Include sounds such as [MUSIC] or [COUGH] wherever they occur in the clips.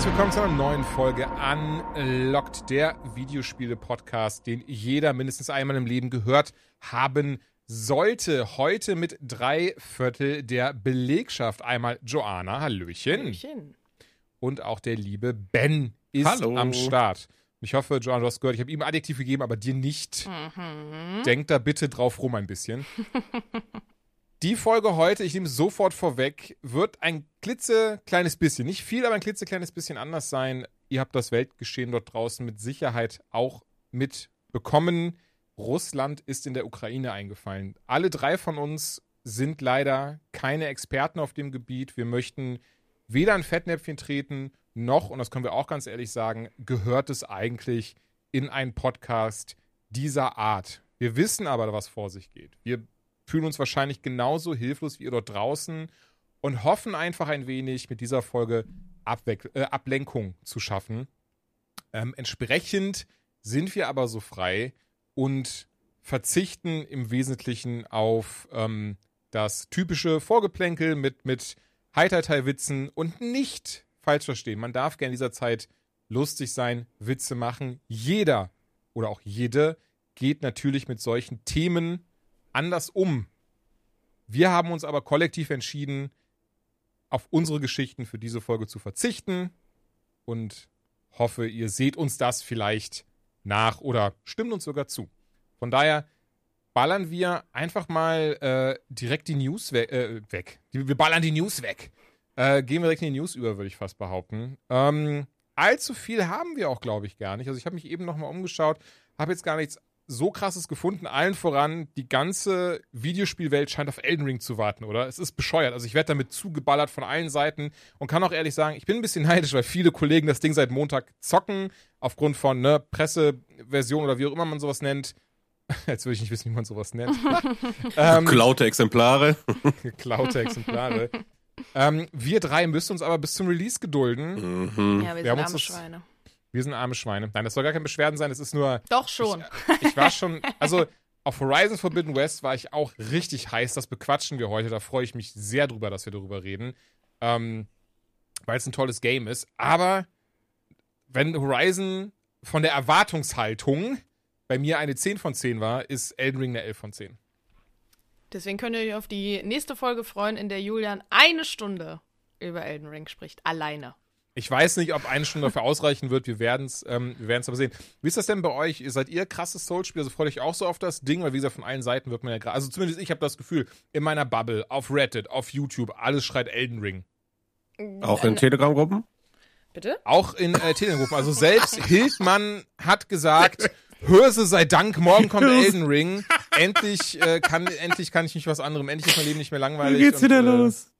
Herzlich willkommen zu einer neuen Folge Unlocked, der Videospiele-Podcast, den jeder mindestens einmal im Leben gehört haben sollte. Heute mit drei Viertel der Belegschaft. Einmal Joanna, Hallöchen. Hallöchen. Und auch der liebe Ben ist Hallo. am Start. Ich hoffe, Joanna, du hast gehört, ich habe ihm Adjektiv gegeben, aber dir nicht. Mhm. Denk da bitte drauf rum ein bisschen. [LAUGHS] Die Folge heute, ich nehme es sofort vorweg, wird ein klitzekleines bisschen, nicht viel, aber ein klitzekleines bisschen anders sein. Ihr habt das Weltgeschehen dort draußen mit Sicherheit auch mitbekommen. Russland ist in der Ukraine eingefallen. Alle drei von uns sind leider keine Experten auf dem Gebiet. Wir möchten weder ein Fettnäpfchen treten, noch, und das können wir auch ganz ehrlich sagen, gehört es eigentlich in einen Podcast dieser Art. Wir wissen aber, was vor sich geht. Wir fühlen uns wahrscheinlich genauso hilflos wie ihr dort draußen und hoffen einfach ein wenig mit dieser Folge Abweck äh, Ablenkung zu schaffen. Ähm, entsprechend sind wir aber so frei und verzichten im Wesentlichen auf ähm, das typische Vorgeplänkel mit, mit Heiterteilwitzen und nicht falsch verstehen. Man darf gerne in dieser Zeit lustig sein, Witze machen. Jeder oder auch jede geht natürlich mit solchen Themen anders um. Wir haben uns aber kollektiv entschieden, auf unsere Geschichten für diese Folge zu verzichten und hoffe, ihr seht uns das vielleicht nach oder stimmt uns sogar zu. Von daher ballern wir einfach mal äh, direkt die News we äh, weg. Wir ballern die News weg. Äh, gehen wir direkt in die News über, würde ich fast behaupten. Ähm, allzu viel haben wir auch, glaube ich, gar nicht. Also ich habe mich eben nochmal umgeschaut, habe jetzt gar nichts so krasses gefunden. Allen voran, die ganze Videospielwelt scheint auf Elden Ring zu warten, oder? Es ist bescheuert. Also ich werde damit zugeballert von allen Seiten und kann auch ehrlich sagen, ich bin ein bisschen [LAUGHS] neidisch, weil viele Kollegen das Ding seit Montag zocken, aufgrund von ne, Presseversion oder wie auch immer man sowas nennt. [LAUGHS] Jetzt will ich nicht wissen, wie man sowas nennt. [LAUGHS] ähm, Geklaute Exemplare. geklaute Exemplare. ähm, wir drei müssen uns aber bis zum Release gedulden. Mhm. Ja, wir Wir haben sind uns arme das- Schweine. Wir sind arme Schweine. Nein, das soll gar kein Beschwerden sein, es ist nur. Doch schon. Ich war schon, also auf Horizon Forbidden West war ich auch richtig heiß. Das bequatschen wir heute. Da freue ich mich sehr drüber, dass wir darüber reden. Ähm, weil es ein tolles Game ist. Aber wenn Horizon von der Erwartungshaltung bei mir eine 10 von 10 war, ist Elden Ring eine 11 von 10. Deswegen könnt ihr euch auf die nächste Folge freuen, in der Julian eine Stunde über Elden Ring spricht. Alleine. Ich weiß nicht, ob eine Stunde dafür ausreichen wird. Wir werden es ähm, wir werden's aber sehen. Wie ist das denn bei euch? Seid ihr krasses Soul-Spieler? Also freut euch auch so auf das Ding? Weil wie gesagt, von allen Seiten wird man ja gerade. Also zumindest ich habe das Gefühl, in meiner Bubble, auf Reddit, auf YouTube, alles schreit Elden Ring. Auch in Telegram-Gruppen? Bitte? Auch in äh, Telegram-Gruppen. Also selbst [LAUGHS] Hildmann hat gesagt, Hörse sei Dank, morgen kommt Elden Ring. Endlich, äh, kann, endlich kann ich mich was anderem. Endlich ist mein Leben nicht mehr langweilig. Wie geht's und, wieder äh, los?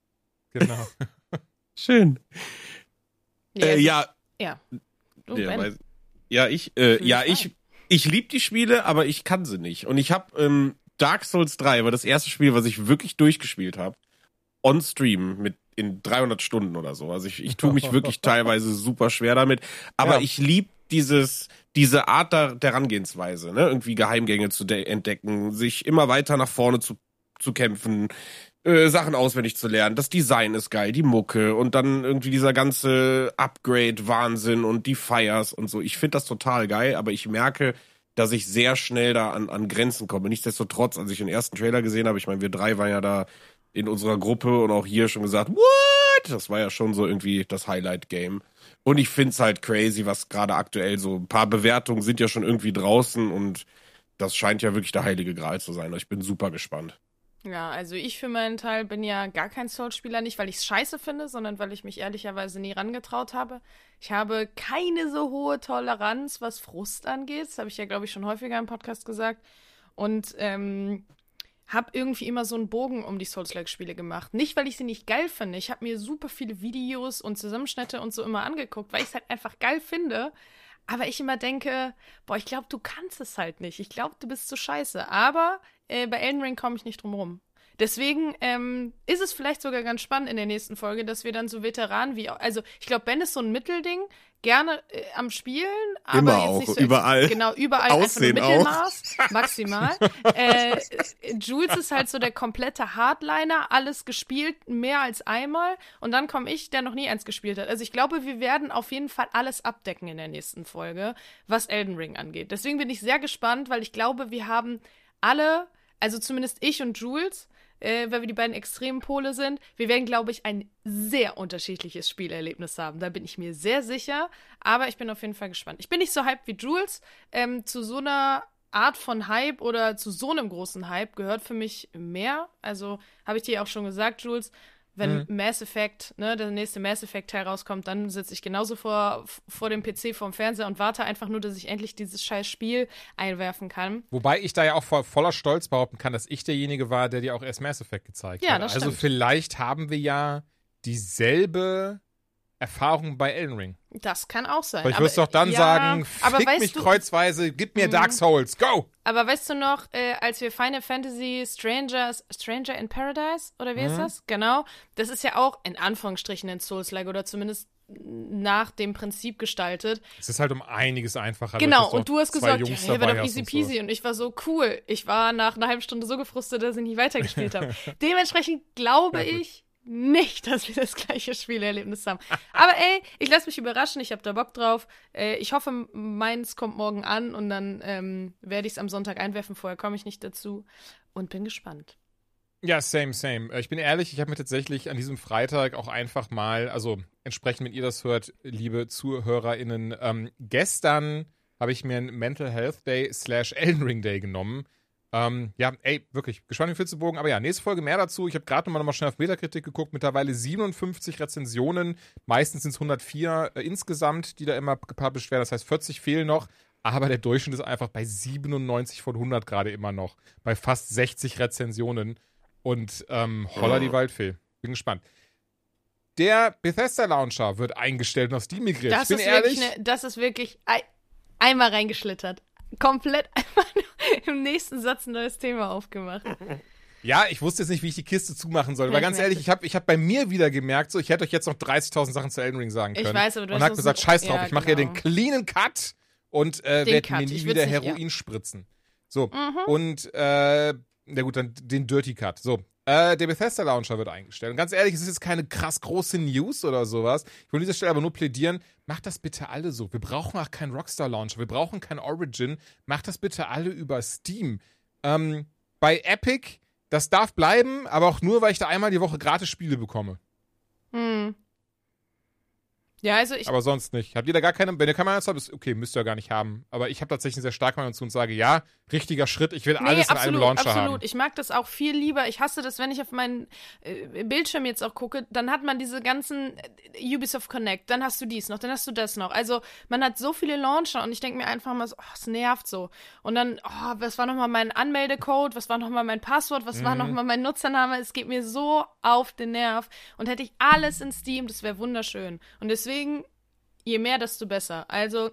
Genau. [LAUGHS] Schön. Äh, ja, Ja. Du, ja, weiß- ja, ich, äh, ja, ich, ich liebe die Spiele, aber ich kann sie nicht. Und ich habe ähm, Dark Souls 3 war das erste Spiel, was ich wirklich durchgespielt habe. On Stream mit in 300 Stunden oder so. Also ich, ich tue mich wirklich [LAUGHS] teilweise super schwer damit. Aber Ja. ich liebe dieses, diese Art der, der Herangehensweise, ne? Irgendwie Geheimgänge zu de- entdecken, sich immer weiter nach vorne zu, zu kämpfen, äh, Sachen auswendig zu lernen. Das Design ist geil, die Mucke und dann irgendwie dieser ganze Upgrade-Wahnsinn und die Fires und so. Ich finde das total geil, aber ich merke, dass ich sehr schnell da an, an Grenzen komme. Nichtsdestotrotz, als ich den ersten Trailer gesehen habe, ich meine, wir drei waren ja da in unserer Gruppe und auch hier schon gesagt, what? Das war ja schon so irgendwie das Highlight-Game. Und ich find's halt crazy, was gerade aktuell so, ein paar Bewertungen sind ja schon irgendwie draußen und das scheint ja wirklich der heilige Gral zu sein. Ich bin super gespannt. Ja, also ich für meinen Teil bin ja gar kein Soul-Spieler, nicht weil ich es scheiße finde, sondern weil ich mich ehrlicherweise nie rangetraut habe. Ich habe keine so hohe Toleranz, was Frust angeht. Das habe ich ja, glaube ich, schon häufiger im Podcast gesagt. Und ähm, habe irgendwie immer so einen Bogen um die Souls-like-Spiele gemacht. Nicht, weil ich sie nicht geil finde. Ich habe mir super viele Videos und Zusammenschnitte und so immer angeguckt, weil ich es halt einfach geil finde. Aber ich immer denke, boah, ich glaube, du kannst es halt nicht. Ich glaube, du bist zu scheiße. Aber äh, bei Elden Ring komme ich nicht drum rum. Deswegen ähm, ist es vielleicht sogar ganz spannend in der nächsten Folge, dass wir dann so Veteranen wie, also ich glaube, Ben ist so ein Mittelding, gerne äh, am Spielen, aber Immer auch, so überall. Genau, überall Aussehen einfach Mittelmaß, maximal. äh, Jules ist halt so der komplette Hardliner, alles gespielt, mehr als einmal. Und dann komme ich, der noch nie eins gespielt hat. Also ich glaube, wir werden auf jeden Fall alles abdecken in der nächsten Folge, was Elden Ring angeht. Deswegen bin ich sehr gespannt, weil ich glaube, wir haben alle, also zumindest ich und Jules, äh, weil wir die beiden extremen Pole sind. Wir werden, glaube ich, ein sehr unterschiedliches Spielerlebnis haben. Da bin ich mir sehr sicher. Aber ich bin auf jeden Fall gespannt. Ich bin nicht so hyped wie Jules. Ähm, zu so einer Art von Hype oder zu so einem großen Hype gehört für mich mehr. Also habe ich dir auch schon gesagt, Jules. Wenn Mhm. Mass Effect, ne, der nächste Mass Effect Teil rauskommt, dann sitze ich genauso vor, vor dem PC, vorm Fernseher und warte einfach nur, dass ich endlich dieses scheiß Spiel einwerfen kann. Wobei ich da ja auch vo voller Stolz behaupten kann, dass ich derjenige war, der dir auch erst Mass Effect gezeigt Ja, hat. das also stimmt. vielleicht haben wir ja dieselbe Erfahrung bei Elden Ring. Das kann auch sein. Weil ich würde doch dann ja, sagen, aber fick weißt mich du, Mhm. kreuzweise, gib mir Dark Souls, go! Aber weißt du noch, äh, als wir Final Fantasy Strangers, Stranger in Paradise, oder wie ist Mhm. das? Genau. Das ist ja auch in Anführungsstrichen ein Souls-like oder zumindest nach dem Prinzip gestaltet. Es ist halt um einiges einfacher. Genau, und du hast gesagt, ja, Jungs hier war dabei doch easy und so. peasy. Und ich war so, cool. Ich war nach einer halben Stunde so gefrustet, dass ich nicht weitergespielt [LAUGHS] habe. Dementsprechend glaube Ja, ich nicht, [LAUGHS] dass wir das gleiche Spielerlebnis haben. Aber ey, ich lasse mich überraschen, ich habe da Bock drauf. Äh, ich hoffe, meins kommt morgen an und dann ähm, werde ich es am Sonntag einwerfen. Vorher komme ich nicht dazu und bin gespannt. Ja, same, same. Äh, Ich bin ehrlich, ich habe mir tatsächlich an diesem Freitag auch einfach mal, also entsprechend, wenn ihr das hört, liebe ZuhörerInnen, ähm, gestern habe ich mir einen Mental Health Day slash Elden Ring Day genommen. Ähm, ja, ey, wirklich, gespannt wie viel zu bogen. Aber ja, nächste Folge mehr dazu. Ich habe gerade nochmal noch mal schnell auf Metakritik geguckt. Mittlerweile 57 Rezensionen. Meistens sind es 104 äh, insgesamt, die da immer gepublished werden. Das heißt, 40 fehlen noch. Aber der Durchschnitt ist einfach bei 97 von 100 gerade immer noch. Bei fast 60 Rezensionen. Und ähm, holla die Waldfee. Bin gespannt. Der Bethesda Launcher wird eingestellt und auf Steam migriert. Das ich bin ist ehrlich. wirklich, ne, das ist wirklich ein, einmal reingeschlittert. Komplett [LAUGHS] einfach nur im nächsten Satz ein neues Thema aufgemacht. Ja, ich wusste jetzt nicht, wie ich die Kiste zumachen soll. Weil ich ganz ehrlich, ich habe ich hab bei mir wieder gemerkt, so ich hätte euch jetzt noch 30.000 Sachen zu Elden Ring sagen Ich können. weiß, aber du Und hast hab uns gesagt, ein- scheiß drauf, ja, ich mache ja den genau. cleanen Cut und äh, werde mir nie ich wieder würd's nicht, ja. Heroin spritzen. So, Mhm. und äh, na gut, dann den Dirty Cut. So, äh, der Bethesda Launcher wird eingestellt. Und ganz ehrlich, es ist jetzt keine krass große News oder sowas. Ich will an dieser Stelle aber nur plädieren, macht das bitte alle so. Wir brauchen auch keinen Rockstar Launcher, wir brauchen kein Origin. Macht das bitte alle über Steam. Ähm, bei Epic, das darf bleiben, aber auch nur, weil ich da einmal die Woche gratis Spiele bekomme. Hm. Ja, also ich, Aber sonst nicht. Habt ihr da gar keine, wenn ihr keine Meinung habt, okay, müsst ihr ja gar nicht haben. Aber ich habe tatsächlich eine sehr starke Meinung zu und sage, ja, richtiger Schritt, ich will alles in einem Launcher absolut. haben. Ich mag das auch viel lieber. Ich hasse das, wenn ich auf meinen äh, Bildschirm jetzt auch gucke, dann hat man diese ganzen äh, Ubisoft Connect, dann hast du dies noch, dann hast du das noch. Also man hat so viele Launcher und ich denke mir einfach mal so, oh, es nervt so. Und dann, oh, was war nochmal mein Anmeldecode, was war nochmal mein Passwort, was Mhm. war nochmal mein Nutzername? Es geht mir so auf den Nerv. Und hätte ich alles in Steam, das wäre wunderschön. Und deswegen, je mehr, desto besser. Also,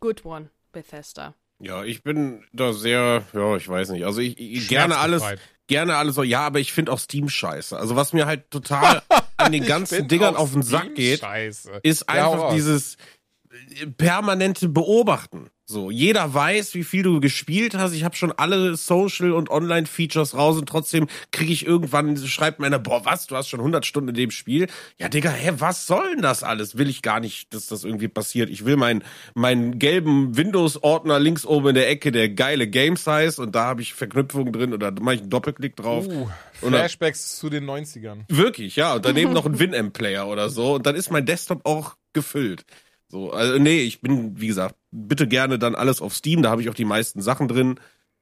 good one, Bethesda. Ja, ich bin da sehr, ja, ich weiß nicht. Also ich, ich gerne alles, gerne alles so, ja, aber ich finde auch Steam scheiße. Also was mir halt total [LAUGHS] an den ganzen Dingern auf den Sack geht, Scheiße. ist Ja, einfach raus. dieses permanente Beobachten. So, jeder weiß, wie viel du gespielt hast. Ich habe schon alle Social- und Online-Features raus und trotzdem kriege ich irgendwann, schreibt mir einer, boah, was, du hast schon 100 Stunden in dem Spiel? Ja, Digga, hä, was soll denn das alles? Will ich gar nicht, dass das irgendwie passiert. Ich will meinen meinen gelben Windows-Ordner links oben in der Ecke, der geile Game-Size und da habe ich Verknüpfungen drin oder mache ich einen Doppelklick drauf. Uh, Flashbacks zu den 90ern. Wirklich, ja. Und daneben [LAUGHS] noch ein Winamp-Player oder so. Und dann ist mein Desktop auch gefüllt. So, also nee, ich bin, wie gesagt, bitte gerne dann alles auf Steam. Da habe ich auch die meisten Sachen drin.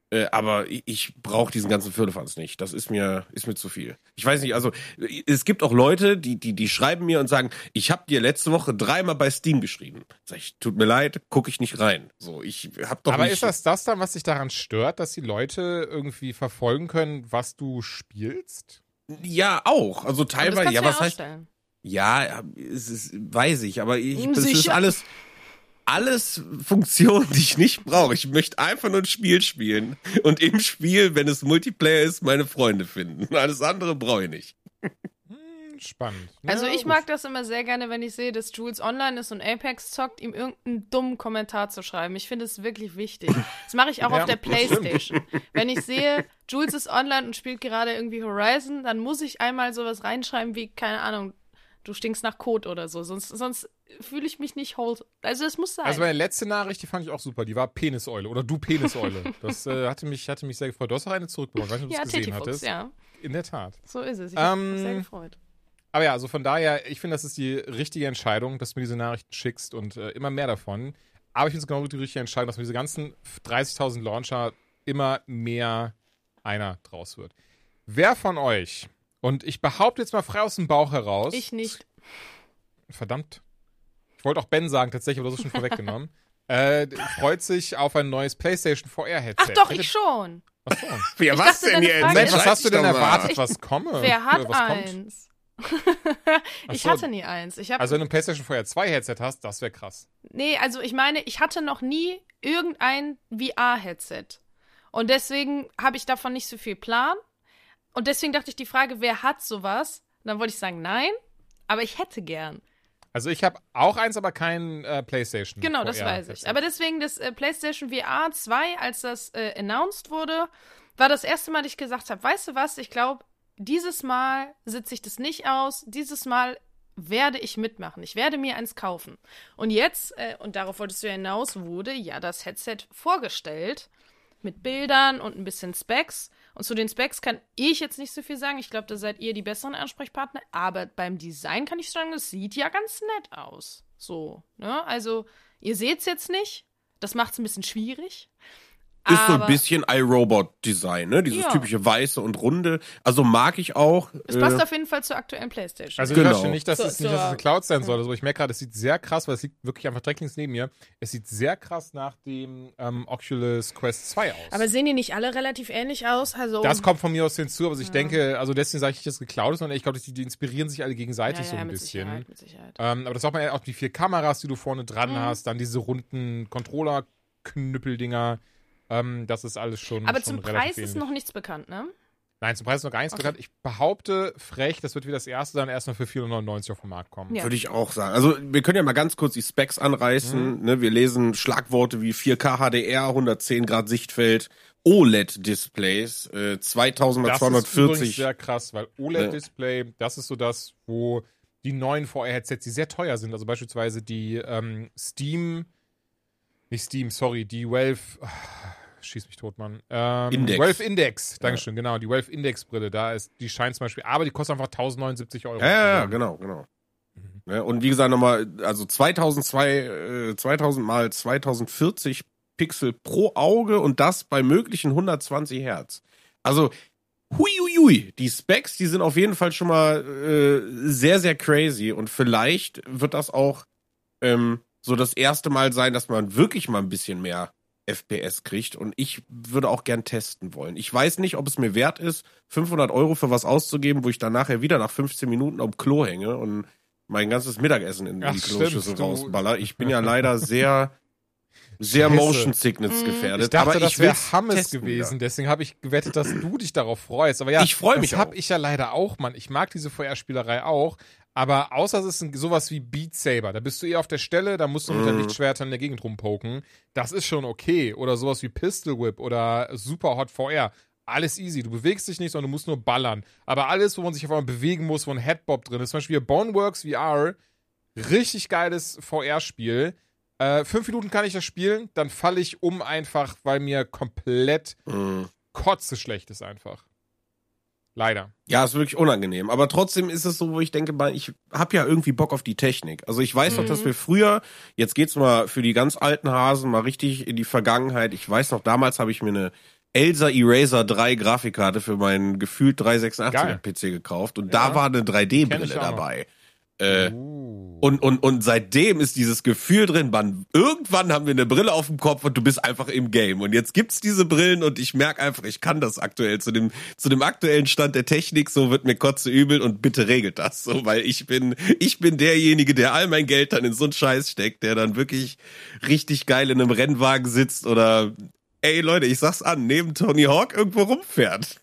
Äh, aber ich, ich brauche diesen ganzen Firlefanz nicht. Das ist mir, ist mir zu viel. Ich weiß nicht, also es gibt auch Leute, die, die, die schreiben mir und sagen, ich habe dir letzte Woche dreimal bei Steam geschrieben. Sag ich, tut mir leid, gucke ich nicht rein. So, ich hab doch Aber nicht. ist das das dann, was dich daran stört, dass die Leute irgendwie verfolgen können, was du spielst? Ja, auch. Also teilweise, kannst ja, du was heißt, ausstellen. Ja, es ist, weiß ich, aber ich, das ist alles, alles Funktionen, die ich nicht brauche. Ich möchte einfach nur ein Spiel spielen und im Spiel, wenn es Multiplayer ist, meine Freunde finden. [LAUGHS] Alles andere brauche ich nicht. Hm, spannend. Also ich mag das immer sehr gerne, wenn ich sehe, dass Jules online ist und Apex zockt, ihm irgendeinen dummen Kommentar zu schreiben. Ich finde es wirklich wichtig. Das mache ich auch [LAUGHS] Ja, auf der das stimmt. Playstation. Wenn ich sehe, Jules ist online und spielt gerade irgendwie Horizon, dann muss ich einmal sowas reinschreiben wie, keine Ahnung, du stinkst nach Kot oder so. Sonst, sonst fühle ich mich nicht hold. Also das muss sein. Also meine letzte Nachricht, die fand ich auch super. Die war Peniseule oder du Peniseule. [LAUGHS] Das äh, hatte, mich, hatte mich sehr gefreut. Du hast auch eine zurückbekommen. Ich weiß nicht, ob du ja, es gesehen Titifuchs, hattest. ja. In der Tat. So ist es. Ich Ähm, habe mich sehr gefreut. Aber ja, also von daher, ich finde, das ist die richtige Entscheidung, dass du mir diese Nachrichten schickst und äh, immer mehr davon. Aber ich finde es genau die richtige Entscheidung, dass mir diese ganzen 30.000 Launcher immer mehr einer draus wird. Wer von euch, und ich behaupte jetzt mal frei aus dem Bauch heraus. Ich nicht. Verdammt. Ich wollte auch Ben sagen, tatsächlich, aber das ist schon vorweggenommen. [LAUGHS] Äh, freut sich auf ein neues PlayStation VR-Headset. Ach doch, ich schon. Ach so. [LAUGHS] Ja, Ich dachte, deine Frage Moment, ist- was hast du denn erwartet, was komme? Wer hat was kommt? eins? [LAUGHS] ich so. hatte nie eins. Also wenn du ein PlayStation VR 2 Headset hast, das wäre krass. Nee, also ich meine, ich hatte noch nie irgendein VR-Headset. Und deswegen habe ich davon nicht so viel Plan. Und deswegen dachte ich die Frage, wer hat sowas? Und dann wollte ich sagen, nein, aber ich hätte gern. Also ich habe auch eins, aber kein äh, PlayStation. Genau, das weiß ich. Aber deswegen das äh, PlayStation VR 2, als das äh, announced wurde, war das erste Mal, dass ich gesagt habe, weißt du was, ich glaube, dieses Mal sitze ich das nicht aus. Dieses Mal werde ich mitmachen. Ich werde mir eins kaufen. Und jetzt, äh, und darauf wolltest du ja hinaus, wurde ja das Headset vorgestellt mit Bildern und ein bisschen Specs. Und zu den Specs kann ich jetzt nicht so viel sagen. Ich glaube, da seid ihr die besseren Ansprechpartner. Aber beim Design kann ich sagen, es sieht ja ganz nett aus. So, ne? Also, ihr seht es jetzt nicht. Das macht es ein bisschen schwierig. Ist so ein aber bisschen iRobot-Design, ne? Dieses Ja. typische weiße und runde. Also mag ich auch. Es passt äh, auf jeden Fall zur aktuellen Playstation. Also Genau. ich verstehe nicht, dass So- es nicht, so- dass es eine Cloud sein soll. Also ich merke gerade, es sieht sehr krass, weil es liegt wirklich einfach direkt links neben mir. Es sieht sehr krass nach dem ähm, Oculus Quest 2 aus. aber sehen die nicht alle relativ ähnlich aus? Also, das kommt von mir aus hinzu, aber ich denke, also deswegen sage ich nicht, dass es geklaut ist, sondern ich glaube, die, die inspirieren sich alle ja, gegenseitig ja, so ein mit bisschen. Sicherheit, mit Sicherheit. Ähm, aber das sagt man ja auch die vier Kameras, die du vorne dran Mhm. hast, dann diese runden Controller-Knüppeldinger. Ähm, das ist alles schon. Aber schon zum relativ Preis ist ähnlich. noch nichts bekannt, ne? Nein, zum Preis ist noch gar nichts Okay. bekannt. Ich behaupte frech, das wird wie das erste dann erst noch für 499 auf den Markt kommen. Ja. Würde ich auch sagen. Also wir können ja mal ganz kurz die Specs anreißen. Ne? Wir lesen Schlagworte wie 4K HDR, 110 Grad Sichtfeld, OLED-Displays, äh, 2000 mal Das ist übrigens 240. sehr krass, weil OLED-Display, das ist so das, wo die neuen VR-Headsets, die sehr teuer sind, also beispielsweise die ähm, Steam, nicht Steam, sorry, die Valve, ah, schieß mich tot, Mann. Ähm, Index. Valve Index, Dankeschön, genau, die Valve Index-Brille, da ist, die scheint zum Beispiel, aber die kostet einfach 1079 Euro. Ja, ja, ja, genau, genau. Ne? Und wie gesagt nochmal, also 2002, äh, 2000 mal 2040 Pixel pro Auge und das bei möglichen 120 Hertz. Also Huiuiui, die Specs, die sind auf jeden Fall schon mal äh, sehr, sehr crazy und vielleicht wird das auch ähm, so das erste Mal sein, dass man wirklich mal ein bisschen mehr FPS kriegt und ich würde auch gern testen wollen. Ich weiß nicht, ob es mir wert ist, 500 Euro für was auszugeben, wo ich dann nachher wieder nach 15 Minuten am Klo hänge und mein ganzes Mittagessen in Ach, die Kloschüssel rausballer. Ich bin ja leider sehr, sehr Scheiße. Motion Sickness gefährdet. Ich dachte, aber das ich wäre Hammes testen gewesen, wieder. deswegen habe ich gewettet, dass du dich darauf freust. Aber ja, Ich freu mich Das habe ich ja leider auch, Mann. Ich mag diese VR-Spielerei auch. Aber außer es ist ein, sowas wie Beat Saber, da bist du eher auf der Stelle, da musst du mit deinen Lichtschwertern in der Gegend rumpoken. Das ist schon okay. Oder sowas wie Pistol Whip oder Super Hot VR. Alles easy. Du bewegst dich nicht, sondern du musst nur ballern. Aber alles, wo man sich auf einmal bewegen muss, wo ein Headbob drin ist, zum Beispiel Boneworks VR, richtig geiles VR-Spiel. Äh, fünf Minuten kann ich das spielen, dann falle ich um einfach, weil mir komplett Mhm. kotze schlecht ist einfach. Leider. Ja, ist wirklich unangenehm. Aber trotzdem ist es so, wo ich denke, ich habe ja irgendwie Bock auf die Technik. Also ich weiß noch, dass wir früher, jetzt geht's mal für die ganz alten Hasen mal richtig in die Vergangenheit. Ich weiß noch, damals habe ich mir eine Elsa Eraser 3 Grafikkarte für meinen gefühlt 386er Geil. PC gekauft und Ja. da war eine Kenn 3D-Brille ich auch noch. Äh, Uh. und, und, und seitdem ist dieses Gefühl drin, man, irgendwann haben wir eine Brille auf dem Kopf und du bist einfach im Game. Und jetzt gibt's diese Brillen und ich merke einfach, ich kann das aktuell zu dem, zu dem aktuellen Stand der Technik, so wird mir kotze übel und bitte regelt das so, weil ich bin, ich bin derjenige, der all mein Geld dann in so einen Scheiß steckt, der dann wirklich richtig geil in einem Rennwagen sitzt oder Ey Leute, ich sag's an, neben Tony Hawk irgendwo rumfährt.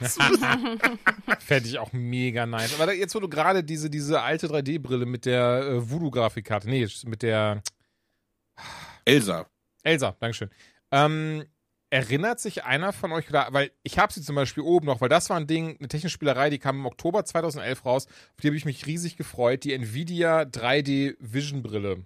[LAUGHS] Fände ich auch mega nice. Aber da- jetzt, wo du gerade diese, diese alte 3D-Brille mit der äh, Voodoo-Grafikkarte, nee, mit der Elsa. Elsa, Dankeschön. Ähm, erinnert sich einer von euch, oder, weil ich habe sie zum Beispiel oben noch, weil das war ein Ding, eine technische Spielerei, die kam im Oktober 2011 raus, auf die habe ich mich riesig gefreut, die Nvidia 3D Vision Brille.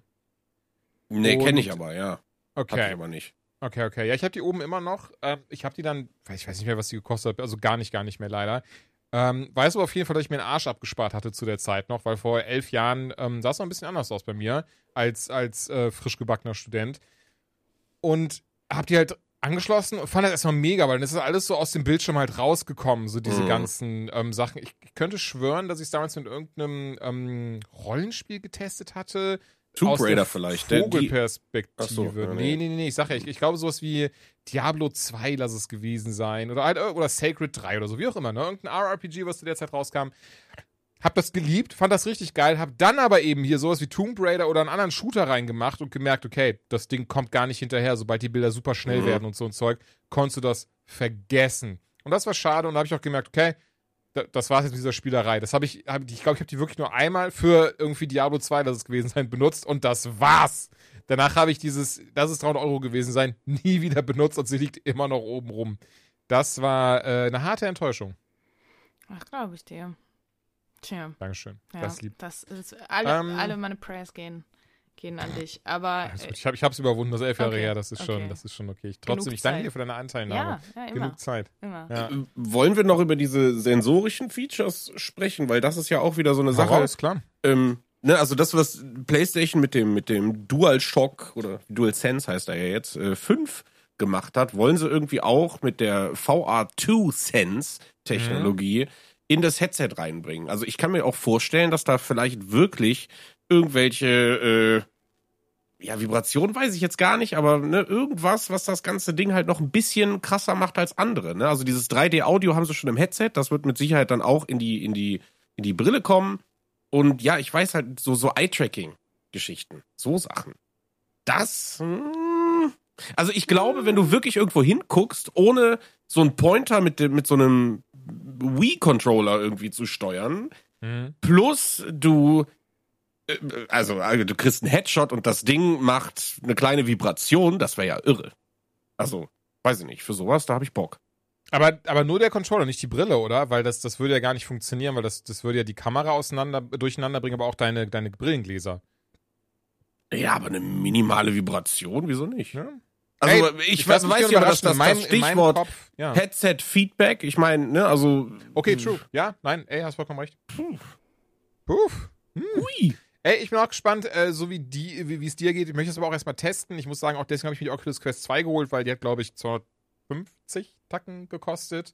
Nee, kenne ich aber, ja. Hab ich Okay, aber nicht. Okay, okay. Ja, ich habe die oben immer noch. Ähm, ich habe die dann, weiß- ich weiß nicht mehr, was die gekostet hat, also gar nicht, gar nicht mehr leider. Ähm, weiß aber auf jeden Fall, dass ich mir einen Arsch abgespart hatte zu der Zeit noch, weil vor elf Jahren ähm, sah es noch ein bisschen anders aus bei mir als, als äh, frisch gebackener Student. Und hab die halt angeschlossen und fand das erstmal mega, weil dann ist das alles so aus dem Bildschirm halt rausgekommen, so diese Mhm. ganzen ähm, Sachen. Ich, ich könnte schwören, dass ich es damals mit irgendeinem ähm, Rollenspiel getestet hatte. Tomb Raider vielleicht. Vogelperspektive. Ach so, ja, nee, nee. nee, ich sag ja, ich, ich glaube sowas wie Diablo 2 lass es gewesen sein oder, oder Sacred 3 oder so, wie auch immer, ne? Irgendein RRPG, was zu der Zeit rauskam. Hab das geliebt, fand das richtig geil, hab dann aber eben hier sowas wie Tomb Raider oder einen anderen Shooter reingemacht und gemerkt, okay, das Ding kommt gar nicht hinterher, sobald die Bilder super schnell Mhm. werden und so ein Zeug, konntest du das vergessen. Und das war schade und da habe ich auch gemerkt, okay, da- das war's jetzt mit dieser Spielerei. Das habe ich, hab, ich glaube, ich habe die wirklich nur einmal für irgendwie Diablo 2, das es gewesen sein, benutzt und das war's. Danach habe ich dieses, das ist 300 Euro gewesen sein, [LAUGHS] nie wieder benutzt und sie liegt immer noch oben rum. Das war äh, eine harte Enttäuschung. Ach, glaube ich dir. Tja, Dankeschön. ja, Das lieb. das ist, alle, Ähm, alle meine Prayers gehen, gehen an dich. Aber Alles äh. Ich habe es überwunden, das ist elf Jahre Okay, her, das ist schon, okay. das ist schon okay. Ich, trotzdem, Genug ich danke Zeit. dir für deine Anteilnahme. ja, ja, immer. Genug Zeit. immer. Ja. Äh, Wollen wir noch über diese sensorischen Features sprechen? Weil das ist ja auch wieder so eine Sache. raus, klar. Ähm, ne, also das, was PlayStation mit dem, mit dem DualShock oder DualSense heißt er ja jetzt, äh, 5 gemacht hat, wollen sie irgendwie auch mit der VR2-Sense-Technologie in das Headset reinbringen. Also ich kann mir auch vorstellen, dass da vielleicht wirklich irgendwelche äh, ja, Vibration weiß ich jetzt gar nicht, aber ne, irgendwas, was das ganze Ding halt noch ein bisschen krasser macht als andere. Ne? Also dieses 3D-Audio haben sie schon im Headset, das wird mit Sicherheit dann auch in die, in die, in die Brille kommen. Und ja, ich weiß halt so, so Eye-Tracking-Geschichten, so Sachen. Das, hm, also ich glaube, wenn du wirklich irgendwo hinguckst, ohne so einen Pointer mit, dem, mit so einem Wii-Controller irgendwie zu steuern, Mhm. plus du also, also du kriegst einen Headshot und das Ding macht eine kleine Vibration, das wäre ja irre. Also, weiß ich nicht, für sowas, da habe ich Bock. Aber, aber nur der Controller, nicht die Brille, oder? Weil das, das würde ja gar nicht funktionieren, weil das, das würde ja die Kamera auseinander, durcheinander bringen, aber auch deine, deine Brillengläser. Ja, aber eine minimale Vibration, wieso nicht? Ja? Also, Ey, ich, lass weiß, weiß ja, das, das In meinem- in meinem Stichwort Kopf, ja. Headset-Feedback, ich meine, ne, also. Okay, true. Ja, nein, ey, hast vollkommen recht. Puh. Hui. Ey, ich bin auch gespannt, äh, so wie die, wie es dir geht. Ich möchte es aber auch erstmal testen. Ich muss sagen, auch deswegen habe ich mir die Oculus Quest 2 geholt, weil die hat, glaube ich, 250 Tacken gekostet.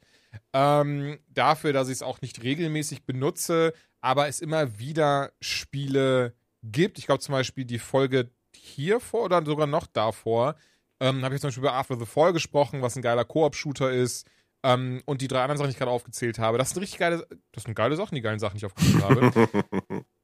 Ähm, dafür, dass ich es auch nicht regelmäßig benutze, aber es immer wieder Spiele gibt. Ich glaube zum Beispiel die Folge hier vor oder sogar noch davor. Ähm, habe ich zum Beispiel über After the Fall gesprochen, was ein geiler Koop-Shooter ist. Ähm, und die drei anderen Sachen, die ich gerade aufgezählt habe. Das sind richtig geile, das sind geile Sachen, die geilen Sachen, die ich aufgezählt habe. [LAUGHS]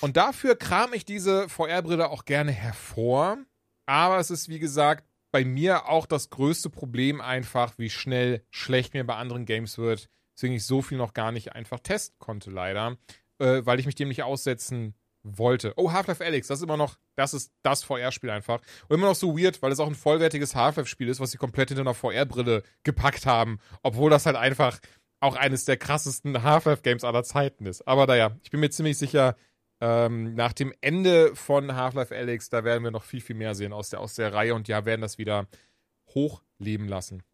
Und dafür kram ich diese VR-Brille auch gerne hervor. Aber es ist, wie gesagt, bei mir auch das größte Problem einfach, wie schnell schlecht mir bei anderen Games wird. Deswegen ich so viel noch gar nicht einfach testen konnte, leider. Äh, weil ich mich dem nicht aussetzen wollte. Oh, Half-Life Alyx, das ist immer noch, das ist das VR-Spiel einfach. Und immer noch so weird, weil es auch ein vollwertiges Half-Life-Spiel ist, was sie komplett hinter einer VR-Brille gepackt haben. Obwohl das halt einfach auch eines der krassesten Half-Life-Games aller Zeiten ist. Aber naja, ich bin mir ziemlich sicher, ähm, nach dem Ende von Half-Life Alyx, da werden wir noch viel, viel mehr sehen aus der, aus der Reihe und ja, werden das wieder hochleben lassen.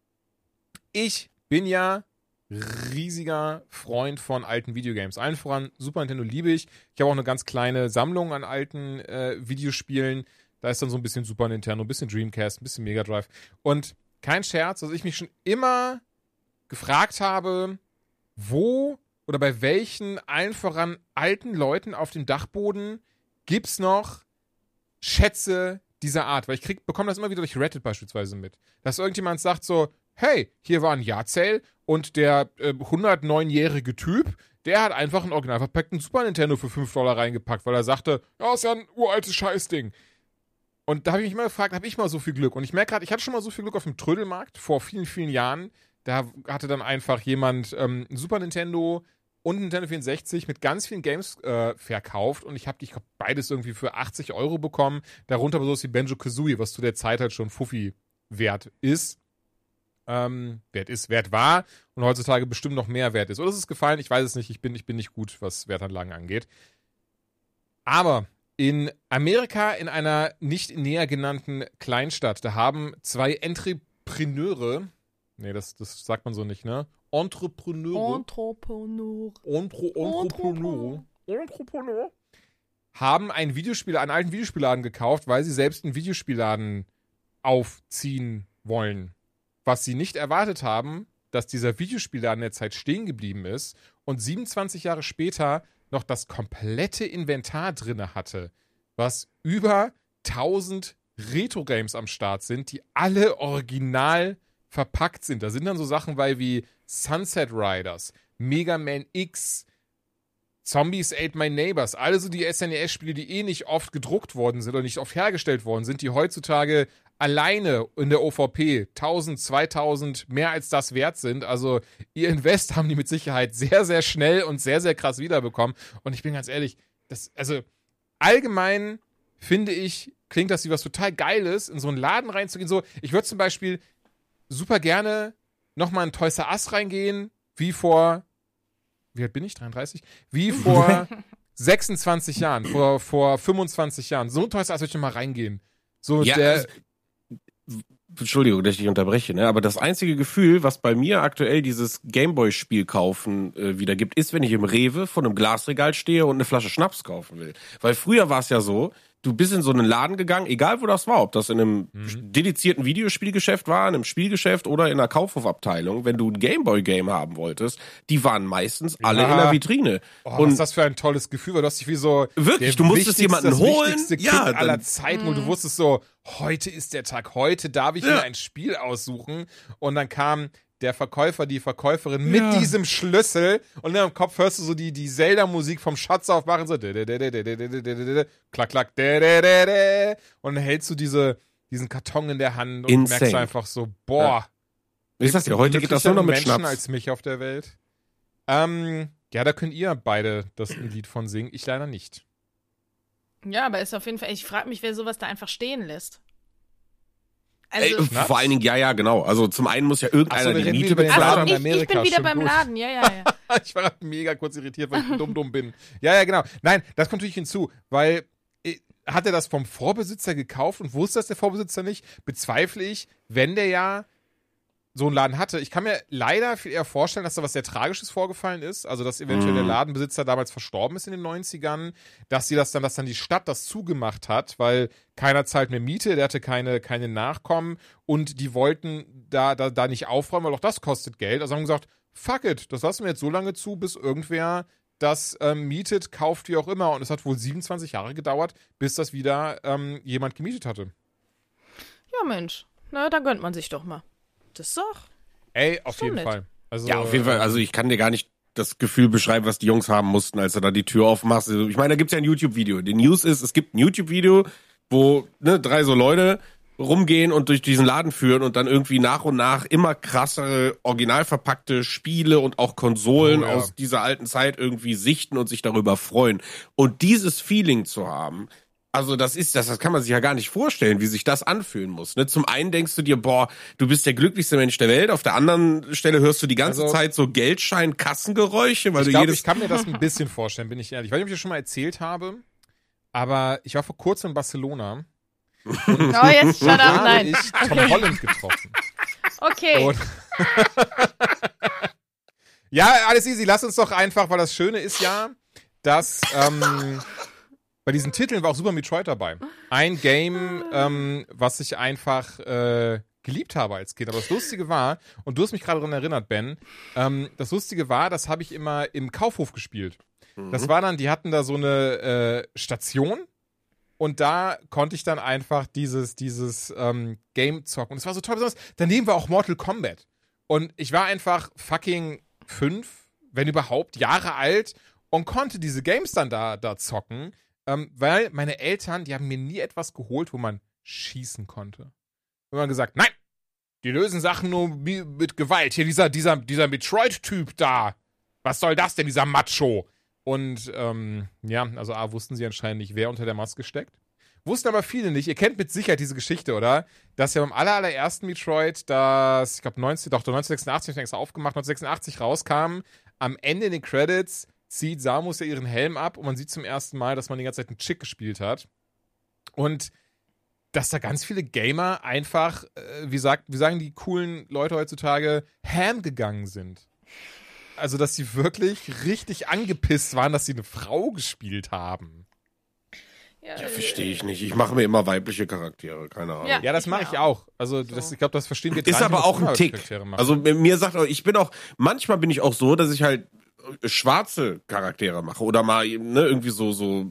Ich bin ja riesiger Freund von alten Videogames. Allen voran Super Nintendo liebe ich. Ich habe auch eine ganz kleine Sammlung an alten äh, Videospielen. Da ist dann so ein bisschen Super Nintendo, ein bisschen Dreamcast, ein bisschen Mega Drive. Und kein Scherz, dass ich mich schon immer gefragt habe, wo oder bei welchen allen voran alten Leuten auf dem Dachboden gibt's noch Schätze dieser Art? Weil ich krieg, bekomme das immer wieder durch Reddit beispielsweise mit. Dass irgendjemand sagt so, hey, hier war ein Jahrzähl und der äh, 109-jährige Typ, der hat einfach einen original verpackten Super Nintendo für 5 Dollar reingepackt, weil er sagte, ja, ist ja ein uraltes Scheißding. Und da habe ich mich mal gefragt, habe ich mal so viel Glück? Und ich merke gerade, ich hatte schon mal so viel Glück auf dem Trödelmarkt vor vielen, vielen Jahren. Da hatte dann einfach jemand ähm, ein Super Nintendo und Nintendo 64 mit ganz vielen Games äh, verkauft und ich habe ich hab beides irgendwie für 80 Euro bekommen. Darunter sowas wie Benjo Kazooie, was zu der Zeit halt schon Fuffi wert ist. Ähm, wert ist, wert war und heutzutage bestimmt noch mehr wert ist. Oder ist es gefallen? Ich weiß es nicht. Ich bin, ich bin nicht gut, was Wertanlagen angeht. Aber in Amerika, in einer nicht näher genannten Kleinstadt, da haben zwei Entrepreneure, nee, das, das sagt man so nicht, ne? Entrepreneure. Entrepreneur. Entre, Entrepreneur. Entrepreneur. Haben ein Videospiel, einen alten Videospielladen gekauft, weil sie selbst einen Videospielladen aufziehen wollen. Was sie nicht erwartet haben, dass dieser Videospielladen der Zeit stehen geblieben ist und 27 Jahre später noch das komplette Inventar drinne hatte, was über 1000 Retro-Games am Start sind, die alle original verpackt sind. Da sind dann so Sachen bei wie Sunset Riders, Mega Man X, Zombies Ate My Neighbors, alle so die SNES-Spiele, die eh nicht oft gedruckt worden sind oder nicht oft hergestellt worden sind, die heutzutage alleine in der OVP 1000, 2000, mehr als das wert sind. Also ihr Invest haben die mit Sicherheit sehr, sehr schnell und sehr, sehr krass wiederbekommen. Und ich bin ganz ehrlich, das, also allgemein finde ich, klingt das wie was total Geiles, in so einen Laden reinzugehen. So, ich würde zum Beispiel super gerne nochmal in Toys R Us reingehen, wie vor, wie alt bin ich? 33? Wie vor [LAUGHS] 26 Jahren, vor, vor 25 Jahren. So ein Toys R Us würde ich nochmal reingehen. So Ja, der, also- Entschuldigung, dass ich dich unterbreche, ne? aber das einzige Gefühl, was bei mir aktuell dieses Gameboy-Spiel kaufen äh, wieder gibt, ist, wenn ich im Rewe vor einem Glasregal stehe und eine Flasche Schnaps kaufen will. Weil früher war es ja so, du bist in so einen Laden gegangen, egal wo das war, ob das in einem dedizierten Videospielgeschäft war, in einem Spielgeschäft oder in einer Kaufhofabteilung, wenn du ein Gameboy-Game haben wolltest, die waren meistens alle Ja. in der Vitrine. Oh, was und ist das für ein tolles Gefühl, weil du hast dich wie so Wirklich, du musstest jemanden das holen. Kind Ja, dann- aller Zeiten und du wusstest so, heute ist der Tag, heute darf ich Ja. mir ein Spiel aussuchen und dann kam der Verkäufer, die Verkäuferin mit Ja. diesem Schlüssel und in deinem Kopf hörst du so die, die Zelda-Musik vom Schatz aufmachen, so klack, klack, und dann hältst du diese, diesen Karton in der Hand und Insane. merkst einfach so, boah, ich sag's dir, heute geht das nur noch mit Menschen Schnaps. als mich auf der Welt. Ähm, ja, da könnt ihr beide das ein Lied von singen. Ich leider nicht. Ja, aber ist auf jeden Fall, ich frage mich, wer sowas da einfach stehen lässt. Ey, Also, Schnaps? vor allen Dingen, ja, ja, genau. Also zum einen muss ja irgendeiner so, die Miete also bezahlen. in ich, ich bin wieder beim gut. Laden, ja, ja, ja. [LAUGHS] ich war mega kurz irritiert, weil ich dumm dumm bin. Ja, ja, genau. Nein, das kommt natürlich hinzu, weil äh, hat er das vom Vorbesitzer gekauft und wusste das der Vorbesitzer nicht? Bezweifle ich, wenn der ja so einen Laden hatte. Ich kann mir leider viel eher vorstellen, dass da was sehr Tragisches vorgefallen ist. Also, dass eventuell der Ladenbesitzer damals verstorben ist in den 90ern, dass sie das dann, dass dann die Stadt das zugemacht hat, weil keiner zahlt mehr Miete, der hatte keine, keine Nachkommen und die wollten da, da, da nicht aufräumen, weil auch das kostet Geld. Also haben gesagt, fuck it, das lassen wir jetzt so lange zu, bis irgendwer das ähm, mietet, kauft, wie auch immer. Und es hat wohl 27 Jahre gedauert, bis das wieder ähm, jemand gemietet hatte. Ja, Mensch. Na, da gönnt man sich doch mal. Das ist doch. Ey, auf jeden nett. Fall. Also, Ja, auf jeden Fall. Also ich kann dir gar nicht das Gefühl beschreiben, was die Jungs haben mussten, als du da die Tür aufmachst. Also Ich meine, da gibt's ja ein YouTube-Video. Die News ist, es gibt ein YouTube-Video, wo ne, drei so Leute rumgehen und durch diesen Laden führen und dann irgendwie nach und nach immer krassere, original verpackte Spiele und auch Konsolen Oh ja. aus dieser alten Zeit irgendwie sichten und sich darüber freuen. Und dieses Feeling zu haben, also das ist das, das kann man sich ja gar nicht vorstellen, wie sich das anfühlen muss. Ne? Zum einen denkst du dir, boah, du bist der glücklichste Mensch der Welt. Auf der anderen Stelle hörst du die ganze Also- Zeit so Geldschein-Kassengeräusche, weil ich du glaube, jedes ich kann mir das ein bisschen vorstellen, bin ich ehrlich. Ich weiß nicht, ob ich das schon mal erzählt habe, aber ich war vor kurzem in Barcelona. [LAUGHS] Oh, jetzt shut up, nein. ich Tom Holland getroffen. Okay. Und [LAUGHS] ja, alles easy. Lass uns doch einfach, weil das Schöne ist ja, dass ähm, bei diesen Titeln war auch Super Metroid dabei. Ein Game, ähm, was sich einfach äh, geliebt habe als Kind. Aber das Lustige war, und du hast mich gerade daran erinnert, Ben, ähm, das Lustige war, das habe ich immer im Kaufhof gespielt. Das Mhm. war dann, die hatten da so eine äh, Station und da konnte ich dann einfach dieses, dieses ähm, Game zocken. Und es war so toll, besonders daneben war auch Mortal Kombat. Und ich war einfach fucking fünf, wenn überhaupt, Jahre alt und konnte diese Games dann da, da zocken, ähm, weil meine Eltern, die haben mir nie etwas geholt, wo man schießen konnte. Immer gesagt, nein, die lösen Sachen nur mi- mit Gewalt. Hier dieser, dieser, dieser Metroid-Typ da. Was soll das denn, dieser Macho? Und ähm, ja, also A, wussten sie anscheinend nicht, wer unter der Maske steckt. Wussten aber viele nicht. Ihr kennt mit Sicherheit diese Geschichte, oder? Dass ja beim aller, allerersten Metroid, das, ich glaube, 19, doch, 1986, ich extra aufgemacht, 1986 rauskam, am Ende in den Credits zieht Samus ja ihren Helm ab und man sieht zum ersten Mal, dass man die ganze Zeit einen Chick gespielt hat. Und dass da ganz viele Gamer einfach, äh, wie, sagt, wie sagen die coolen Leute heutzutage, ham gegangen sind. Also, dass sie wirklich richtig angepisst waren, dass sie eine Frau gespielt haben. Ja, Ja, äh, verstehe ich nicht. Ich mache mir immer weibliche Charaktere, keine Ahnung. Ja. Ja, das mache ich auch. Also, So. das, ich glaube, das verstehen wir Ist aber auch ein Tick. Also mir sagt auch, ich bin auch, manchmal bin ich auch so, dass ich halt schwarze Charaktere mache oder mal ne, irgendwie so, so,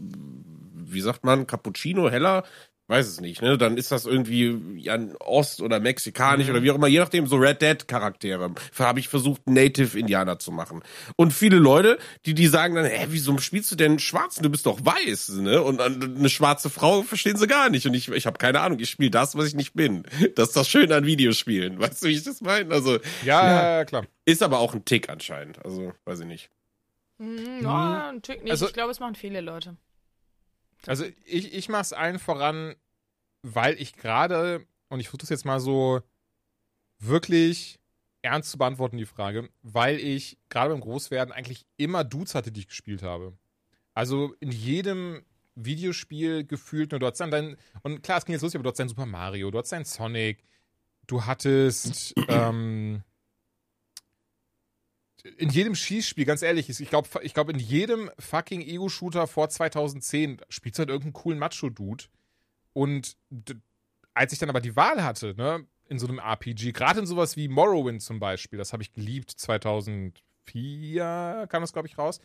wie sagt man, Cappuccino, heller, weiß es nicht, ne? Dann ist das irgendwie ja, Ost- oder Mexikanisch Mhm. oder wie auch immer, je nachdem, so Red Dead-Charaktere. Habe ich versucht, Native-Indianer zu machen. Und viele Leute, die, die sagen dann, hä, wieso spielst du denn Schwarzen? Du bist doch weiß, ne? Und eine schwarze Frau verstehen sie gar nicht. Und ich, ich habe keine Ahnung, ich spiele das, was ich nicht bin. Das ist das Schöne an Videospielen. [LAUGHS] Weißt du, wie ich das meine? Also, ja, klar. ist aber auch ein Tick anscheinend. Also, weiß ich nicht. ja, ein Tick nicht. Also- ich glaube, es machen viele Leute. Also ich, ich mache es allen voran, weil ich gerade, und ich versuche das jetzt mal so wirklich ernst zu beantworten, die Frage, weil ich gerade beim Großwerden eigentlich immer Dudes hatte, die ich gespielt habe. Also in jedem Videospiel gefühlt nur dort sein. Dein, und klar, es ging jetzt lustig, aber dort sein Super Mario, dort sein Sonic, du hattest [CLEARS THROAT] ähm, in jedem Schießspiel, ganz ehrlich, ich glaube, ich glaub, in jedem fucking Ego-Shooter vor 2010 spielst du halt irgendeinen coolen Macho-Dude. Und als ich dann aber die Wahl hatte, ne, in so einem RPG, gerade in sowas wie Morrowind zum Beispiel, das habe ich geliebt, 2004 kam das, glaube ich, raus,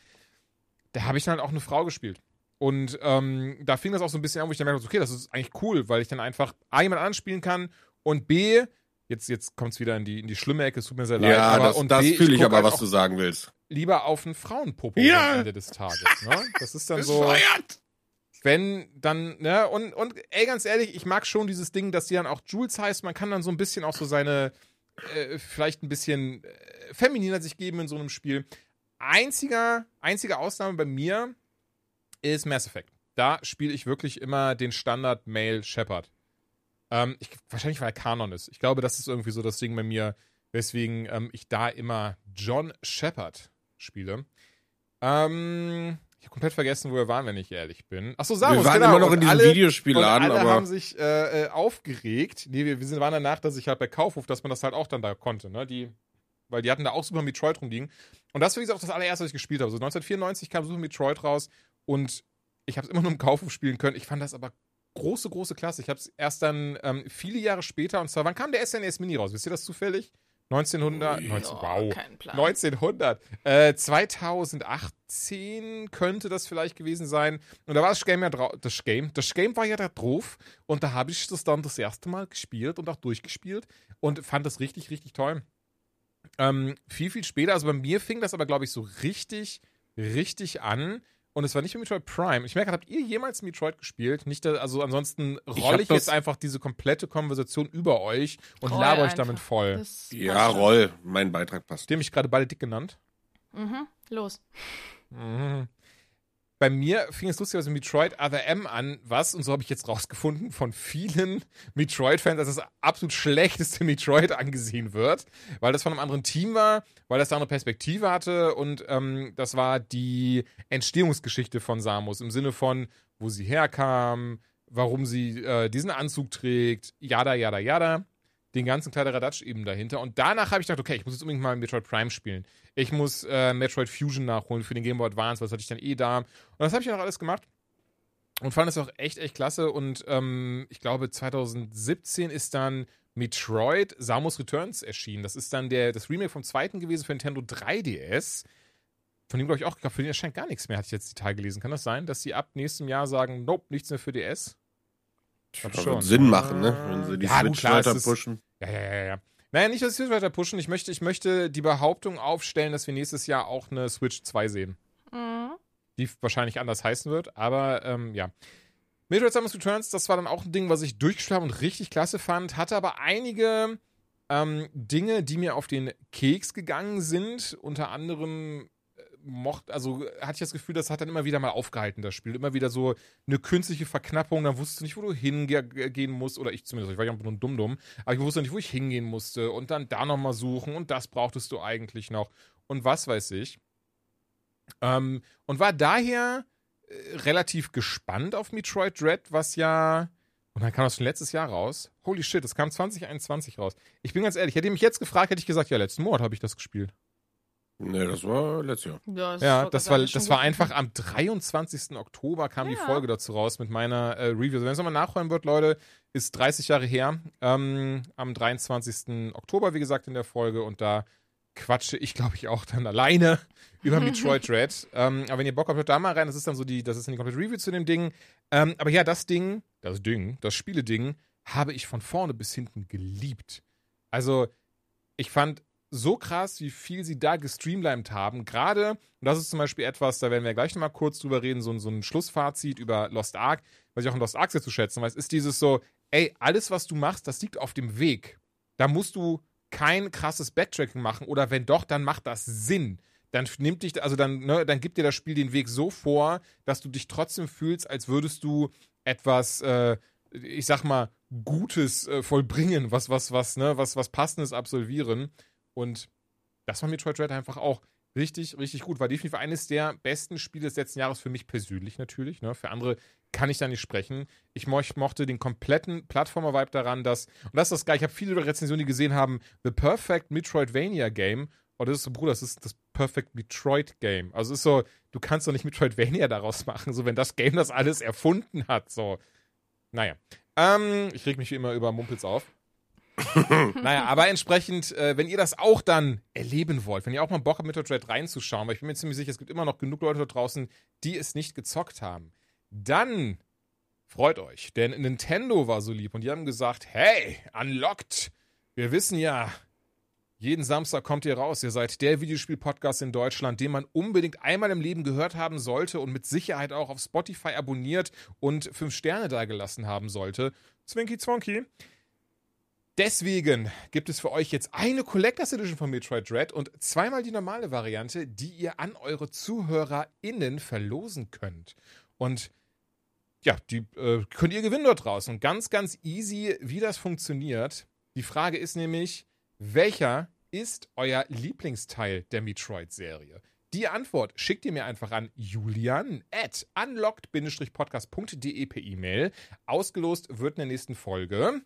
da habe ich dann halt auch eine Frau gespielt. Und ähm, da fing das auch so ein bisschen an, wo ich dann merkte, okay, das ist eigentlich cool, weil ich dann einfach A, jemand anderen spielen kann und B, jetzt, jetzt kommt es wieder in die, in die schlimme Ecke, es tut mir sehr leid. Ja, aber, das, und das fühle ich aber, halt was du sagen willst. lieber auf einen Frauenpopo Ja. am Ende des Tages. Ne? Das ist dann so, wenn dann, ne, und, und ey, ganz ehrlich, ich mag schon dieses Ding, dass die dann auch Jules heißt. Man kann dann so ein bisschen auch so seine, äh, vielleicht ein bisschen äh, femininer sich geben in so einem Spiel. Einziger, einzige Ausnahme bei mir ist Mass Effect. Da spiele ich wirklich immer den Standard Male Shepard. Ähm, ich, wahrscheinlich, weil er Kanon ist. Ich glaube, das ist irgendwie so das Ding bei mir, weswegen ähm, ich da immer John Shepard spiele. Ähm, ich habe komplett vergessen, wo wir waren, wenn ich ehrlich bin. Achso, Samus, Wir waren genau. immer noch in diesem alle, Videospielladen, alle aber haben sich äh, äh, aufgeregt. Nee, wir, wir sind, waren danach, dass ich halt bei Kaufhof, dass man das halt auch dann da konnte, ne? Die, weil die hatten da auch Super Metroid rumliegen. Und das war wie gesagt auch das allererste, was ich gespielt habe. So 1994 kam Super Metroid raus und ich habe es immer nur im Kaufhof spielen können. Ich fand das aber große, große Klasse. Ich habe es erst dann ähm, viele Jahre später, und zwar, wann kam der SNES Mini raus? Wisst ihr das zufällig? 1900, 19, Oh, wow. Kein Plan. 1900. Äh, 2018 könnte das vielleicht gewesen sein. Und da war das Game ja drauf. Das Game, das Game war ja da drauf. Und da habe ich das dann das erste Mal gespielt und auch durchgespielt und fand das richtig, richtig toll. Ähm, viel, viel später, also bei mir fing das aber, glaube ich, so richtig, richtig an. Und es war nicht mit Metroid Prime. Ich merke, habt ihr jemals Metroid gespielt? Nicht, also ansonsten Ich rolle ich, das- jetzt einfach diese komplette Konversation über euch und Roll laber euch einfach. damit voll. Das ja. Roll, mein Beitrag passt. Dem ich gerade beide dick genannt. Mhm. Los. Mhm. Bei mir fing es lustigerweise mit Metroid Other M an, was, und so habe ich jetzt rausgefunden, von vielen [LAUGHS] Metroid-Fans als das absolut schlechteste [LAUGHS] Metroid angesehen wird, weil das von einem anderen Team war, weil das da eine Perspektive hatte und ähm, das war die Entstehungsgeschichte von Samus im Sinne von, wo sie herkam, warum sie äh, diesen Anzug trägt, yada, yada, yada. Den ganzen Kladderadatsch eben dahinter. Und danach habe ich gedacht, okay, ich muss jetzt unbedingt mal Metroid Prime spielen. Ich muss äh, Metroid Fusion nachholen für den Game Boy Advance, weil das hatte ich dann eh da. Und das habe ich dann auch alles gemacht. Und fand es auch echt, echt klasse. Und ähm, ich glaube, 2017 ist dann Metroid Samus Returns erschienen. Das ist dann der, das Remake vom zweiten gewesen für Nintendo 3DS. Von dem glaube ich auch, für den erscheint gar nichts mehr, hatte ich jetzt die Tage gelesen. Kann das sein, dass sie ab nächstem Jahr sagen, nope, nichts mehr für DS? Schon. Sinn machen, ne? Wenn sie die Ja, Switch klar, weiter pushen. Ja, ja, ja, ja. Naja, nicht, dass ich Switch weiter pushen. Ich möchte, ich möchte die Behauptung aufstellen, dass wir nächstes Jahr auch eine Switch 2 sehen. Mhm. Die wahrscheinlich anders heißen wird, aber ähm, ja. Metroid Samus Returns, das war dann auch ein Ding, was ich durchgespielt habe und richtig klasse fand. Hatte aber einige ähm, Dinge, die mir auf den Keks gegangen sind. Unter anderem äh, mocht, also hatte ich das Gefühl, das hat dann immer wieder mal aufgehalten, das Spiel. Immer wieder so eine künstliche Verknappung, dann wusstest du nicht, wo du hingehen musst, oder ich zumindest, ich war ja nur ein Dumm-Dumm, aber ich wusste nicht, wo ich hingehen musste und dann da nochmal suchen und das brauchtest du eigentlich noch und was weiß ich. Ähm, und war daher äh, relativ gespannt auf Metroid Dread, was ja. Und dann kam das schon letztes Jahr raus. Holy shit, das kam 2021 raus. Ich bin ganz ehrlich, hätte ihr mich jetzt gefragt, hätte ich gesagt, ja, letzten Monat habe ich das gespielt. Ne, das war letztes Jahr. Ja, Ja, wollte das war, das war einfach am 23. Oktober kam die Ja. Folge dazu raus mit meiner äh, Review. Also wenn es nochmal nachholen wird, Leute, ist 30 Jahre her. Ähm, am 23. Oktober, wie gesagt, in der Folge. Und da quatsche ich, [LAUGHS] glaube ich, auch dann alleine [LAUGHS] über Metroid [LAUGHS] Dread. Ähm, aber wenn ihr Bock habt, hört da mal rein. Das ist dann so die, das ist dann die komplette Review zu dem Ding. Ähm, aber ja, das Ding, das Ding, das Spieleding, habe ich von vorne bis hinten geliebt. Also, ich fand so krass, wie viel sie da gestreamlined haben. Gerade, und das ist zum Beispiel etwas, da werden wir gleich nochmal kurz drüber reden, so, ein- so ein Schlussfazit über Lost Ark, was ich auch in Lost Ark sehr zu schätzen weiß, ist dieses so, ey, alles, was du machst, das liegt auf dem Weg. Da musst du kein krasses Backtracking machen oder wenn doch, dann macht das Sinn. Dann nimmt dich, also dann, ne, dann gibt dir das Spiel den Weg so vor, dass du dich trotzdem fühlst, als würdest du etwas, äh, ich sag mal, Gutes äh, vollbringen, was, was, was, ne, was, was Passendes absolvieren. Und das war Metroid Dread einfach auch richtig, richtig gut. War definitiv eines der besten Spiele des letzten Jahres für mich persönlich natürlich. Ne? Für andere kann ich da nicht sprechen. Ich mo mochte den kompletten Plattformer-Vibe daran, dass, und das ist das geil, ich habe viele Rezensionen, die gesehen haben, The Perfect Metroidvania Game. Und das ist so, Bruder, das ist das Perfect Metroid Game. Also es ist so, du kannst doch nicht Metroidvania daraus machen, so wenn das Game das alles erfunden hat. So, naja. Ähm, ich reg mich wie immer über Mumpels auf. [LAUGHS] naja, aber entsprechend, äh, wenn ihr das auch dann erleben wollt, wenn ihr auch mal Bock habt, Metroid Dread reinzuschauen, weil ich bin mir ziemlich sicher, es gibt immer noch genug Leute da draußen, die es nicht gezockt haben, dann freut euch, denn Nintendo war so lieb und die haben gesagt, hey, unlocked, wir wissen ja, jeden Samstag kommt ihr raus. Ihr seid der Videospiel-Podcast in Deutschland, den man unbedingt einmal im Leben gehört haben sollte und mit Sicherheit auch auf Spotify abonniert und fünf Sterne dagelassen haben sollte. Zwinky Zwonky. Deswegen gibt es für euch jetzt eine Collectors Edition von Metroid Dread und zweimal die normale Variante, die ihr an eure ZuhörerInnen verlosen könnt. Und ja, die äh, könnt ihr gewinnen dort draußen. Und ganz, ganz easy, wie das funktioniert. Die Frage ist nämlich, welcher ist euer Lieblingsteil der Metroid-Serie? Die Antwort schickt ihr mir einfach an julian at unlocked-podcast.de per E-Mail. Ausgelost wird in der nächsten Folge.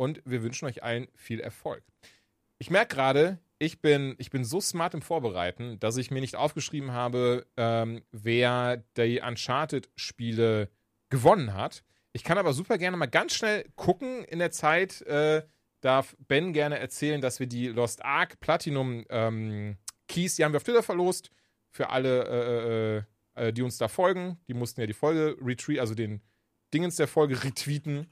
Und wir wünschen euch allen viel Erfolg. Ich merke gerade, ich bin, ich bin so smart im Vorbereiten, dass ich mir nicht aufgeschrieben habe, ähm, wer die Uncharted-Spiele gewonnen hat. Ich kann aber super gerne mal ganz schnell gucken in der Zeit. Äh, darf Ben gerne erzählen, dass wir die Lost Ark Platinum ähm, Keys, die haben wir auf Twitter verlost. Für alle, äh, äh, äh, die uns da folgen. Die mussten ja die Folge retweet, also den Dingens der Folge [LAUGHS] retweeten.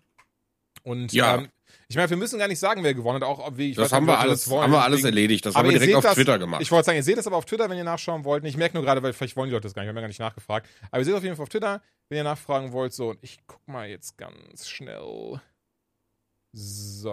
Und Ja. ähm, ich meine, wir müssen gar nicht sagen, wer gewonnen hat. Auch ob wir, ich Das weiß haben wir alles, das wollen, haben wir alles erledigt. Das aber haben wir direkt auf das, Twitter gemacht. Ich wollte sagen, ihr seht das aber auf Twitter, wenn ihr nachschauen wollt. Ich merke nur gerade, weil vielleicht wollen die Leute das gar nicht, wir haben ja gar nicht nachgefragt. Aber ihr seht auf jeden Fall auf Twitter, wenn ihr nachfragen wollt. So, und ich guck mal jetzt ganz schnell. So.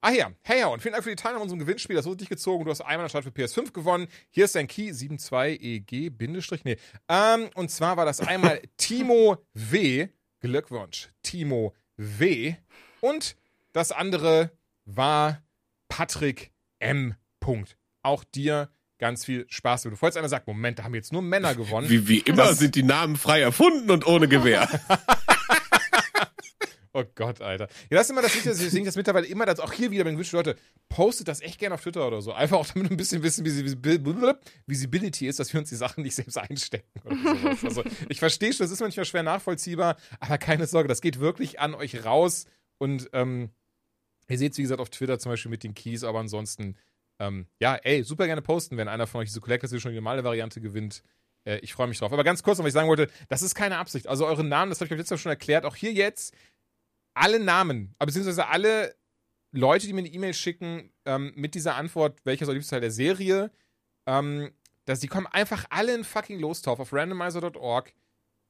Ah ja, hey ja, und vielen Dank für die Teilnahme an unserem Gewinnspiel. Das wurde dich gezogen. Du hast einmal anstatt für PS5 gewonnen. Hier ist dein Key 72EG Bindestrich. Nee. Ähm, und zwar war das einmal [LAUGHS] Timo W. Glückwunsch. Timo W. Und das andere war Patrick M. Punkt. Auch dir ganz viel Spaß. Bevor jetzt einer sagt, Moment, da haben jetzt nur Männer gewonnen. Wie, wie immer Das- sind die Namen frei erfunden und ohne Gewehr. [LAUGHS] Oh Gott, Alter. Ja, das ist immer das Wichtigste, deswegen das mittlerweile immer, das auch hier wieder, wenn gewünscht Leute, postet das echt gerne auf Twitter oder so. Einfach auch damit wir ein bisschen wissen, wie Visibil- Visibility ist, dass wir uns die Sachen nicht selbst einstecken. Also ich verstehe schon, das ist manchmal schwer nachvollziehbar, aber keine Sorge, das geht wirklich an euch raus und ähm, Ihr seht es, wie gesagt, auf Twitter zum Beispiel mit den Keys, aber ansonsten, ähm, ja, ey, super gerne posten, wenn einer von euch diese Collectors Edition die normale Variante gewinnt. Äh, ich freue mich drauf. Aber ganz kurz noch, was ich sagen wollte, das ist keine Absicht. Also eure Namen, das habe ich euch letztes Mal schon erklärt, auch hier jetzt, alle Namen, aber beziehungsweise alle Leute, die mir eine E-Mail schicken ähm, mit dieser Antwort, welcher soll Teil der Serie, ähm, dass die kommen einfach alle in fucking Lostopf auf randomizer.org.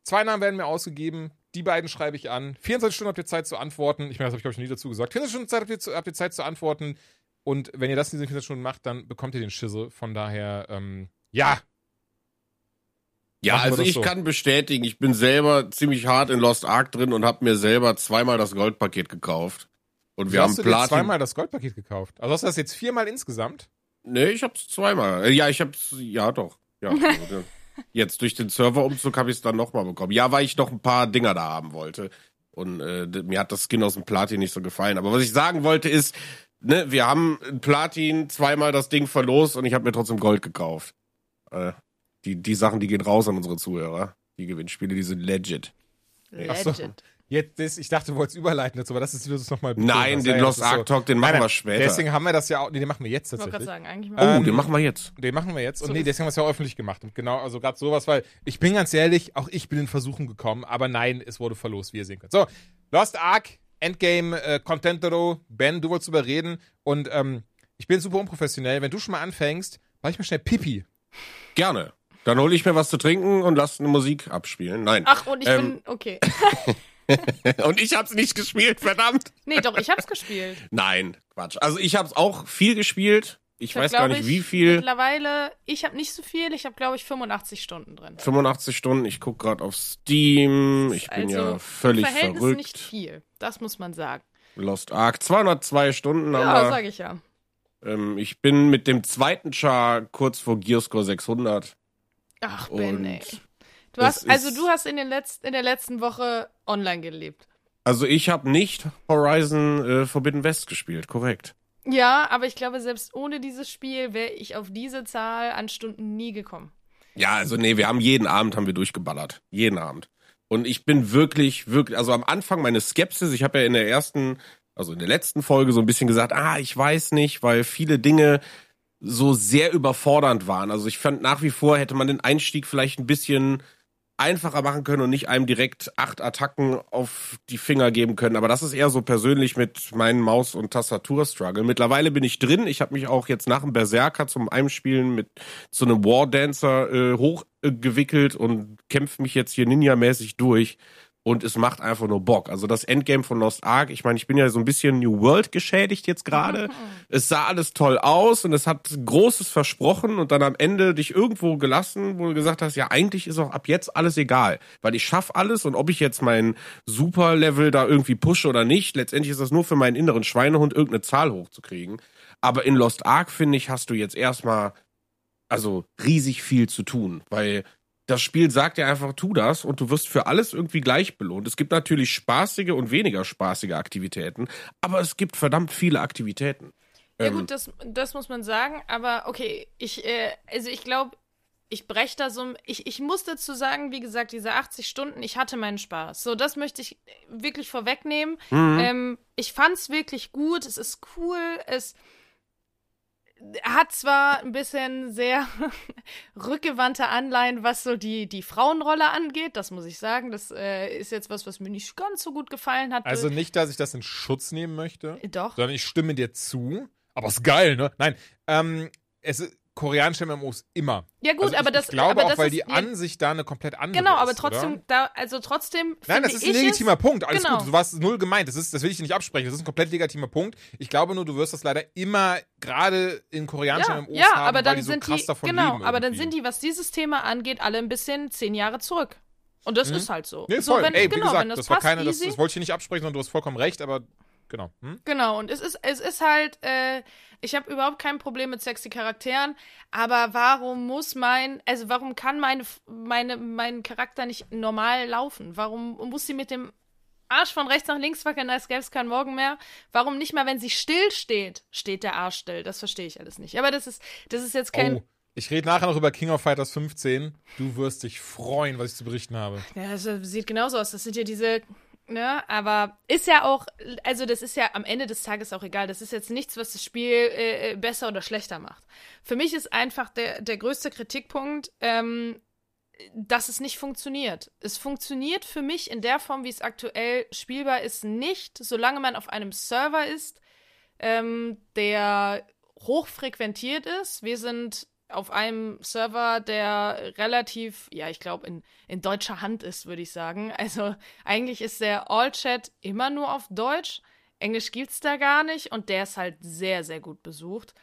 Zwei Namen werden mir ausgegeben, die beiden schreibe ich an. 24 Stunden habt ihr Zeit zu antworten. Ich meine, das habe ich, glaube ich, noch nie dazu gesagt. 24 Stunden Zeit habt, ihr, zu, habt ihr Zeit zu antworten. Und wenn ihr das in diesen 24 Stunden macht, dann bekommt ihr den Schisse. Von daher, ähm, ja. Ja, Machen also ich so. kann bestätigen, ich bin selber ziemlich hart in Lost Ark drin und habe mir selber zweimal das Goldpaket gekauft. Und wir Wie haben hast du dir Platin. zweimal das Goldpaket gekauft? Also hast du das jetzt viermal insgesamt? Nee, ich hab's zweimal. Äh, Ja, ich hab's, ja doch. Ja, [LAUGHS] also, ja. Jetzt durch den Serverumzug habe ich es dann nochmal bekommen. Ja, weil ich noch ein paar Dinger da haben wollte. Und äh, mir hat das Skin aus dem Platin nicht so gefallen. Aber was ich sagen wollte ist, ne, wir haben in Platin zweimal das Ding verlost und ich habe mir trotzdem Gold gekauft. Äh, die, die Sachen, die gehen raus an unsere Zuhörer. Die Gewinnspiele, die sind legit. Ach so. Jetzt, das, ich dachte, du wolltest überleiten dazu, aber das ist, wie du das nochmal Nein, den Lost Ark Talk, den machen wir später. Deswegen haben wir das ja auch, nee, den machen wir jetzt Ich wollte gerade tatsächlich. sagen, eigentlich Oh, mal. Ähm, den machen wir jetzt. Den machen wir jetzt. So Und nee, ist deswegen haben wir es ja auch öffentlich gemacht. Und genau, also gerade sowas, weil ich bin ganz ehrlich, auch ich bin in Versuchen gekommen, aber nein, es wurde verlost, wie ihr sehen könnt. So, Lost Ark, Endgame, äh, Contentero, Ben, du wolltest überreden und ähm, ich bin super unprofessionell. Wenn du schon mal anfängst, mach ich mal schnell Pipi. Gerne. Dann hole ich mir was zu trinken und lass eine Musik abspielen. Nein. Ach, und ich Ähm. bin. Okay. [LAUGHS] [LAUGHS] Und ich hab's nicht gespielt, verdammt. Nee, doch, ich hab's gespielt. [LAUGHS] Nein, Quatsch. Also ich hab's auch viel gespielt. Ich, hab, weiß gar nicht, ich, wie viel. Mittlerweile, ich habe nicht so viel, ich habe, glaube ich, 85 Stunden drin. 85 Stunden. Ich guck gerade auf Steam. Ich bin Also, ja völlig im Verhältnis verrückt. nicht viel. Das muss man sagen. Lost Ark. 202 Stunden Ja, haben wir. sage ich ja. Ähm, ich bin mit dem zweiten Char kurz vor Gearscore 600. Ach, Und Ben, ey. Du hast, also du hast in, den letzten, in der letzten Woche online gelebt. Also ich habe nicht Horizon äh, Forbidden West gespielt, korrekt. Ja, aber ich glaube, selbst ohne dieses Spiel wäre ich auf diese Zahl an Stunden nie gekommen. Ja, also nee, wir haben jeden Abend haben wir durchgeballert. Jeden Abend. Und ich bin wirklich, wirklich, also am Anfang meine Skepsis, ich habe ja in der ersten, also in der letzten Folge so ein bisschen gesagt, ah, ich weiß nicht, weil viele Dinge so sehr überfordernd waren. Also ich fand nach wie vor hätte man den Einstieg vielleicht ein bisschen einfacher machen können und nicht einem direkt acht Attacken auf die Finger geben können. Aber das ist eher so persönlich mit meinen Maus- und Tastatur-Struggle. Mittlerweile bin ich drin. Ich habe mich auch jetzt nach dem Berserker zum Einspielen mit so einem War-Dancer äh, hochgewickelt und kämpfe mich jetzt hier Ninja-mäßig durch. Und es macht einfach nur Bock. Also das Endgame von Lost Ark, ich meine, ich bin ja so ein bisschen New World geschädigt jetzt gerade. es sah alles toll aus und es hat Großes versprochen und dann am Ende dich irgendwo gelassen, wo du gesagt hast, ja, eigentlich ist auch ab jetzt alles egal, weil ich schaff alles und ob ich jetzt mein Super-Level da irgendwie pushe oder nicht, letztendlich ist das nur für meinen inneren Schweinehund, irgendeine Zahl hochzukriegen. Aber in Lost Ark, finde ich, hast du jetzt erstmal also riesig viel zu tun, weil das Spiel sagt ja einfach, tu das und du wirst für alles irgendwie gleich belohnt. Es gibt natürlich spaßige und weniger spaßige Aktivitäten, aber es gibt verdammt viele Aktivitäten. Ja Ähm, gut, das, das muss man sagen, aber okay, ich, äh, also ich glaube, ich breche da so, ich, ich muss dazu sagen, wie gesagt, diese 80 Stunden, ich hatte meinen Spaß. So, das möchte ich wirklich vorwegnehmen. Mhm. Ähm, ich fand's wirklich gut, es ist cool, es hat zwar ein bisschen sehr [LAUGHS] rückgewandte Anleihen, was so die, die Frauenrolle angeht, das muss ich sagen. Das äh, ist jetzt was, was mir nicht ganz so gut gefallen hat. Also nicht, dass ich das in Schutz nehmen möchte, Doch. sondern ich stimme dir zu. Aber ist geil, ne? Nein, ähm, es ist koreanische MMOs immer. Ja gut, also aber ich, das ich glaube aber auch, das weil ist, die Ansicht da eine komplett andere Genau, ist. aber trotzdem, Oder? da, also trotzdem. Nein, das ist ein legitimer es- Punkt. Alles genau. gut. Du warst null gemeint. Das, ist, das will ich dir nicht absprechen. Das ist ein komplett legitimer Punkt. Ich glaube nur, du wirst das leider immer gerade in koreanischen Ja, MMOs ja haben, aber weil dann die so sind krass die, genau, aber dann sind die, was dieses Thema angeht, alle ein bisschen zehn Jahre zurück. Und das ist halt so. Mhm. Nee, so, voll. wenn, Ey, wie genau, gesagt, wenn das, das, war keine, das, das wollte ich nicht absprechen, sondern du hast vollkommen recht, aber genau. Hm? Genau, und es ist, es ist halt, äh, ich habe überhaupt kein Problem mit sexy Charakteren, aber warum muss mein, also warum kann meine, meine, mein Charakter nicht normal laufen? Warum muss sie mit dem Arsch von rechts nach links wackeln, als gäbe es keinen Morgen mehr? Warum nicht mal, wenn sie still steht, steht der Arsch still? Das verstehe ich alles nicht. Aber das ist, das ist jetzt kein. Oh, ich rede nachher noch über King of Fighters 15. Du wirst dich freuen, was ich zu berichten habe. Ja, das sieht genauso aus. Das sind ja diese ne, aber ist ja auch, also das ist ja am Ende des Tages auch egal. Das ist jetzt nichts, was das Spiel äh, besser oder schlechter macht. Für mich ist einfach der, der größte Kritikpunkt, ähm, dass es nicht funktioniert. Es funktioniert für mich in der Form, wie es aktuell spielbar ist, nicht, solange man auf einem Server ist, ähm, der hochfrequentiert ist. Wir sind auf einem Server, der relativ, ja, ich glaube, in, in deutscher Hand ist, würde ich sagen. Also eigentlich ist der All-Chat immer nur auf Deutsch. Englisch gibt's da gar nicht und der ist halt sehr, sehr gut besucht.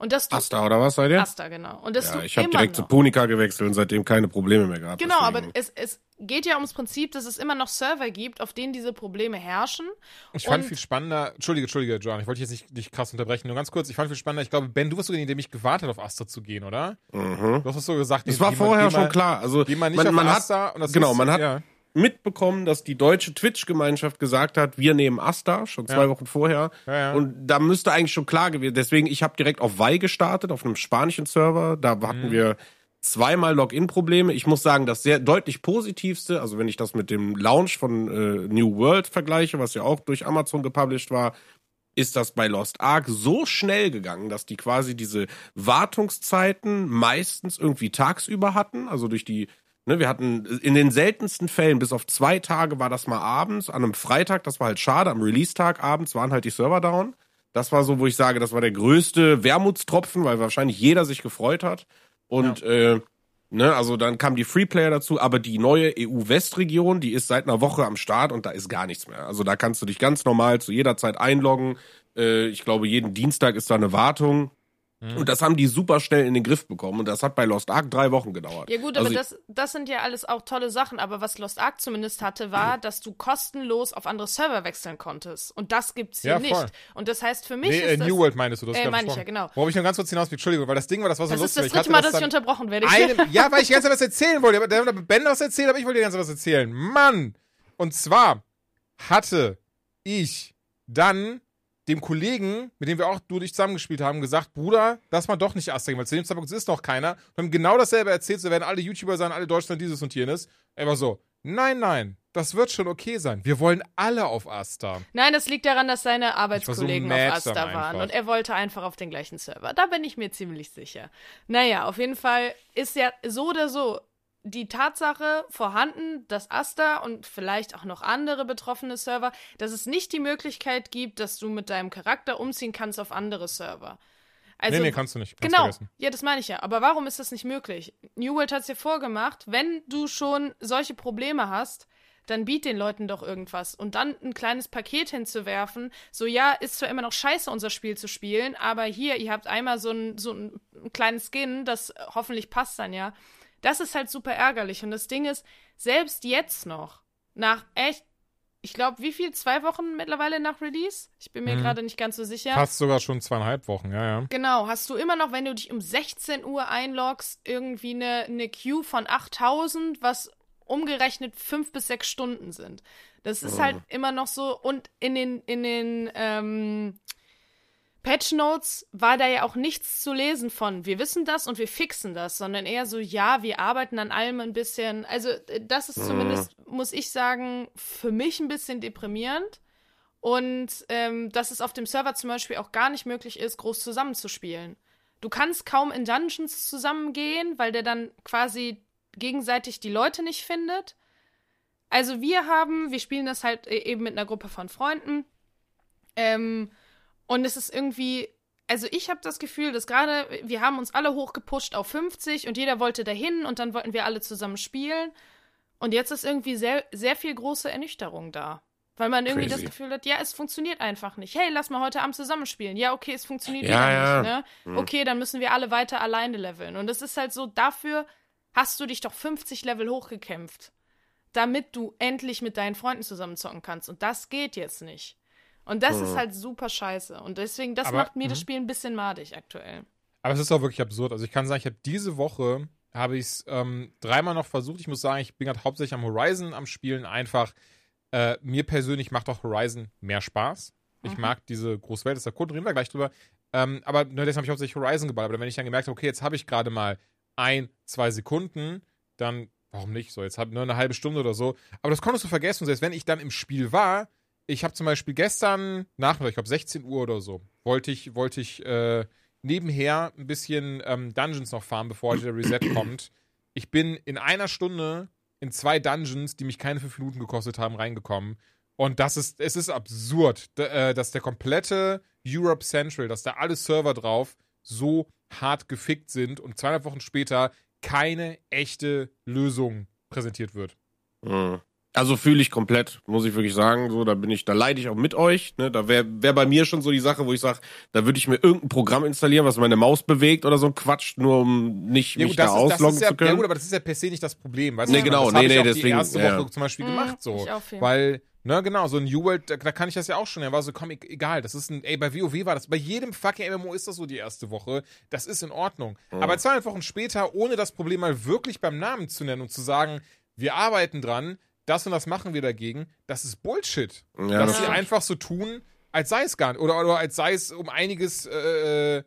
Und das du, Asta oder was seid ihr? Asta, genau. Und das ja, ich habe direkt noch. zu Punika gewechselt und seitdem keine Probleme mehr gehabt. Genau, aber deswegen. es, es geht ja ums Prinzip, dass es immer noch Server gibt, auf denen diese Probleme herrschen. Ich fand Und- viel spannender, Entschuldige, Entschuldige, John, ich wollte dich jetzt nicht, nicht krass unterbrechen, nur ganz kurz, ich fand viel spannender, ich glaube, Ben, du warst sogar derjenige, der mich gewartet hat, auf Astra zu gehen, oder? Mhm. Du hast es so gesagt. Das war vorher mal- schon klar. Also man, hat Asta und das genau, ist, man hat ja. Mitbekommen, dass die deutsche Twitch-Gemeinschaft gesagt hat, wir nehmen Asta schon zwei Ja. Wochen vorher. Ja, ja. Und da müsste eigentlich schon klar gewesen. Deswegen, ich habe direkt auf Vi gestartet, auf einem spanischen Server. Da hatten Mhm. wir zweimal Login-Probleme. Ich muss sagen, das sehr deutlich positivste, also wenn ich das mit dem Launch von äh, New World vergleiche, was ja auch durch Amazon gepublished war, ist das bei Lost Ark so schnell gegangen, dass die quasi diese Wartungszeiten meistens irgendwie tagsüber hatten, also durch die Ne, wir hatten in den seltensten Fällen, bis auf zwei Tage war das mal abends, an einem Freitag, das war halt schade, am Release-Tag abends waren halt die Server down. Das war so, wo ich sage, das war der größte Wermutstropfen, weil wahrscheinlich jeder sich gefreut hat. Und äh, ne, also dann kamen die Freeplayer dazu, aber die neue EU-Westregion, die ist seit einer Woche am Start und da ist gar nichts mehr. Also da kannst du dich ganz normal zu jeder Zeit einloggen. Äh, ich glaube, jeden Dienstag ist da eine Wartung. Und das haben die super schnell in den Griff bekommen. Und das hat bei Lost Ark drei Wochen gedauert. Ja gut, Also aber das, das sind ja alles auch tolle Sachen. Aber was Lost Ark zumindest hatte, war, dass du kostenlos auf andere Server wechseln konntest. Und das gibt's hier Ja, nicht. Und das heißt für mich Nee, äh, ist das, New World meinst du, das Äh, meine ich ja, genau. Worauf ich nur ganz kurz hinaus will, Entschuldigung, weil das Ding war, das war so Das ist lustig. das dritte ich Mal, hatte dass ich unterbrochen werde. Ich Einem, ja, weil ich die ganze Zeit was erzählen wollte. Aber der hat Ben was erzählt, aber ich wollte dir ganz was erzählen. Mann! Und zwar hatte ich dann dem Kollegen, mit dem wir auch du dich zusammengespielt haben, gesagt, Bruder, lass mal doch nicht gehen, weil zu dem Zeitpunkt ist noch keiner. Und haben genau dasselbe erzählt, so werden alle YouTuber sein, alle Deutschland dieses und jenes. Er war so, nein, nein, das wird schon okay sein. Wir wollen alle auf Asta. Nein, das liegt daran, dass seine so Arbeitskollegen mad auf Asta waren einfach. und er wollte einfach auf den gleichen Server. Da bin ich mir ziemlich sicher. Naja, auf jeden Fall ist ja so oder so die Tatsache vorhanden, dass Asta und vielleicht auch noch andere betroffene Server, dass es nicht die Möglichkeit gibt, dass du mit deinem Charakter umziehen kannst auf andere Server. Also, nee, nee, kannst du nicht. Kannst Genau, vergessen. ja, das meine ich ja. Aber warum ist das nicht möglich? New World hat es dir vorgemacht, wenn du schon solche Probleme hast, dann biet den Leuten doch irgendwas. Und dann ein kleines Paket hinzuwerfen, so ja, ist zwar immer noch scheiße, unser Spiel zu spielen, aber hier, ihr habt einmal so ein, so ein kleines Skin, das hoffentlich passt dann ja. Das ist halt super ärgerlich. Und das Ding ist, selbst jetzt noch, nach echt, ich glaube, wie viel? Zwei Wochen mittlerweile nach Release? Ich bin mir Mhm. gerade nicht ganz so sicher. Fast sogar schon zweieinhalb Wochen, ja, ja. Genau, hast du immer noch, wenn du dich um 16 Uhr einloggst, irgendwie eine, eine Queue von 8000, was umgerechnet fünf bis sechs Stunden sind. Das ist halt immer noch so. Und in den, in den ähm, Patch Notes war da ja auch nichts zu lesen von, wir wissen das und wir fixen das, sondern eher so, ja, wir arbeiten an allem ein bisschen. Also, äh, das ist zumindest, muss ich sagen, für mich ein bisschen deprimierend. Und ähm, dass es auf dem Server zum Beispiel auch gar nicht möglich ist, groß zusammenzuspielen. Du kannst kaum in Dungeons zusammengehen, weil der dann quasi gegenseitig die Leute nicht findet. Also wir haben, wir spielen das halt e- eben mit einer Gruppe von Freunden. Ähm, und es ist irgendwie, also ich habe das Gefühl, dass gerade, wir haben uns alle hochgepusht auf 50 und jeder wollte dahin und dann wollten wir alle zusammen spielen. Und jetzt ist irgendwie sehr, sehr viel große Ernüchterung da. Weil man irgendwie Crazy. das Gefühl hat, ja, es funktioniert einfach nicht. Hey, lass mal heute Abend zusammenspielen. Ja, okay, es funktioniert Ja, ja. nicht. Ne? Okay, dann müssen wir alle weiter alleine leveln. Und es ist halt so, dafür hast du dich doch 50 Level hochgekämpft, damit du endlich mit deinen Freunden zusammen zocken kannst. Und das geht jetzt nicht. Und das ist halt super scheiße. Und deswegen, das Aber- macht mir das mhm. Spiel ein bisschen madig aktuell. Aber es ist auch wirklich absurd. Also ich kann sagen, ich habe diese Woche habe ich es ähm, dreimal noch versucht. Ich muss sagen, ich bin gerade hauptsächlich am Horizon am Spielen. Einfach äh, mir persönlich macht auch Horizon mehr Spaß. Ich Mhm. mag diese Großwelt, das ist der Code, reden wir gleich drüber. Ähm, aber ne, deshalb habe ich hauptsächlich Horizon geballert. Aber wenn ich dann gemerkt habe, okay, jetzt habe ich gerade mal ein, zwei Sekunden, dann warum nicht? So, jetzt hab nur eine halbe Stunde oder so. Aber das konntest du vergessen. Selbst wenn ich dann im Spiel war, ich habe zum Beispiel gestern Nachmittag, ich glaube 16 Uhr oder so, wollte ich, wollte ich äh, nebenher ein bisschen ähm, Dungeons noch farmen, bevor der Reset [CLEARS THROAT] kommt. Ich bin in einer Stunde in zwei Dungeons, die mich keine fünf Minuten gekostet haben, reingekommen. Und das ist, es ist absurd, äh, dass der komplette Europe Central, dass da alle Server drauf so hart gefickt sind und zweieinhalb Wochen später keine echte Lösung präsentiert wird. Mhm. Also fühle ich komplett, muss ich wirklich sagen. So, da bin ich, da leide ich auch mit euch. Ne? Da wäre wär bei mir schon so die Sache, wo ich sage, da würde ich mir irgendein Programm installieren, was meine Maus bewegt oder so ein Quatsch, nur um nicht ja, mich gut, da ausloggen ja, zu können. Ja gut, aber das ist ja per se nicht das Problem. Weißt Nee, du? genau, das nee, hab ich nee, auch deswegen, die erste ja. Woche zum Beispiel Mhm, gemacht so. ich auch viel. Weil, ne, genau, so ein New World, da, da kann ich das ja auch schon. Er war so, komm, e- egal, das ist ein, ey, bei WoW war das, bei jedem fucking MMO ist das so die erste Woche. Das ist in Ordnung. Mhm. Aber zweieinhalb Wochen später, ohne das Problem mal wirklich beim Namen zu nennen und zu sagen, wir arbeiten dran, das und das machen wir dagegen, das ist Bullshit. Ja, dass das sie stimmt. einfach so tun, als sei es gar nicht. Oder, oder als sei es um einiges äh,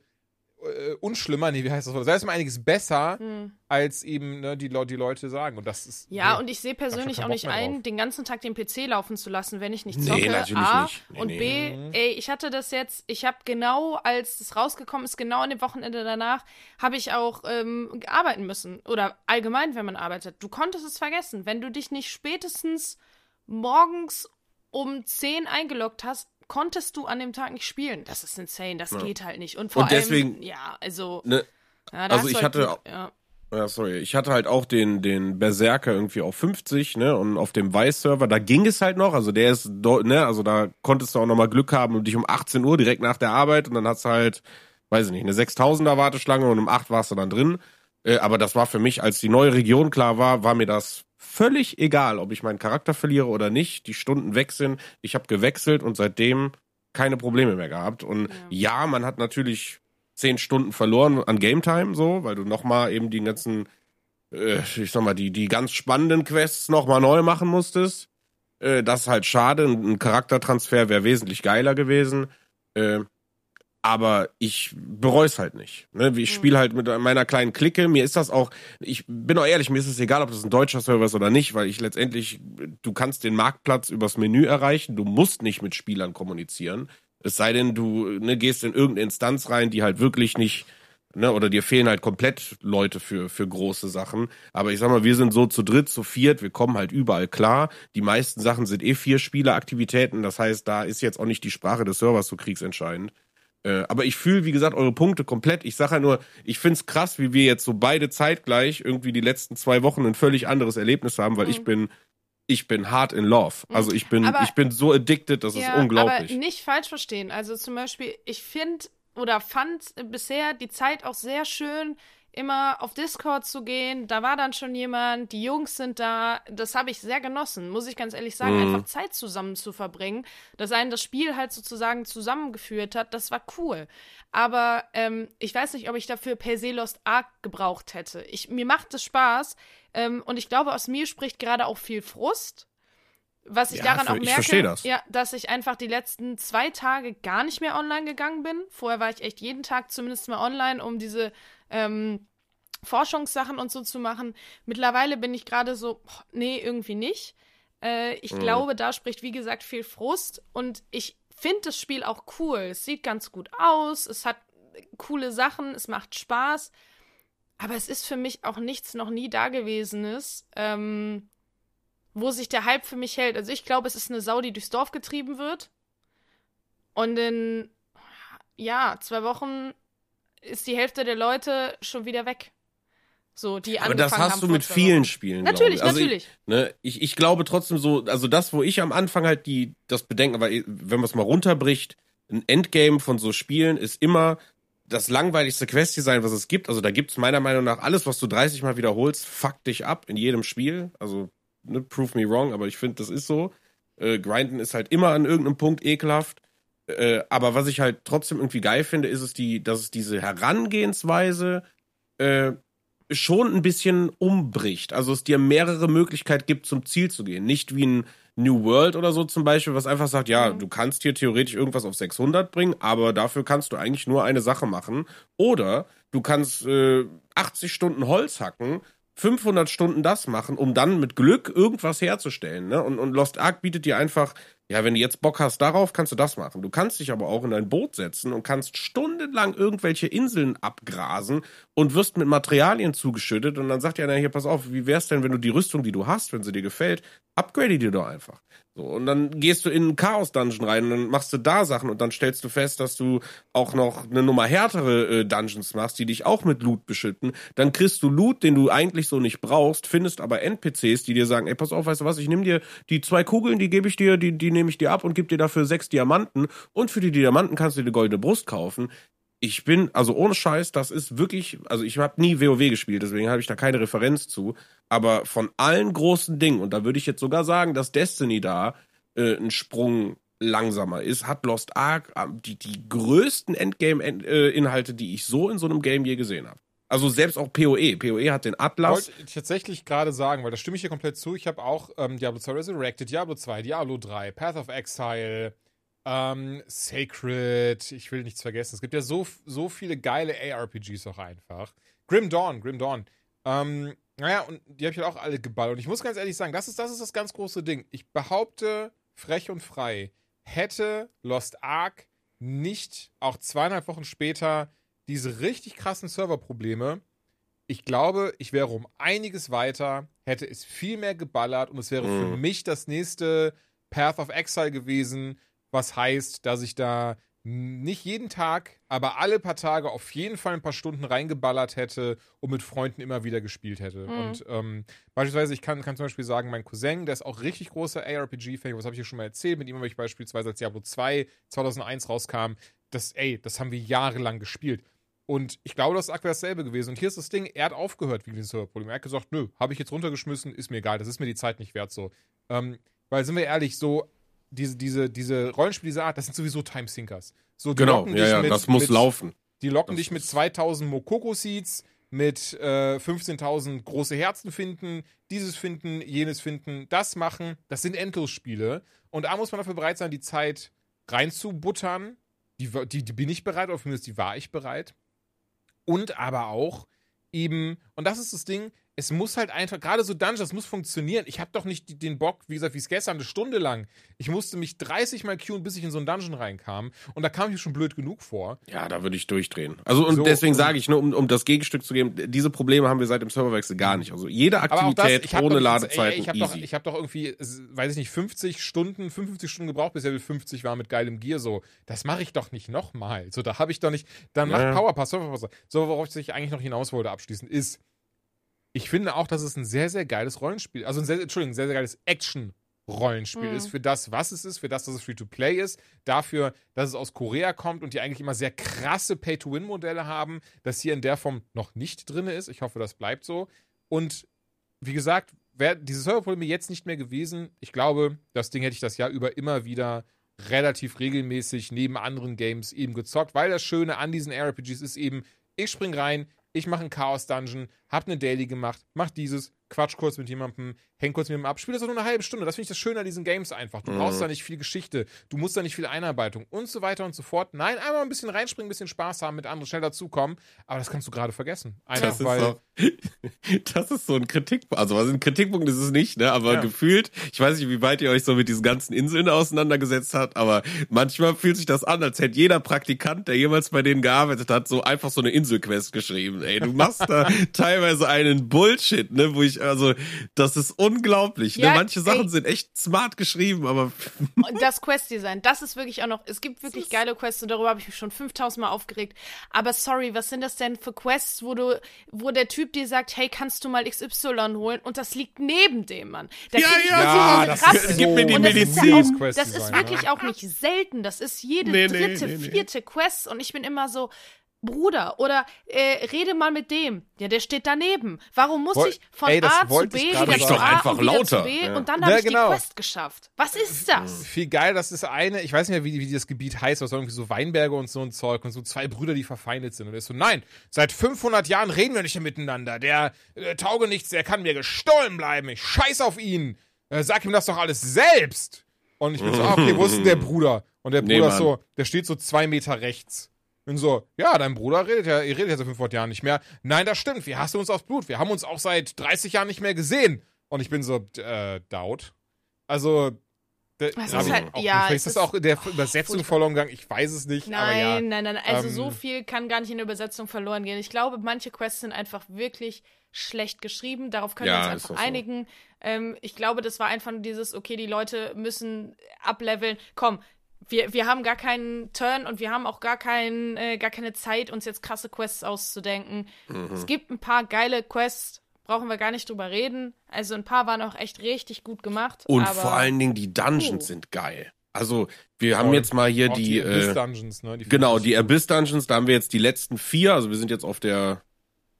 äh, unschlimmer, nee, wie heißt das? Wort? Sei es um einiges besser, Hm. als eben ne, die, die Leute sagen. Und das ist. Ja, nee. und ich sehe persönlich auch nicht ein, drauf. den ganzen Tag den PC laufen zu lassen, wenn ich nicht Nee, zocke. natürlich A. nicht. Nee, und nee. B, ey, ich hatte das jetzt, ich habe genau, als es rausgekommen ist, genau an dem Wochenende danach, habe ich auch ähm, arbeiten müssen. Oder allgemein, wenn man arbeitet. Du konntest es vergessen. Wenn du dich nicht spätestens morgens um 10 eingeloggt hast, konntest du an dem Tag nicht spielen. Das ist insane, das geht halt nicht. Und vor Und allem, deswegen- ja, also, Ne, ja, also ich halt hatte ja. Ja, sorry. Ich hatte halt auch den, den Berserker irgendwie auf 50, ne? Und auf dem Weiß-Server, da ging es halt noch. Also der ist, ne? Also da konntest du auch nochmal Glück haben und dich um 18 Uhr direkt nach der Arbeit und dann hast du halt, weiß ich nicht, eine 6000er Warteschlange und um 8 warst du dann drin. Äh, aber das war für mich, als die neue Region klar war, war mir das völlig egal, ob ich meinen Charakter verliere oder nicht. Die Stunden weg sind. Ich habe gewechselt und seitdem keine Probleme mehr gehabt. Und ja, man hat natürlich zehn Stunden verloren an Game Time, so, weil du nochmal eben die ganzen, äh, ich sag mal, die, die ganz spannenden Quests nochmal neu machen musstest. Äh, das ist halt schade. Ein, ein Charaktertransfer wäre wesentlich geiler gewesen. Äh, aber ich bereue es halt nicht. Ne? Ich spiele halt mit meiner kleinen Clique. Mir ist das auch, ich bin auch ehrlich, mir ist es egal, ob das ein deutscher Server ist oder nicht, weil ich letztendlich, du kannst den Marktplatz übers Menü erreichen, du musst nicht mit Spielern kommunizieren. Es sei denn, du ne, gehst in irgendeine Instanz rein, die halt wirklich nicht, ne, oder dir fehlen halt komplett Leute für, für große Sachen. Aber ich sag mal, wir sind so zu dritt, zu viert, wir kommen halt überall klar. Die meisten Sachen sind eh vier Spieleraktivitäten. Das heißt, da ist jetzt auch nicht die Sprache des Servers so kriegsentscheidend. Äh, aber ich fühle, wie gesagt, eure Punkte komplett. Ich sage halt nur, ich find's krass, wie wir jetzt so beide zeitgleich irgendwie die letzten zwei Wochen ein völlig anderes Erlebnis haben, weil ich bin, ich bin hard in love. Also ich bin, Aber- ich bin so addicted, das ist unglaublich. Aber nicht falsch verstehen. Also zum Beispiel, ich finde oder fand bisher die Zeit auch sehr schön, immer auf Discord zu gehen. Da war dann schon jemand, die Jungs sind da. Das habe ich sehr genossen, muss ich ganz ehrlich sagen. Mhm. Einfach Zeit zusammen zu verbringen, dass einen das Spiel halt sozusagen zusammengeführt hat, das war cool. Aber ähm, ich weiß nicht, ob ich dafür per se Lost Ark gebraucht hätte. Ich, mir macht es Spaß ähm, und ich glaube, aus mir spricht gerade auch viel Frust. Was ich Ja, daran für- auch ich merke, das. ja, dass ich einfach die letzten zwei Tage gar nicht mehr online gegangen bin. Vorher war ich echt jeden Tag zumindest mal online, um diese ähm, Forschungssachen und so zu machen. Mittlerweile bin ich gerade so, nee, irgendwie nicht. Äh, ich glaube, da spricht, wie gesagt, viel Frust und ich finde das Spiel auch cool. Es sieht ganz gut aus, es hat coole Sachen, es macht Spaß. Aber es ist für mich auch nichts noch nie Dagewesenes, ähm, wo sich der Hype für mich hält. Also ich glaube, es ist eine Sau, die durchs Dorf getrieben wird. Und in, ja, zwei Wochen ist die Hälfte der Leute schon wieder weg. So, die aber das haben hast du vor mit vielen. Spielen. Natürlich. Also natürlich. Ich, ne, ich, ich glaube trotzdem so, also das, wo ich am Anfang halt die, das Bedenken, aber wenn man es mal runterbricht, ein Endgame von so Spielen ist immer das langweiligste Quest-Design, was es gibt. Also da gibt es meiner Meinung nach alles, was du 30 Mal wiederholst, fuck dich ab in jedem Spiel. Also, ne, prove me wrong, aber ich finde, das ist so. Äh, Grinden ist halt immer an irgendeinem Punkt ekelhaft. Äh, aber was ich halt trotzdem irgendwie geil finde, ist es die, dass es diese Herangehensweise äh, schon ein bisschen umbricht. Also es dir mehrere Möglichkeiten gibt, zum Ziel zu gehen. Nicht wie ein New World oder so zum Beispiel, was einfach sagt, ja, du kannst hier theoretisch irgendwas auf 600 bringen, aber dafür kannst du eigentlich nur eine Sache machen. Oder du kannst äh, 80 Stunden Holz hacken 500 Stunden das machen, um dann mit Glück irgendwas herzustellen. Ne? Und, und Lost Ark bietet dir einfach, ja, wenn du jetzt Bock hast darauf, kannst du das machen. Du kannst dich aber auch in dein Boot setzen und kannst stundenlang irgendwelche Inseln abgrasen und wirst mit Materialien zugeschüttet. Und dann sagt dir einer hier, pass auf, wie wär's denn, wenn du die Rüstung, die du hast, wenn sie dir gefällt, upgrade die doch einfach. So, und dann gehst du in einen Chaos-Dungeon rein und dann machst du da Sachen und dann stellst du fest, dass du auch noch eine Nummer härtere äh, Dungeons machst, die dich auch mit Loot beschütten. Dann kriegst du Loot, den du eigentlich so nicht brauchst, findest aber NPCs, die dir sagen, ey, pass auf, weißt du was, ich nehme dir die zwei Kugeln, die gebe ich dir, die, die nehme ich dir ab und gebe dir dafür sechs Diamanten und für die Diamanten kannst du dir eine goldene Brust kaufen. Ich bin, also ohne Scheiß, das ist wirklich, also ich habe nie WoW gespielt, deswegen habe ich da keine Referenz zu. Aber von allen großen Dingen, und da würde ich jetzt sogar sagen, dass Destiny da äh, ein Sprung langsamer ist, hat Lost Ark äh, die, die größten Endgame-Inhalte, die ich so in so einem Game je gesehen habe. Also selbst auch PoE. PoE hat den Atlas. Wollte ich tatsächlich gerade sagen, weil da stimme ich hier komplett zu. Ich habe auch ähm, Diablo 2 Resurrected, Diablo 2, Diablo 3, Path of Exile, ähm, Sacred, ich will nichts vergessen. Es gibt ja so, so viele geile ARPGs auch einfach. Grim Dawn, Grim Dawn. Ähm, naja, und die habe ich halt auch alle geballert. Und ich muss ganz ehrlich sagen, das ist, das ist das ganz große Ding. Ich behaupte, frech und frei, hätte Lost Ark nicht auch zweieinhalb Wochen später diese richtig krassen Serverprobleme, ich glaube, ich wäre um einiges weiter, hätte es viel mehr geballert und es wäre Mhm. für mich das nächste Path of Exile gewesen, was heißt, dass ich da nicht jeden Tag, aber alle paar Tage auf jeden Fall ein paar Stunden reingeballert hätte und mit Freunden immer wieder gespielt hätte. Mhm. Und ähm, beispielsweise, ich kann, kann zum Beispiel sagen, mein Cousin, der ist auch richtig großer ARPG-Fan, was habe ich hier schon mal erzählt, mit ihm habe ich beispielsweise als Diablo 2 2001 rauskam, das, ey, das haben wir jahrelang gespielt. Und ich glaube, das ist aktuell dasselbe gewesen. Und hier ist das Ding, er hat aufgehört wegen diesem Serverproblem. Er hat gesagt, nö, habe ich jetzt runtergeschmissen, ist mir egal, das ist mir die Zeit nicht wert so. Ähm, weil, sind wir ehrlich, so, diese, diese, diese Rollenspiele dieser Art, das sind sowieso Time-Sinkers. So, Genau, ja, ja, mit- das muss mit, laufen. Die locken Das dich mit ist- 2000 Mokoko-Seeds, mit äh, 15.000 große Herzen finden, dieses finden, jenes finden, das machen. Das sind Endlosspiele. Und da muss man dafür bereit sein, die Zeit reinzubuttern. Die, die, die bin ich bereit, oder zumindest die war ich bereit. Und aber auch eben, und das ist das Ding, es muss halt einfach, gerade so Dungeons, das muss funktionieren. Ich habe doch nicht den Bock, wie gesagt, wie es gestern, eine Stunde lang. Ich musste mich 30 Mal queuen, bis ich in so einen Dungeon reinkam. Und da kam ich mir schon blöd genug vor. Ja, da würde ich durchdrehen. Also und So, deswegen sage ich nur, um, um das Gegenstück zu geben, diese Probleme haben wir seit dem Serverwechsel gar nicht. Also jede das, Aktivität habe ohne doch, Ladezeiten ey, ich habe doch, ich hab doch irgendwie, weiß ich nicht, 50 Stunden, 55 Stunden gebraucht, bis Level 50 war mit geilem Gear. So, das mache ich doch nicht nochmal. So, da habe ich doch nicht. Dann Ja. macht Powerpass, Serverpass. So, worauf ich eigentlich noch hinaus wollte abschließend, ist, ich finde auch, dass es ein sehr, sehr geiles Rollenspiel, also ein sehr, Entschuldigung, ein sehr, sehr geiles Action-Rollenspiel Mhm. ist, für das, was es ist, für das, dass es Free-to-Play ist, dafür, dass es aus Korea kommt und die eigentlich immer sehr krasse Pay-to-Win-Modelle haben, das hier in der Form noch nicht drin ist. Ich hoffe, das bleibt so. Und wie gesagt, wäre diese Serverprobleme jetzt nicht mehr gewesen, ich glaube, das Ding hätte ich das Jahr über immer wieder relativ regelmäßig neben anderen Games eben gezockt, weil das Schöne an diesen RPGs ist eben, ich spring rein, ich mache einen Chaos-Dungeon, hab eine Daily gemacht, mach dieses, quatsch kurz mit jemandem, häng kurz mit jemandem ab, spiel das auch nur eine halbe Stunde. Das finde ich das Schöne an diesen Games einfach. Du Mhm. brauchst da nicht viel Geschichte, du musst da nicht viel Einarbeitung und so weiter und so fort. Nein, einmal ein bisschen reinspringen, ein bisschen Spaß haben, mit anderen schnell dazukommen, aber das kannst du gerade vergessen. Einfach Das ist, weil. so, [LAUGHS] das ist so ein Kritikpunkt. Also was ein Kritikpunkt ist es nicht, ne? Aber Ja. gefühlt, ich weiß nicht, wie weit ihr euch so mit diesen ganzen Inseln auseinandergesetzt habt, aber manchmal fühlt sich das an, als hätte jeder Praktikant, der jemals bei denen gearbeitet hat, so einfach so eine Inselquest geschrieben. Ey, du machst da [LAUGHS] teilweise einen Bullshit, ne? Wo ich, also, das ist unglaublich. Ja, ne? Manche Sachen ey. sind echt smart geschrieben, aber [LAUGHS] Und das Quest-Design, das ist wirklich auch noch, es gibt wirklich geile Quests und darüber habe ich mich schon 5000 Mal aufgeregt. Aber sorry, was sind das denn für Quests, wo du, wo der Typ dir sagt, hey, kannst du mal XY holen und das liegt neben dem Mann. Da Ja, ja, ja, das ist Gib mir die und das ist Medizin. Ja Das auch, das ist wirklich auch nicht selten. Das ist jede Nee, nee, dritte, nee, nee. vierte Quest und ich bin immer so, Bruder, oder äh, rede mal mit dem. Ja, der steht daneben. Warum muss Woll- ich von ey, A zu B wieder sagen. zu A einfach und wieder lauter. zu B Ja. und dann Ja, habe ich genau. die Quest geschafft? Was ist das? viel geil, das ist eine, ich weiß nicht mehr, wie, wie das Gebiet heißt, was irgendwie so Weinberge und so ein Zeug und so zwei Brüder, die verfeindet sind. Und er ist so, nein, seit 500 Jahren reden wir nicht mehr miteinander. Der äh, tauge nichts, der kann mir gestohlen bleiben. Ich scheiß auf ihn. Äh, sag ihm das doch alles selbst. Und ich bin so, ah, okay, wo ist denn der Bruder? Und der Nee, Bruder ist Mann. so, der steht so zwei Meter rechts. Bin so, ja, dein Bruder redet ja, ihr redet ja seit 500 Jahren nicht mehr. Nein, das stimmt, wir hassen uns aufs Blut. Wir haben uns auch seit 30 Jahren nicht mehr gesehen. Und ich bin so, äh, Doubt. Also, da- Das ist halt- auch, ja, vielleicht ist das ist- auch in der oh, Übersetzung verloren gegangen. Ich weiß es nicht, aber ja. Nein, nein, nein. Also ähm, so viel kann gar nicht in der Übersetzung verloren gehen. Ich glaube, manche Quests sind einfach wirklich schlecht geschrieben. Darauf können Ja, wir uns einfach auch so. einigen. Ähm, ich glaube, das war einfach nur dieses, okay, die Leute müssen ableveln. Komm, wir, wir haben gar keinen Turn und wir haben auch gar, kein, äh, gar keine Zeit, uns jetzt krasse Quests auszudenken. Mhm. Es gibt ein paar geile Quests, brauchen wir gar nicht drüber reden. Also ein paar waren auch echt richtig gut gemacht. Und aber vor allen Dingen die Dungeons Oh. sind geil. Also, wir haben Voll. jetzt mal hier Auch die, Abyss äh, Dungeons, ne? Die genau, die Abyss Dungeons, da haben wir jetzt die letzten vier, also wir sind jetzt auf der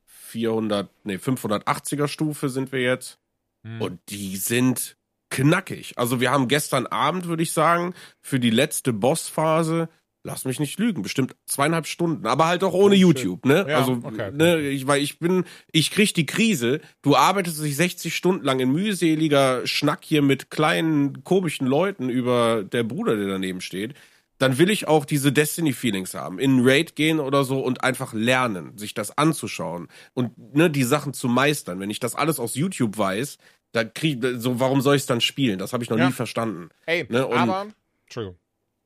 400, nee, 580er Stufe sind wir jetzt. Hm. Und die sind knackig. Also wir haben gestern Abend, würde ich sagen, für die letzte Bossphase, lass mich nicht lügen, bestimmt zweieinhalb Stunden, aber halt auch ohne Oh. YouTube, ne? Ja, also, okay, okay. ne, ich, weil ich bin, ich krieg die Krise, du arbeitest dich 60 Stunden lang in mühseliger Schnack hier mit kleinen, komischen Leuten über der Bruder, der daneben steht. Dann will ich auch diese Destiny-Feelings haben. In einen Raid gehen oder so und einfach lernen, sich das anzuschauen und ne, die Sachen zu meistern. Wenn ich das alles aus YouTube weiß, da krieg so, warum soll ich es dann spielen? Das habe ich noch Ja. nie verstanden. Ey, ne, und- aber. Entschuldigung.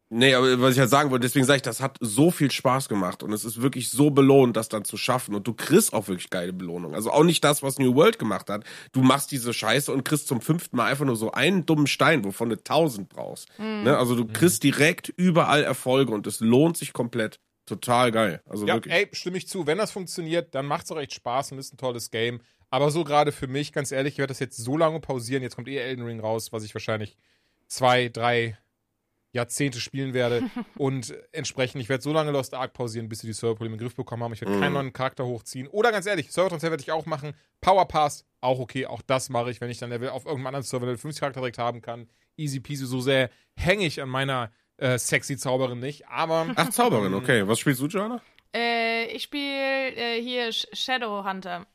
Nee, aber was ich halt sagen wollte, deswegen sage ich, das hat so viel Spaß gemacht und es ist wirklich so belohnt, das dann zu schaffen und du kriegst auch wirklich geile Belohnung. Also auch nicht das, was New World gemacht hat. Du machst diese Scheiße und kriegst zum fünften Mal einfach nur so einen dummen Stein, wovon du tausend brauchst. Ne? Also du kriegst direkt überall Erfolge und es lohnt sich komplett. Total geil. Also Ja, wirklich. ey, stimme ich zu. Wenn das funktioniert, dann macht es auch echt Spaß und ist ein tolles Game. Aber so gerade für mich, ganz ehrlich, ich werde das jetzt so lange pausieren. Jetzt kommt eh Elden Ring raus, was ich wahrscheinlich zwei, drei Jahrzehnte spielen werde. [LAUGHS] und entsprechend, ich werde so lange Lost Ark pausieren, bis sie die Serverprobleme in den Griff bekommen haben. Ich werde keinen neuen Charakter hochziehen. Oder ganz ehrlich, Servertransfer werde ich auch machen. Power Pass, auch okay. Auch das mache ich, wenn ich dann Level auf irgendeinem anderen Server Level 50 Charakter direkt haben kann. Easy peasy, so sehr hänge ich an meiner äh, sexy Zauberin nicht. Aber [LAUGHS] Ach, Zauberin, okay. Was spielst du, Joanna? Äh, ich spiele äh, hier Sh Shadowhunter.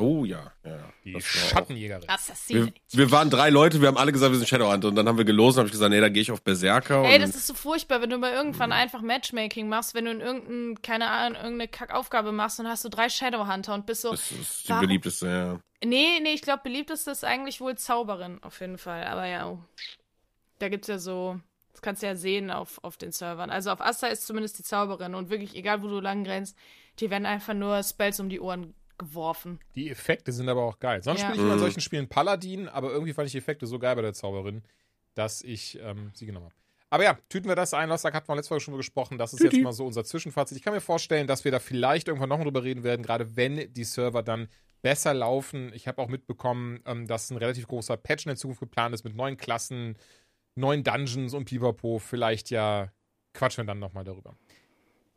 Oh ja. ja die Das Schattenjägerin. Wir, wir waren drei Leute, wir haben alle gesagt, wir sind Shadowhunter und dann haben wir gelost und habe ich gesagt, nee, da gehe ich auf Berserker. Ey, und das ist so furchtbar, wenn du mal irgendwann einfach Matchmaking machst, wenn du in irgendein, keine Ahnung, irgendeine Kackaufgabe machst und hast du drei Shadowhunter und bist so. das ist die Warum- beliebteste, ja. Nee, nee, ich glaube, beliebteste ist eigentlich wohl Zauberin, auf jeden Fall. Aber ja, oh. da gibt's ja so. Das kannst du ja sehen auf, auf den Servern. Also auf Asta ist zumindest die Zauberin und wirklich, egal wo du lang rennst, die werden einfach nur Spells um die Ohren geworfen. Die Effekte sind aber auch geil. Sonst Ja. spiele ich Mhm. immer in solchen Spielen Paladin, aber irgendwie fand ich die Effekte so geil bei der Zauberin, dass ich ähm, sie genommen habe. Aber ja, tüten wir das ein. Lostag hatten wir letzte Folge schon drüber gesprochen. Das ist Tüti. jetzt mal so unser Zwischenfazit. Ich kann mir vorstellen, dass wir da vielleicht irgendwann noch mal drüber reden werden, gerade wenn die Server dann besser laufen. Ich habe auch mitbekommen, ähm, dass ein relativ großer Patch in der Zukunft geplant ist mit neuen Klassen, neuen Dungeons und Pipapo. Vielleicht ja quatschen wir dann nochmal darüber.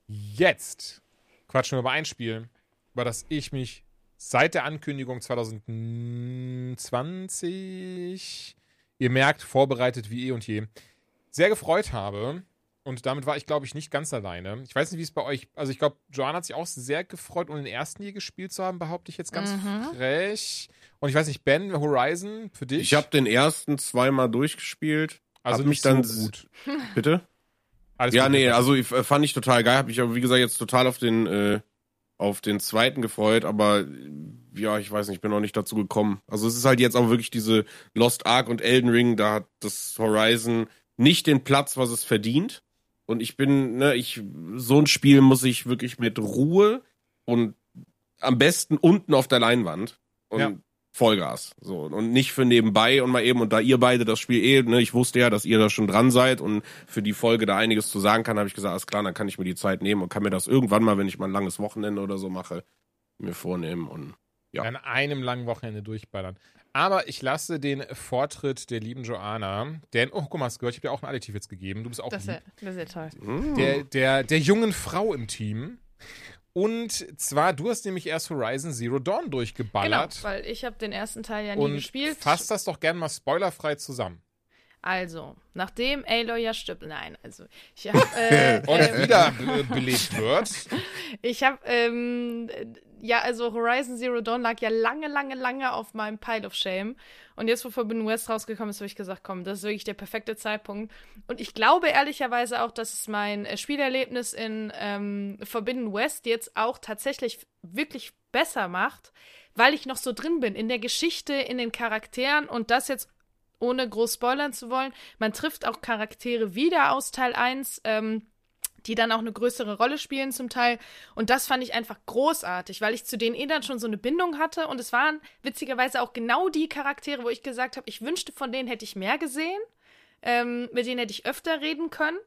Jetzt quatschen wir über ein Spiel, über das ich mich seit der Ankündigung 2020, ihr merkt, vorbereitet wie eh und je, sehr gefreut habe. Und damit war ich, glaube ich, nicht ganz alleine. Ich weiß nicht, wie es bei euch, also ich glaube, Joanna hat sich auch sehr gefreut, ohne den ersten je gespielt zu haben, behaupte ich jetzt ganz frech. Und ich weiß nicht, Ben, Horizon, für dich? Ich habe den ersten zweimal durchgespielt. also mich dann so gut. Bitte? Alles ja, gut. nee, also ich, äh, fand ich total geil. Hab mich aber, wie gesagt, jetzt total auf den, äh, auf den zweiten gefreut. Aber ja, ich weiß nicht, ich bin noch nicht dazu gekommen. Also es ist halt jetzt auch wirklich diese Lost Ark und Elden Ring. Da hat das Horizon nicht den Platz, was es verdient. Und ich bin, ne, ich, so ein Spiel muss ich wirklich mit Ruhe und am besten unten auf der Leinwand und Ja. Vollgas. So. Und nicht für nebenbei und mal eben, und da ihr beide das Spiel eh, ne, ich wusste ja, dass ihr da schon dran seid und für die Folge da einiges zu sagen kann, habe ich gesagt, alles klar, dann kann ich mir die Zeit nehmen und kann mir das irgendwann mal, wenn ich mal ein langes Wochenende oder so mache, mir vornehmen und Ja. an einem langen Wochenende durchballern. Aber ich lasse den Vortritt der lieben Joanna, denn, oh, guck mal, hast gehört, ich habe dir auch ein Adjektiv jetzt gegeben. Du bist auch Das ist lieb. ja, das ist ja toll. mm, der, der, der jungen Frau im Team. Und zwar, du hast nämlich erst Horizon Zero Dawn Genau, durchgeballert. weil ich habe den ersten Teil ja nie und gespielt. fass das doch gerne mal spoilerfrei zusammen. Also, nachdem Aloy ja stirbt, nein, also ich [LAUGHS] habe äh, Und ähm, wieder be belebt wird. [LAUGHS] ich habe ähm, ja, also Horizon Zero Dawn lag ja lange, lange, lange auf meinem Pile of Shame. Und jetzt, wo Forbidden West rausgekommen ist, habe ich gesagt, komm, das ist wirklich der perfekte Zeitpunkt. Und ich glaube ehrlicherweise auch, dass es mein äh, Spielerlebnis in ähm, Forbidden West jetzt auch tatsächlich wirklich besser macht, weil ich noch so drin bin in der Geschichte, in den Charakteren und das jetzt ohne groß spoilern zu wollen. Man trifft auch Charaktere wieder aus Teil 1. Ähm, die dann auch eine größere Rolle spielen zum Teil. Und das fand ich einfach großartig, weil ich zu denen eh dann schon so eine Bindung hatte. Und es waren witzigerweise auch genau die Charaktere, wo ich gesagt habe, ich wünschte, von denen hätte ich mehr gesehen. Ähm, mit denen hätte ich öfter reden können.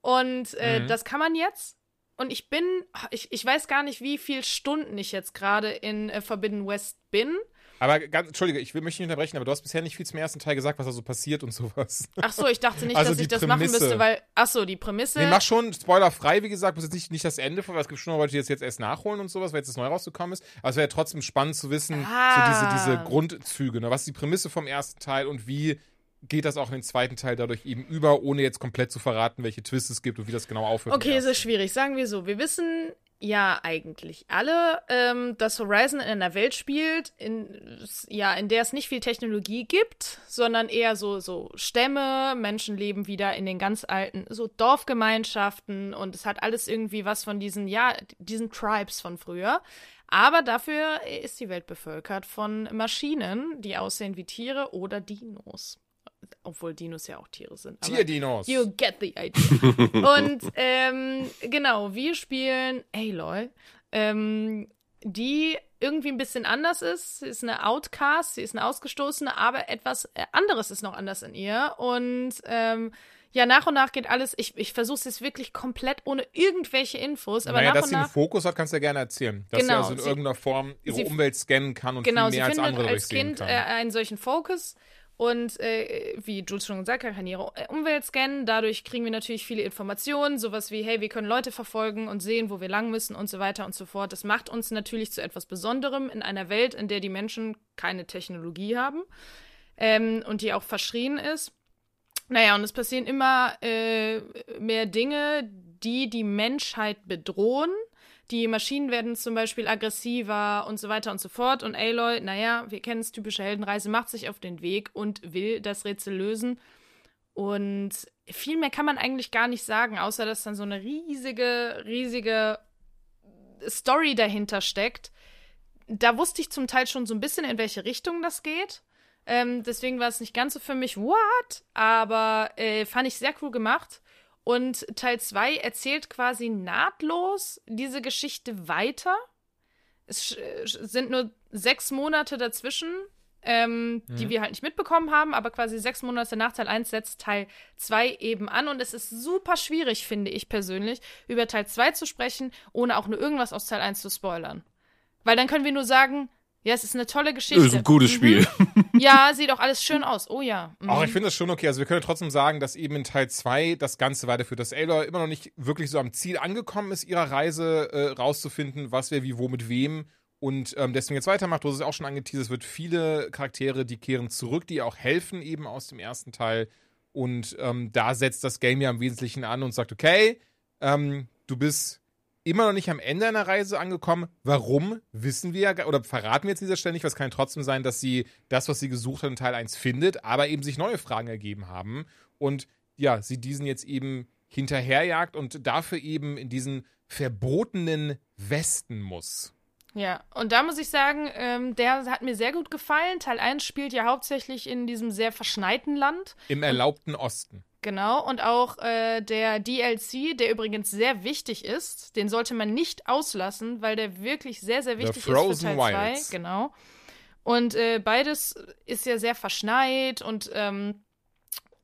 Und äh, mhm. das kann man jetzt. Und ich bin, ich, ich weiß gar nicht, wie viele Stunden ich jetzt gerade in äh, Forbidden West bin. Aber ganz, Entschuldige, ich will mich nicht unterbrechen, aber du hast bisher nicht viel zum ersten Teil gesagt, was da so passiert und [LAUGHS] sowas. Ach so, ich dachte nicht, also dass ich das machen müsste, weil. Ach so, die Prämisse. Nee, mach schon spoilerfrei, wie gesagt, muss jetzt nicht, nicht das Ende weil es gibt schon Leute, die das jetzt erst nachholen und sowas, weil jetzt das neu rausgekommen ist. Aber es wäre ja trotzdem spannend zu wissen, ah. so diese, diese Grundzüge, ne? Was ist die Prämisse vom ersten Teil und wie geht das auch in den zweiten Teil dadurch eben über, ohne jetzt komplett zu verraten, welche Twists es gibt und wie das genau aufhört. Okay, es ist schwierig. Sagen wir so, wir wissen ja eigentlich alle, ähm, dass Horizon in einer Welt spielt, in, ja, in der es nicht viel Technologie gibt, sondern eher so, so Stämme, Menschen leben wieder in den ganz alten, so Dorfgemeinschaften und es hat alles irgendwie was von diesen, ja, diesen Tribes von früher. Aber dafür ist die Welt bevölkert von Maschinen, die aussehen wie Tiere oder Dinos obwohl Dinos ja auch Tiere sind. Tierdinos. You get the idea. [LAUGHS] und ähm, genau, wir spielen Aloy, ähm, die irgendwie ein bisschen anders ist. Sie ist eine Outcast, sie ist eine Ausgestoßene, aber etwas äh, anderes ist noch anders in ihr. Und ähm, ja, nach und nach geht alles. Ich, ich versuche es jetzt wirklich komplett ohne irgendwelche Infos. Aber naja, nach dass und sie nach, einen Fokus hat, kannst du ja gerne erzählen. Dass genau, sie also in sie, irgendeiner Form ihre sie, Umwelt scannen kann und genau, viel mehr als andere als Kind. Äh, einen solchen Fokus. Und äh, wie Jules schon gesagt hat, kann ihre Umwelt scannen. Dadurch kriegen wir natürlich viele Informationen, sowas wie, hey, wir können Leute verfolgen und sehen, wo wir lang müssen und so weiter und so fort. Das macht uns natürlich zu etwas Besonderem in einer Welt, in der die Menschen keine Technologie haben ähm, und die auch verschrien ist. Naja, und es passieren immer äh, mehr Dinge, die die Menschheit bedrohen die Maschinen werden zum Beispiel aggressiver und so weiter und so fort. Und Aloy, naja, wir kennen es, typische Heldenreise, macht sich auf den Weg und will das Rätsel lösen. Und viel mehr kann man eigentlich gar nicht sagen, außer dass dann so eine riesige, riesige Story dahinter steckt. Da wusste ich zum Teil schon so ein bisschen, in welche Richtung das geht. Ähm, deswegen war es nicht ganz so für mich, what? Aber äh, fand ich sehr cool gemacht. Und Teil 2 erzählt quasi nahtlos diese Geschichte weiter. Es sind nur sechs Monate dazwischen, ähm, mhm. die wir halt nicht mitbekommen haben, aber quasi sechs Monate nach Teil 1 setzt Teil 2 eben an. Und es ist super schwierig, finde ich persönlich, über Teil 2 zu sprechen, ohne auch nur irgendwas aus Teil 1 zu spoilern. Weil dann können wir nur sagen, ja, es ist eine tolle Geschichte. Das ist ein gutes mhm. Spiel. Ja, sieht auch alles schön aus. Oh ja. Mhm. Auch ich finde das schon okay. Also wir können trotzdem sagen, dass eben in Teil 2 das Ganze weiterführt, dass Aloy immer noch nicht wirklich so am Ziel angekommen ist, ihrer Reise äh, rauszufinden, was wer wie wo mit wem und ähm, deswegen jetzt weitermacht. Du hast es auch schon angeteasert, es wird viele Charaktere, die kehren zurück, die auch helfen eben aus dem ersten Teil. Und ähm, da setzt das Game ja im Wesentlichen an und sagt, okay, ähm, du bist immer noch nicht am Ende einer Reise angekommen. Warum, wissen wir ja, oder verraten wir jetzt dieser Stelle nicht, was kann trotzdem sein, dass sie das, was sie gesucht hat, in Teil 1 findet, aber eben sich neue Fragen ergeben haben und ja, sie diesen jetzt eben hinterherjagt und dafür eben in diesen verbotenen Westen muss. Ja, und da muss ich sagen, ähm, der hat mir sehr gut gefallen. Teil 1 spielt ja hauptsächlich in diesem sehr verschneiten Land. Im erlaubten Osten. Genau, und auch äh, der DLC, der übrigens sehr wichtig ist, den sollte man nicht auslassen, weil der wirklich sehr, sehr wichtig ist für Teil 2. Genau. Und äh, beides ist ja sehr verschneit und ähm,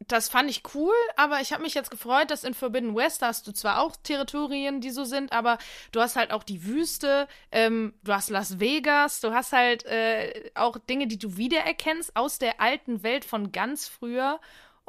das fand ich cool, aber ich habe mich jetzt gefreut, dass in Forbidden West hast du zwar auch Territorien, die so sind, aber du hast halt auch die Wüste, ähm, du hast Las Vegas, du hast halt äh, auch Dinge, die du wiedererkennst aus der alten Welt von ganz früher.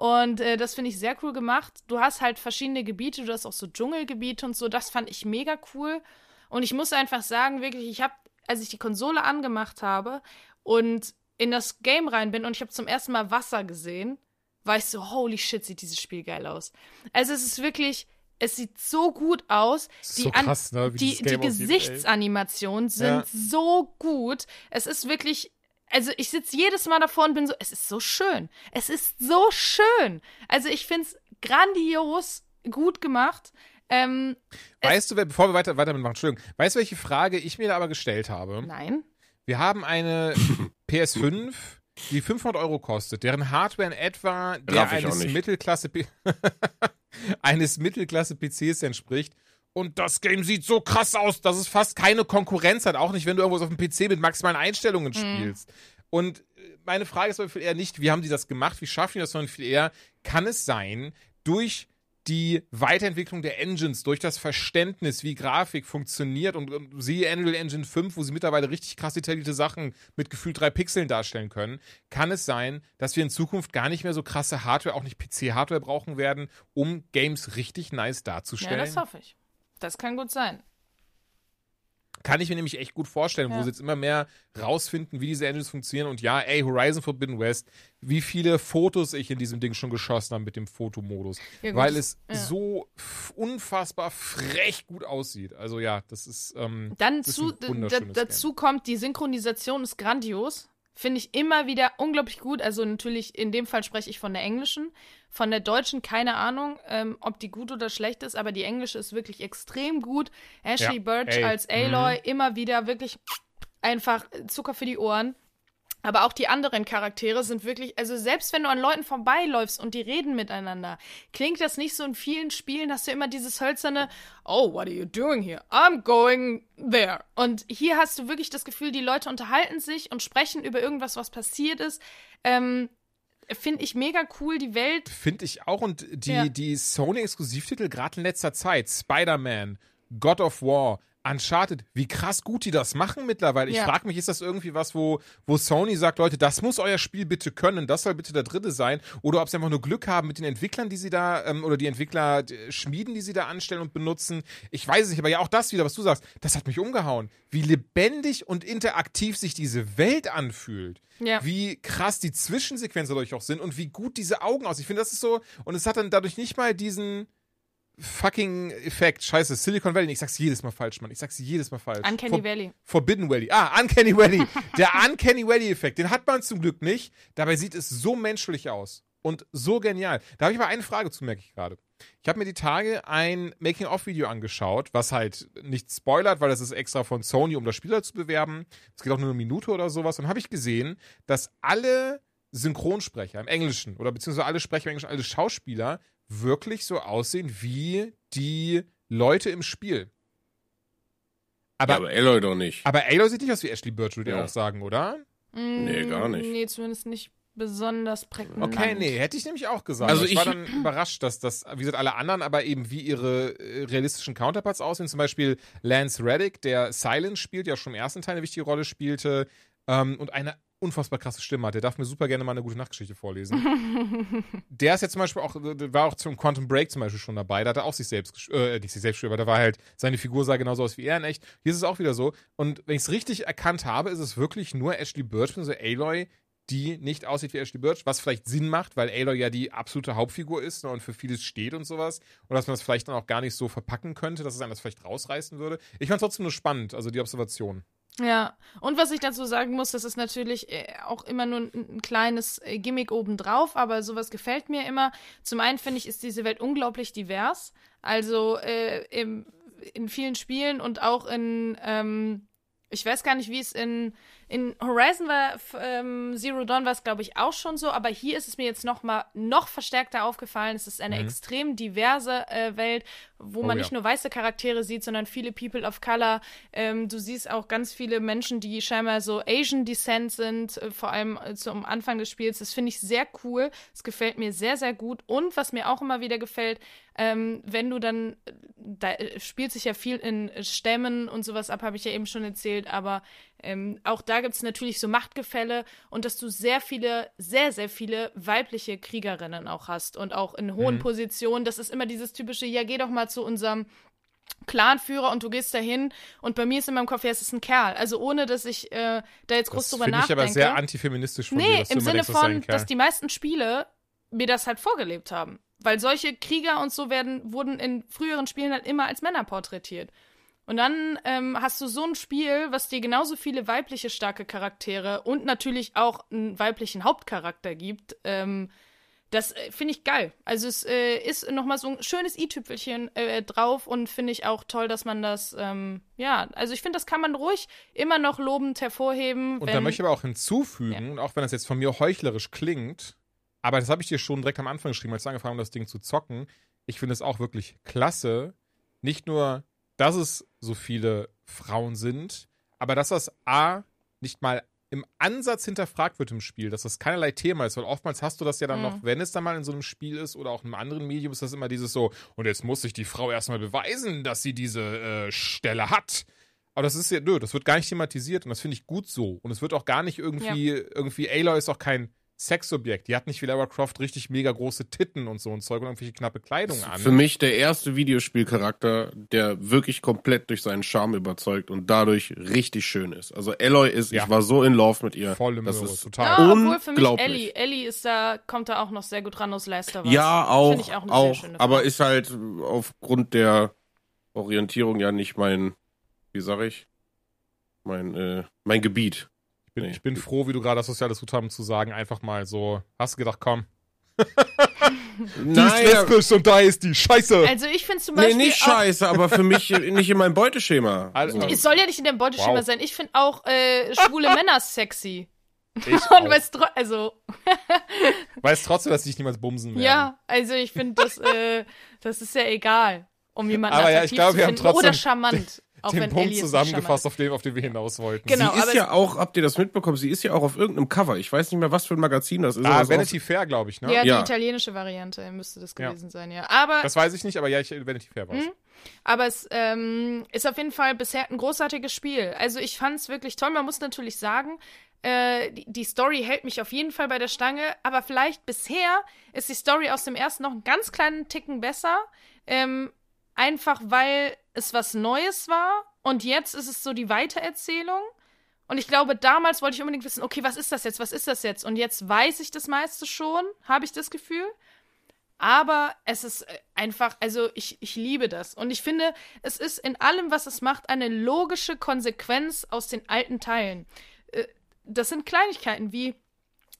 Und äh, das finde ich sehr cool gemacht. Du hast halt verschiedene Gebiete, du hast auch so Dschungelgebiete und so. Das fand ich mega cool. Und ich muss einfach sagen, wirklich, ich habe, als ich die Konsole angemacht habe und in das Game rein bin und ich habe zum ersten Mal Wasser gesehen, war ich so, holy shit, sieht dieses Spiel geil aus. Also es ist wirklich Es sieht so gut aus. ist so krass, ne, die, die. Gesichtsanimationen sind Ja. so gut. Es ist wirklich. Also ich sitze jedes Mal davor und bin so, es ist so schön. Es ist so schön. Also ich finde es grandios gut gemacht. Ähm, Weißt du, bevor wir weiter, weiter mitmachen, Entschuldigung, weißt du, welche Frage ich mir da aber gestellt habe? nein. Wir haben eine [LAUGHS] PS5, die 500 Euro kostet, deren Hardware in etwa der [LAUGHS] eines. Mittelklasse eines Mittelklasse PCs entspricht. Und das Game sieht so krass aus, dass es fast keine Konkurrenz hat, auch nicht, wenn du irgendwas auf dem PC mit maximalen Einstellungen spielst. Und äh, meine Frage ist aber viel eher nicht, wie haben die das gemacht, wie schaffen die das, sondern viel eher, kann es sein, durch die Weiterentwicklung der Engines, durch das Verständnis, wie Grafik funktioniert und, und siehe Unreal Engine 5, wo sie mittlerweile richtig krass detaillierte Sachen mit gefühlt drei Pixeln darstellen können, kann es sein, dass wir in Zukunft gar nicht mehr so krasse Hardware, auch nicht PC-Hardware brauchen werden, um Games richtig nice Ja, darzustellen. das hoffe ich. Das kann gut sein. Kann ich mir nämlich echt gut vorstellen, wo Ja. sie jetzt immer mehr rausfinden, wie diese Engines funktionieren. Und ja, ey, Horizon Forbidden West, wie viele Fotos ich in diesem Ding schon geschossen habe mit dem Fotomodus. Ja, weil es ja. so unfassbar frech gut aussieht. Also ja, das ist. Ähm, Dann das ist zu, d- dazu kommt, die Synchronisation ist grandios. Finde ich immer wieder unglaublich gut. Also natürlich, in dem Fall spreche ich von der englischen. Von der deutschen keine Ahnung, ähm, ob die gut oder schlecht ist, aber die englische ist wirklich extrem gut. Ashley Ja, Birch ey, als Aloy immer wieder wirklich einfach Zucker für die Ohren. Aber auch die anderen Charaktere sind wirklich, also selbst wenn du an Leuten vorbeiläufst und die reden miteinander, klingt das nicht so in vielen Spielen, hast du immer dieses hölzerne, oh, what are you doing here? I'm going there. Und hier hast du wirklich das Gefühl, die Leute unterhalten sich und sprechen über irgendwas, was passiert ist. Ähm, Finde ich mega cool, die Welt. Finde ich auch. Und die, Ja. die Sony-Exklusivtitel, gerade in letzter Zeit, Spider-Man, God of War, Uncharted, wie krass gut die das machen mittlerweile. Ich Ja. frage mich, ist das irgendwie was, wo, wo Sony sagt, Leute, das muss euer Spiel bitte können, das soll bitte der dritte sein, oder ob sie einfach nur Glück haben mit den Entwicklern, die sie da, ähm, oder die Entwickler äh, schmieden, die sie da anstellen und benutzen. Ich weiß es nicht, aber ja, auch das wieder, was du sagst, das hat mich umgehauen. Wie lebendig und interaktiv sich diese Welt anfühlt Ja. wie krass die Zwischensequenzen dadurch auch sind und wie gut diese Augen aussehen. Ich finde, das ist so, und es hat dann dadurch nicht mal diesen fucking Effekt. Scheiße, Silicon Valley. Ich sag's jedes Mal falsch, Mann. Ich sag's jedes Mal falsch. Uncanny For Valley. Forbidden Valley. Ah, Uncanny Valley. [LAUGHS] Der Uncanny Valley-Effekt, den hat man zum Glück nicht. Dabei sieht es so menschlich aus. Und so genial. Da habe ich aber eine Frage zu, merke ich gerade. Ich habe mir die Tage ein Making-of-Video angeschaut, was halt nicht spoilert, weil das ist extra von Sony, um das Spiel halt zu bewerben. Es geht auch nur eine Minute oder sowas. Und habe ich gesehen, dass alle Synchronsprecher im Englischen oder beziehungsweise alle Sprecher im Englischen, alle Schauspieler wirklich so aussehen wie die Leute im Spiel. Aber, ja, aber Aloy doch nicht. aber Aloy sieht nicht aus wie Ashley Birch, würde ich Ja. auch sagen, oder? Nee, gar nicht. Mm, Nee, zumindest nicht besonders prägnant. Okay, nee, hätte ich nämlich auch gesagt. Also ich war ich- dann überrascht, dass das, wie gesagt, alle anderen aber eben wie ihre äh, realistischen Counterparts aussehen. Zum Beispiel Lance Reddick, der Silence spielt, der schon im ersten Teil eine wichtige Rolle spielte ähm, und eine unfassbar krasse Stimme hat. Der darf mir super gerne mal eine gute Nachtgeschichte vorlesen. [LAUGHS] der ist jetzt zum Beispiel auch, war auch zum Quantum Break zum Beispiel schon dabei. Da hat er auch sich selbst, äh, nicht sich selbst gespielt, aber da war halt, seine Figur sah genauso aus wie er in echt. Hier ist es auch wieder so. Und wenn ich es richtig erkannt habe, ist es wirklich nur Ashley Birch, also Aloy, die nicht aussieht wie Ashley Birch, was vielleicht Sinn macht, weil Aloy ja die absolute Hauptfigur ist ne, und für vieles steht und sowas. Und dass man das vielleicht dann auch gar nicht so verpacken könnte, dass es einen das vielleicht rausreißen würde. Ich fand trotzdem nur spannend, also die Observation. Ja, und was ich dazu sagen muss, das ist natürlich äh, auch immer nur ein, ein kleines äh, Gimmick obendrauf, aber sowas gefällt mir immer. Zum einen finde ich, ist diese Welt unglaublich divers. Also äh, im, in vielen Spielen und auch in, ähm, ich weiß gar nicht, wie es in, in Horizon war, ähm, Zero Dawn war es, glaube ich, auch schon so, aber hier ist es mir jetzt noch mal noch verstärkter aufgefallen. Es ist eine Mhm. extrem diverse äh, Welt, wo Oh man ja. nicht nur weiße Charaktere sieht, sondern viele People of Color. Ähm, du siehst auch ganz viele Menschen, die scheinbar so Asian Descent sind, äh, vor allem äh, zum Anfang des Spiels. Das finde ich sehr cool. Es gefällt mir sehr, sehr gut. Und was mir auch immer wieder gefällt, ähm, wenn du dann, äh, da äh, spielt sich ja viel in Stämmen und sowas ab, habe ich ja eben schon erzählt, aber ähm, auch da gibt es natürlich so Machtgefälle und dass du sehr viele, sehr, sehr viele weibliche Kriegerinnen auch hast und auch in hohen Mhm. Positionen. Das ist immer dieses typische, ja, geh doch mal zu unserem Clanführer und du gehst dahin und bei mir ist in meinem Kopf, ja, es ist ein Kerl. Also ohne, dass ich äh, da jetzt groß Das drüber finde ich nachdenke. aber sehr antifeministisch von dir, nee, dass du im Sinne denkst, das von, dass die meisten Spiele mir das halt vorgelebt haben. weil solche Krieger und so werden, wurden in früheren Spielen halt immer als Männer porträtiert. Und dann ähm, hast du so ein Spiel, was dir genauso viele weibliche starke Charaktere und natürlich auch einen weiblichen Hauptcharakter gibt. Ähm, das äh, finde ich geil. Also es äh, ist nochmal so ein schönes i-Tüpfelchen äh, drauf und finde ich auch toll, dass man das, ähm, ja, also ich finde, das kann man ruhig immer noch lobend hervorheben. Und da möchte ich aber auch hinzufügen, ja. auch wenn das jetzt von mir heuchlerisch klingt, aber das habe ich dir schon direkt am Anfang geschrieben, als du angefangen hast, das Ding zu zocken. Ich finde es auch wirklich klasse, nicht nur dass es so viele Frauen sind, aber dass das A nicht mal im Ansatz hinterfragt wird im Spiel, dass das keinerlei Thema ist, weil oftmals hast du das ja dann mhm. noch, wenn es dann mal in so einem Spiel ist oder auch in einem anderen Medium, ist das immer dieses so, und jetzt muss sich die Frau erstmal beweisen, dass sie diese äh, Stelle hat. Aber das ist ja, nö, das wird gar nicht thematisiert und das finde ich gut so. Und es wird auch gar nicht irgendwie, ja. irgendwie, Aloy ist auch kein Sexobjekt. Die hat nicht wie Lara Croft richtig mega große Titten und so ein Zeug und irgendwelche knappe Kleidung an. Für mich der erste Videospielcharakter, der wirklich komplett durch seinen Charme überzeugt und dadurch richtig schön ist. Also Aloy ist, ja. ich war so in Love mit ihr. Voll im das Möhre, ist total. Ja, obwohl für mich Ellie, Ellie ist da, kommt da auch noch sehr gut ran aus Us. Ja, auch, auch, auch aber ist halt aufgrund der Orientierung ja nicht mein, wie sag ich, mein, äh, mein Gebiet bin, nee. ich bin froh, wie du gerade das soziales Guthaben zu sagen, einfach mal so, hast du gedacht, komm. [LAUGHS] die Nein, ist lesbisch und da ist die Scheiße. Also ich finde zum Beispiel. Nee, nicht scheiße, aber für mich [LAUGHS] nicht in meinem Beuteschema. Also, es soll ja nicht in deinem Beuteschema wow. sein. Ich finde auch äh, schwule [LAUGHS] Männer sexy. Ich und weiß also. weiß trotzdem, dass ich niemals bumsen werde. Ja, also ich finde, das, äh, das ist ja egal, um jemanden aber ja, ich glaube, wir haben trotzdem oder charmant. Auch den Punkt zusammengefasst, auf den, auf den wir hinaus wollten. Genau, sie ist ja auch, habt ihr das mitbekommen, sie ist ja auch auf irgendeinem Cover. Ich weiß nicht mehr, was für ein Magazin das ist. Ah, Vanity Fair, glaube ich, ne? Ja, die ja. italienische Variante müsste das gewesen ja. sein, ja. Aber, das weiß ich nicht, aber ja, ich, Vanity Fair war es. Mhm. Aber es ähm, ist auf jeden Fall bisher ein großartiges Spiel. Also ich fand es wirklich toll. Man muss natürlich sagen, äh, die, die, Story hält mich auf jeden Fall bei der Stange, aber vielleicht bisher ist die Story aus dem ersten noch einen ganz kleinen Ticken besser. Ähm, einfach weil es was Neues war und jetzt ist es so die Weitererzählung. Und ich glaube, damals wollte ich unbedingt wissen, okay, was ist das jetzt, was ist das jetzt? Und jetzt weiß ich das meiste schon, habe ich das Gefühl. Aber es ist äh, einfach, also ich, ich liebe das. Und ich finde, es ist in allem, was es macht, eine logische Konsequenz aus den alten Teilen. Äh, das sind Kleinigkeiten wie,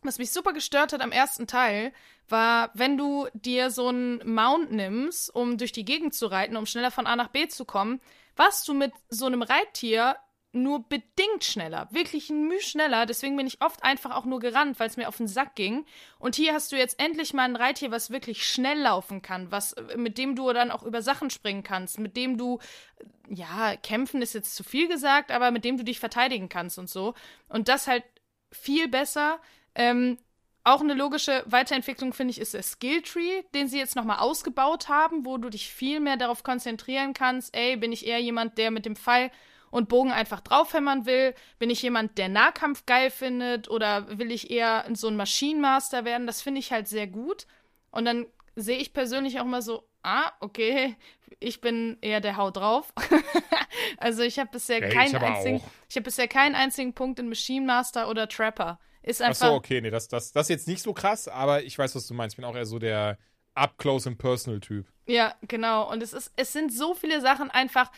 was mich super gestört hat am ersten Teil, war, wenn du dir so einen Mount nimmst, um durch die Gegend zu reiten, um schneller von A nach B zu kommen, warst du mit so einem Reittier nur bedingt schneller, wirklich ein Mühe schneller. Deswegen bin ich oft einfach auch nur gerannt, weil es mir auf den Sack ging. Und hier hast du jetzt endlich mal ein Reittier, was wirklich schnell laufen kann, was mit dem du dann auch über Sachen springen kannst, mit dem du ja kämpfen ist jetzt zu viel gesagt, aber mit dem du dich verteidigen kannst und so. Und das halt viel besser. Ähm, auch eine logische Weiterentwicklung, finde ich, ist der Skilltree, den sie jetzt nochmal ausgebaut haben, wo du dich viel mehr darauf konzentrieren kannst. Ey, bin ich eher jemand, der mit dem Pfeil und Bogen einfach draufhämmern will? Bin ich jemand, der Nahkampf geil findet? Oder will ich eher so ein Maschinenmaster werden? Das finde ich halt sehr gut. Und dann sehe ich persönlich auch mal so, ah, okay, ich bin eher der Hau drauf. [LAUGHS] also ich habe bisher ja, keinen einzigen, ich habe bisher keinen einzigen Punkt in Machine Master oder Trapper. Ist einfach. Ach so, okay, nee, das, das, das ist jetzt nicht so krass, aber ich weiß, was du meinst. Ich bin auch eher so der up-close and personal Typ. Ja, genau. Und es ist, es sind so viele Sachen einfach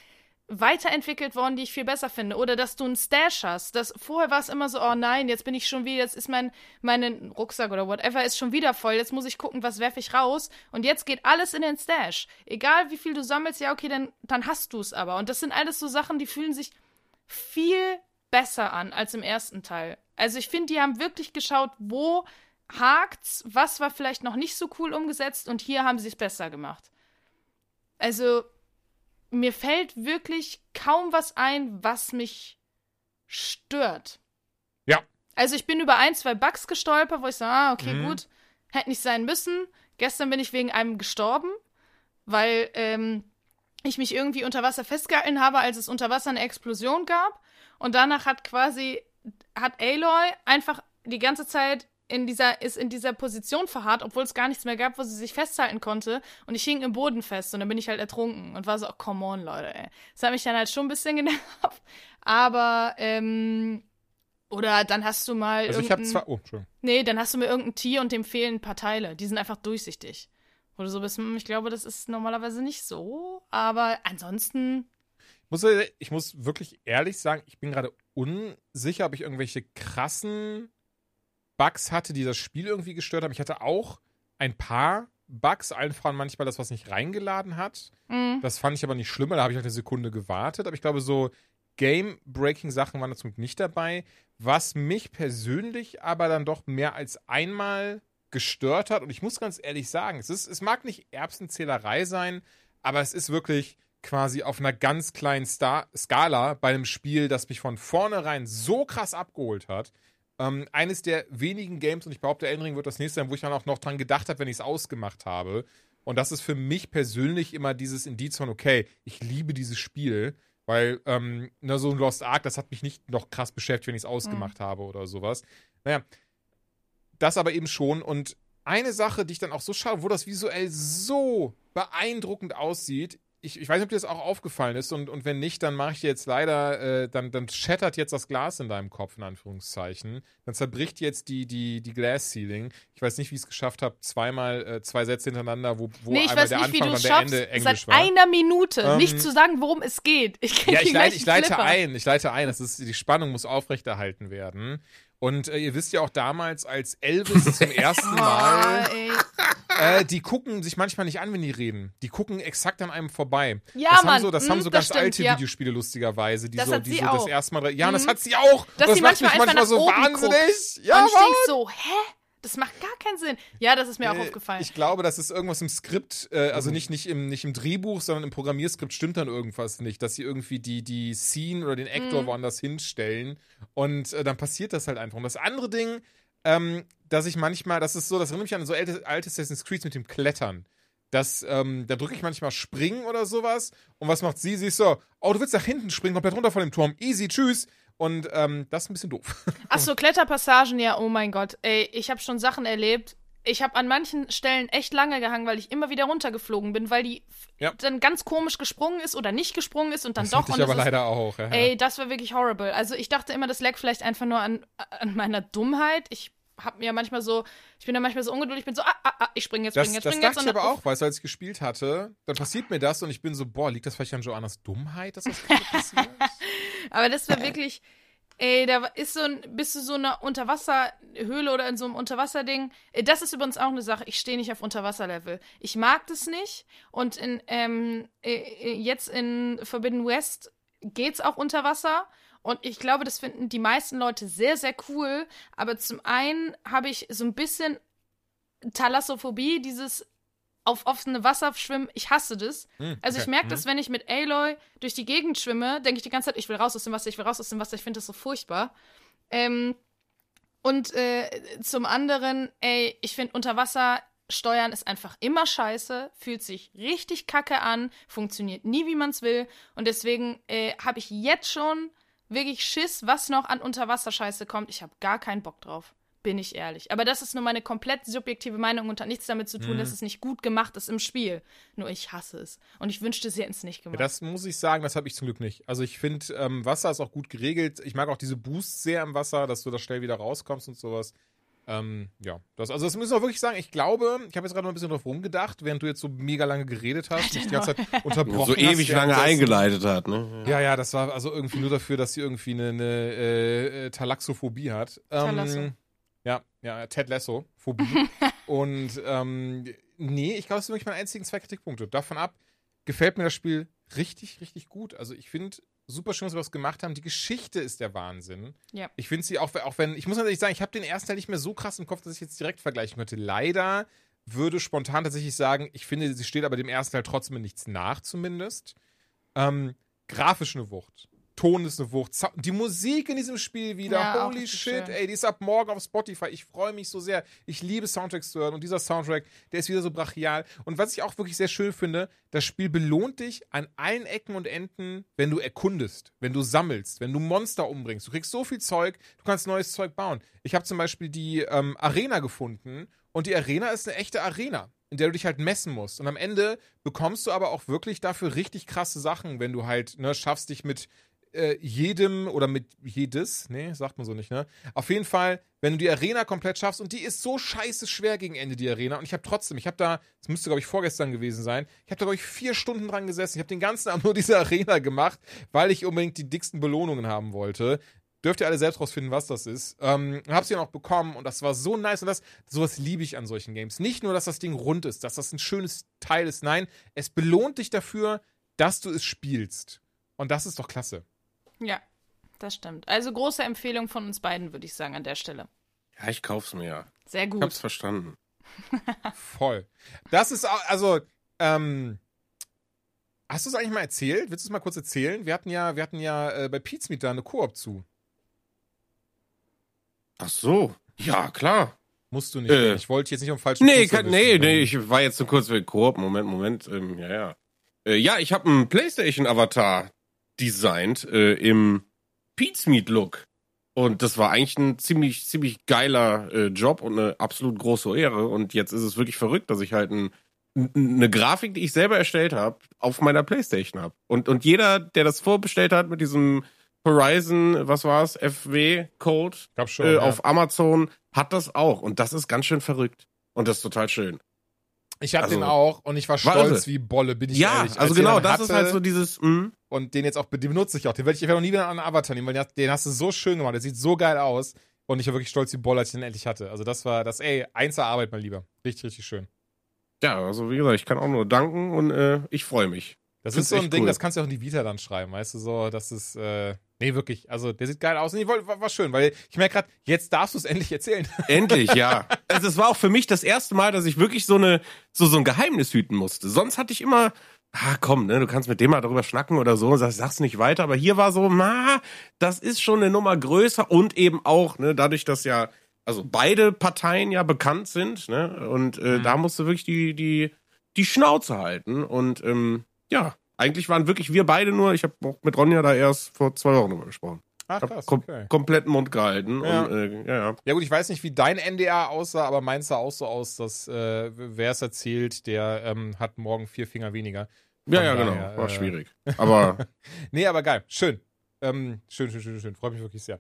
weiterentwickelt worden, die ich viel besser finde. Oder dass du einen Stash hast. Das, vorher war es immer so, oh nein, jetzt bin ich schon wieder, jetzt ist mein, mein Rucksack oder whatever ist schon wieder voll. Jetzt muss ich gucken, was werfe ich raus. Und jetzt geht alles in den Stash. Egal wie viel du sammelst, ja, okay, dann, dann hast du es aber. Und das sind alles so Sachen, die fühlen sich viel besser an als im ersten Teil. Also ich finde, die haben wirklich geschaut, wo hakt's, was war vielleicht noch nicht so cool umgesetzt und hier haben sie es besser gemacht. Also mir fällt wirklich kaum was ein, was mich stört. Ja. Also ich bin über ein, zwei Bugs gestolpert, wo ich so, ah, okay, mhm. gut, hätte nicht sein müssen. Gestern bin ich wegen einem gestorben, weil ähm, ich mich irgendwie unter Wasser festgehalten habe, als es unter Wasser eine Explosion gab. Und danach hat quasi hat Aloy einfach die ganze Zeit in dieser, ist in dieser Position verharrt, obwohl es gar nichts mehr gab, wo sie sich festhalten konnte. Und ich hing im Boden fest und dann bin ich halt ertrunken und war so, oh, come on, Leute, ey. Das hat mich dann halt schon ein bisschen [LAUGHS] genervt. Aber, ähm, oder dann hast du mal. Also ich hab zwar. Oh, schon. Nee, dann hast du mir irgendein Tier und dem fehlen ein paar Teile. Die sind einfach durchsichtig. Wo du so bist, hm, ich glaube, das ist normalerweise nicht so. Aber ansonsten, Muss, äh, ich muss wirklich ehrlich sagen, ich bin gerade unsicher, ob ich irgendwelche krassen Bugs hatte, die das Spiel irgendwie gestört haben. Ich hatte auch ein paar Bugs, einfach manchmal das, was nicht reingeladen hat. mh, Das fand ich aber nicht schlimmer, da habe ich halt eine Sekunde gewartet. Aber ich glaube, so Game-Breaking-Sachen waren da zum Glück nicht dabei. Was mich persönlich aber dann doch mehr als einmal gestört hat, und ich muss ganz ehrlich sagen, es, ist, es mag nicht Erbsenzählerei sein, aber es ist wirklich quasi auf einer ganz kleinen Star Skala bei einem Spiel, das mich von vornherein so krass abgeholt hat. Ähm, eines der wenigen Games, und ich behaupte, Elden Ring wird das nächste sein, wo ich dann auch noch dran gedacht habe, wenn ich es ausgemacht habe. Und das ist für mich persönlich immer dieses Indiz von, okay, ich liebe dieses Spiel, weil ähm, ne, so ein Lost Ark, das hat mich nicht noch krass beschäftigt, wenn ich es ausgemacht habe oder sowas. Naja, das aber eben schon. Und eine Sache, die ich dann auch so schaue, wo das visuell so beeindruckend aussieht, ich, ich weiß nicht, ob dir das auch aufgefallen ist und, und wenn nicht, dann mache ich dir jetzt leider, äh, dann, dann shattert jetzt das Glas in deinem Kopf, in Anführungszeichen. Dann zerbricht jetzt die, die, die Glass Ceiling. Ich weiß nicht, wie ich es geschafft habe, zweimal äh, zwei Sätze hintereinander, wo, wo nee, ich einmal der nicht, Anfang und der Ende Englisch seit war. einer Minute Ähm, nicht zu sagen, worum es geht. Ich Ja, ich, leite, ich leite Flipper. ein, ich leite ein. Das ist, die Spannung muss aufrechterhalten werden. Und äh, ihr wisst ja auch damals, als Elvis zum [LAUGHS] ersten Mal, Oh. Äh, die gucken sich manchmal nicht an, wenn die reden. Die gucken exakt an einem vorbei. Ja, das haben Mann. so, das Mm, haben so das ganz stimmt, alte ja. Videospiele lustigerweise, die Das so, die so das auch. erste Mal. Ja, das Mhm. hat sie auch. Dass das sie macht manchmal mich manchmal so wahnsinnig. Ja, und ich denk so, hä? Das macht gar keinen Sinn. Ja, das ist mir auch Äh, aufgefallen. Ich glaube, das ist irgendwas im Skript, äh, also nicht, nicht, im, nicht im Drehbuch, sondern im Programmierskript stimmt dann irgendwas nicht, dass sie irgendwie die, die Scene oder den Actor Mhm. woanders hinstellen und äh, dann passiert das halt einfach. Und das andere Ding, ähm, dass ich manchmal, das ist so, das erinnert mich an so alte, alte Assassin's Creed mit dem Klettern. Das, ähm, da drücke ich manchmal springen oder sowas. Und was macht sie? Sie ist so, oh, du willst nach hinten springen, komplett runter von dem Turm. Easy, tschüss. Und ähm, das ist ein bisschen doof. Ach so, Kletterpassagen, ja, oh mein Gott. Ey, ich habe schon Sachen erlebt. Ich habe an manchen Stellen echt lange gehangen, weil ich immer wieder runtergeflogen bin, weil die Ja. dann ganz komisch gesprungen ist oder nicht gesprungen ist und dann Das doch. hatte ich aber es ist, leider auch. Ja. Ey, das war wirklich horrible. Also ich dachte immer, das lag vielleicht einfach nur an, an meiner Dummheit. Ich hab mir manchmal so, ich bin da manchmal so ungeduldig, ich bin so, ah, ah, ah, ich spring jetzt, Das, spring jetzt, das spring jetzt. dachte ich aber auch, weißt du, als ich gespielt hatte, dann passiert mir das und ich bin so, boah, liegt das vielleicht an Joannas Dummheit, dass das [LAUGHS] passiert? Aber das war wirklich, ey, da ist so ein, bist du so eine Unterwasserhöhle oder in so einem Unterwasserding. Äh, Das ist übrigens auch eine Sache. Ich stehe nicht auf Unterwasserlevel. Ich mag das nicht. Und in, ähm, äh, äh, jetzt in Forbidden West geht's auch unter Wasser. Und ich glaube, das finden die meisten Leute sehr, sehr cool. Aber zum einen habe ich so ein bisschen Thalassophobie, dieses auf offene Wasser schwimmen. Ich hasse das. Hm, Also ich okay. merke das, wenn ich mit Aloy durch die Gegend schwimme, denke ich die ganze Zeit, ich will raus aus dem Wasser, ich will raus aus dem Wasser, ich finde das so furchtbar. Ähm, und äh, zum anderen, ey, ich finde Unterwasser steuern ist einfach immer scheiße, fühlt sich richtig kacke an, funktioniert nie, wie man es will. Und deswegen äh, habe ich jetzt schon wirklich Schiss, was noch an Unterwasserscheiße kommt. Ich habe gar keinen Bock drauf. Bin ich ehrlich. Aber das ist nur meine komplett subjektive Meinung und hat nichts damit zu Mhm. tun, dass es nicht gut gemacht ist im Spiel. Nur ich hasse es. Und ich wünschte, sie hätten es nicht Ja, gemacht. das muss ich sagen, das habe ich zum Glück nicht. Also ich finde, ähm, Wasser ist auch gut geregelt. Ich mag auch diese Boosts sehr im Wasser, dass du da schnell wieder rauskommst und sowas. Ähm, ja, das, also das müssen wir wirklich sagen. Ich glaube, ich habe jetzt gerade noch ein bisschen drauf rumgedacht, während du jetzt so mega lange geredet hast, mich die ganze Zeit [LAUGHS] unterbrochen so hast. ewig lange währenddessen. eingeleitet hat, ne? Ja, ja, das war also irgendwie nur dafür, dass sie irgendwie eine, eine äh, Talaxophobie hat. Talasso. Ähm, ja, ja, Ted Lasso, Phobie. [LAUGHS] und ähm, nee, ich glaube, das sind wirklich meine einzigen zwei Kritikpunkte. Davon ab gefällt mir das Spiel richtig, richtig gut. Also ich finde super schön, dass wir das gemacht haben. Die Geschichte ist der Wahnsinn. Ja. Ich finde sie auch, auch wenn, ich muss natürlich sagen, ich habe den ersten Teil nicht mehr so krass im Kopf, dass ich jetzt direkt vergleichen könnte. Leider würde spontan tatsächlich sagen, ich finde, sie steht aber dem ersten Teil trotzdem nichts nach, zumindest. Ähm, grafisch eine Wucht. Ton ist eine Wucht. Die Musik in diesem Spiel wieder. Ja, Holy shit, schön. ey, die ist ab morgen auf Spotify. Ich freue mich so sehr. Ich liebe Soundtracks zu hören und dieser Soundtrack, der ist wieder so brachial. Und was ich auch wirklich sehr schön finde, das Spiel belohnt dich an allen Ecken und Enden, wenn du erkundest, wenn du sammelst, wenn du Monster umbringst. Du kriegst so viel Zeug, du kannst neues Zeug bauen. Ich habe zum Beispiel die ähm, Arena gefunden und die Arena ist eine echte Arena, in der du dich halt messen musst. Und am Ende bekommst du aber auch wirklich dafür richtig krasse Sachen, wenn du halt ne, schaffst, dich mit äh, jedem oder mit jedes, nee, sagt man so nicht, ne? Auf jeden Fall, wenn du die Arena komplett schaffst und die ist so scheiße schwer gegen Ende, die Arena. Und ich habe trotzdem, ich habe da, das müsste glaube ich vorgestern gewesen sein, ich habe da glaube ich vier Stunden dran gesessen. Ich habe den ganzen Abend [LAUGHS] nur diese Arena gemacht, weil ich unbedingt die dicksten Belohnungen haben wollte. Dürft ihr alle selbst rausfinden, was das ist. Ähm, hab sie dann auch bekommen und das war so nice und das, sowas liebe ich an solchen Games. Nicht nur, dass das Ding rund ist, dass das ein schönes Teil ist, nein, es belohnt dich dafür, dass du es spielst. Und das ist doch klasse. Ja, das stimmt. Also große Empfehlung von uns beiden, würde ich sagen, an der Stelle. Ja, ich kauf's mir ja. Sehr Ich hab's gut. verstanden. [LAUGHS] Voll. Das ist auch, also, ähm, hast du es eigentlich mal erzählt? Willst du es mal kurz erzählen? Wir hatten ja, wir hatten ja äh, bei Pizza da eine Koop zu. Ach so. Ja, klar. Musst du nicht. Äh. ich wollte jetzt nicht um falschen Nee, kann, nee, nee, ich war jetzt so kurz bei Koop. Moment, Moment. Ähm, ja, ja. Äh, ja, ich habe einen PlayStation-Avatar designt äh, im Pizmeet-Look. Und das war eigentlich ein ziemlich, ziemlich geiler äh, Job und eine absolut große Ehre. Und jetzt ist es wirklich verrückt, dass ich halt ein, eine Grafik, die ich selber erstellt habe, auf meiner Playstation habe. Und, und jeder, der das vorbestellt hat mit diesem Horizon, was war's, FW-Code Gab schon. äh, ja. auf Amazon, hat das auch. Und das ist ganz schön verrückt. Und das ist total schön. Ich hatte also- den auch und ich war stolz wie Bolle, bin ich ja, ehrlich. Als also genau, das ist halt hatte so dieses, mh, Und den jetzt auch, den benutze ich auch. Den werde ich, ich werde noch nie wieder an einen Avatar nehmen, weil den hast, du so schön gemacht. Der sieht so geil aus. Und ich war wirklich stolz wie Bolle, als ich den endlich hatte. Also das war, das, ey, Einzelarbeit, mein Lieber. Richtig, richtig schön. ja, also wie gesagt, ich kann auch nur danken und äh, ich freue mich. Das Find's ist so ein Ding, cool. das kannst du auch in die Vita dann schreiben, weißt du, so, das ist, äh, nee, wirklich, also, der sieht geil aus. Nee, war, war schön, weil ich merke gerade, jetzt darfst du es endlich erzählen. [LAUGHS] Endlich, ja. Also es war auch für mich das erste Mal, dass ich wirklich so eine so so ein Geheimnis hüten musste. Sonst hatte ich immer Ah, komm, ne, du kannst mit dem mal darüber schnacken oder so, sag, sag's nicht weiter, aber hier war so, na, das ist schon eine Nummer größer und eben auch, ne, dadurch, dass ja, also beide Parteien ja bekannt sind, ne, und äh, Mhm. da musst du wirklich die, die, die Schnauze halten und, ähm, ja, eigentlich waren wirklich wir beide nur, ich habe auch mit Ronja da erst vor zwei Wochen drüber gesprochen. Ach, krass, kom okay. kompletten Mund gehalten Ja. und, äh, ja, ja. Ja gut, ich weiß nicht, wie dein NDA aussah, aber meins sah auch so aus, dass äh, wer es erzählt, der ähm, hat morgen vier Finger weniger. Ja, Von ja, genau, daher, war äh, schwierig. [LAUGHS] Aber Nee, aber geil. Schön. Ähm, schön, schön, schön, schön. Freut mich wirklich sehr.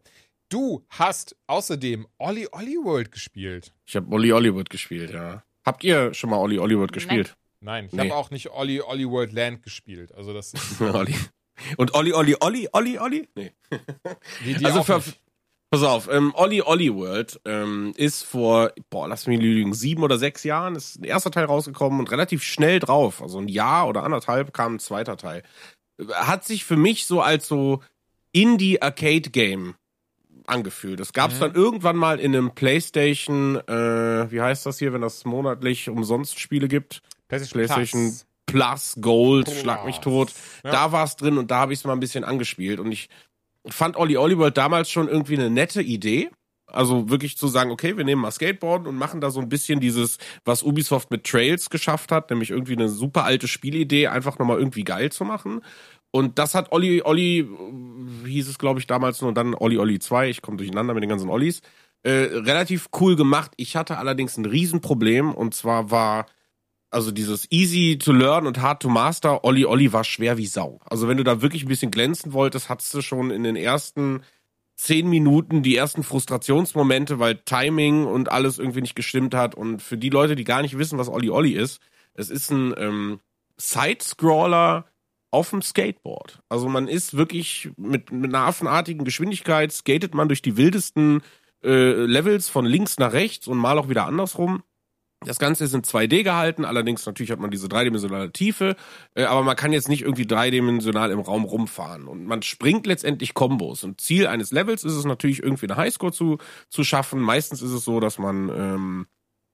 Du hast außerdem Olli Olli World gespielt. Ich habe Olli Hollywood gespielt, ja. Habt ihr schon mal Olli Hollywood gespielt? Nein, ich Nee. habe auch nicht Olli Olli World Land gespielt. Also das ist [LAUGHS] Olli. Und Olli, Olli, Olli, Olli, Olli? Nee. [LAUGHS] die, die Also für-. Pass auf, ähm, Olli Olli World ähm, ist vor, boah, lass mich lügen, sieben oder sechs Jahren ist ein erster Teil rausgekommen und relativ schnell drauf, also ein Jahr oder anderthalb kam ein zweiter Teil. Hat sich für mich so als so Indie-Arcade-Game angefühlt. Das gab es Mhm. dann irgendwann mal in einem PlayStation, äh, wie heißt das hier, wenn das monatlich umsonst Spiele gibt? PlayStation, Plus. Plus, Gold, Plus. Schlag mich tot. Ja. Da war es drin und da habe ich es mal ein bisschen angespielt. Und ich fand Olli Olli World damals schon irgendwie eine nette Idee. Also wirklich zu sagen, okay, wir nehmen mal Skateboarden und machen da so ein bisschen dieses, was Ubisoft mit Trails geschafft hat, nämlich irgendwie eine super alte Spielidee einfach nochmal irgendwie geil zu machen. Und das hat Olli, Olli, hieß es glaube ich damals nur, und dann Olli Olli 2, ich komme durcheinander mit den ganzen Ollis, äh, relativ cool gemacht. Ich hatte allerdings ein Riesenproblem und zwar war also dieses easy to learn und hard to master, Olli Olli war schwer wie Sau. Also wenn du da wirklich ein bisschen glänzen wolltest, hattest du schon in den ersten zehn Minuten die ersten Frustrationsmomente, weil Timing und alles irgendwie nicht gestimmt hat. Und für die Leute, die gar nicht wissen, was Olli Olli ist, es ist ein ähm, Side-Scroller auf dem Skateboard. Also man ist wirklich mit, mit einer affenartigen Geschwindigkeit, skatet man durch die wildesten äh, Levels von links nach rechts und mal auch wieder andersrum. Das Ganze ist in 2D gehalten, allerdings natürlich hat man diese dreidimensionale Tiefe, äh, aber man kann jetzt nicht irgendwie dreidimensional im Raum rumfahren. Und man springt letztendlich Kombos. Und Ziel eines Levels ist es natürlich irgendwie eine Highscore zu, zu schaffen. Meistens ist es so, dass man ähm,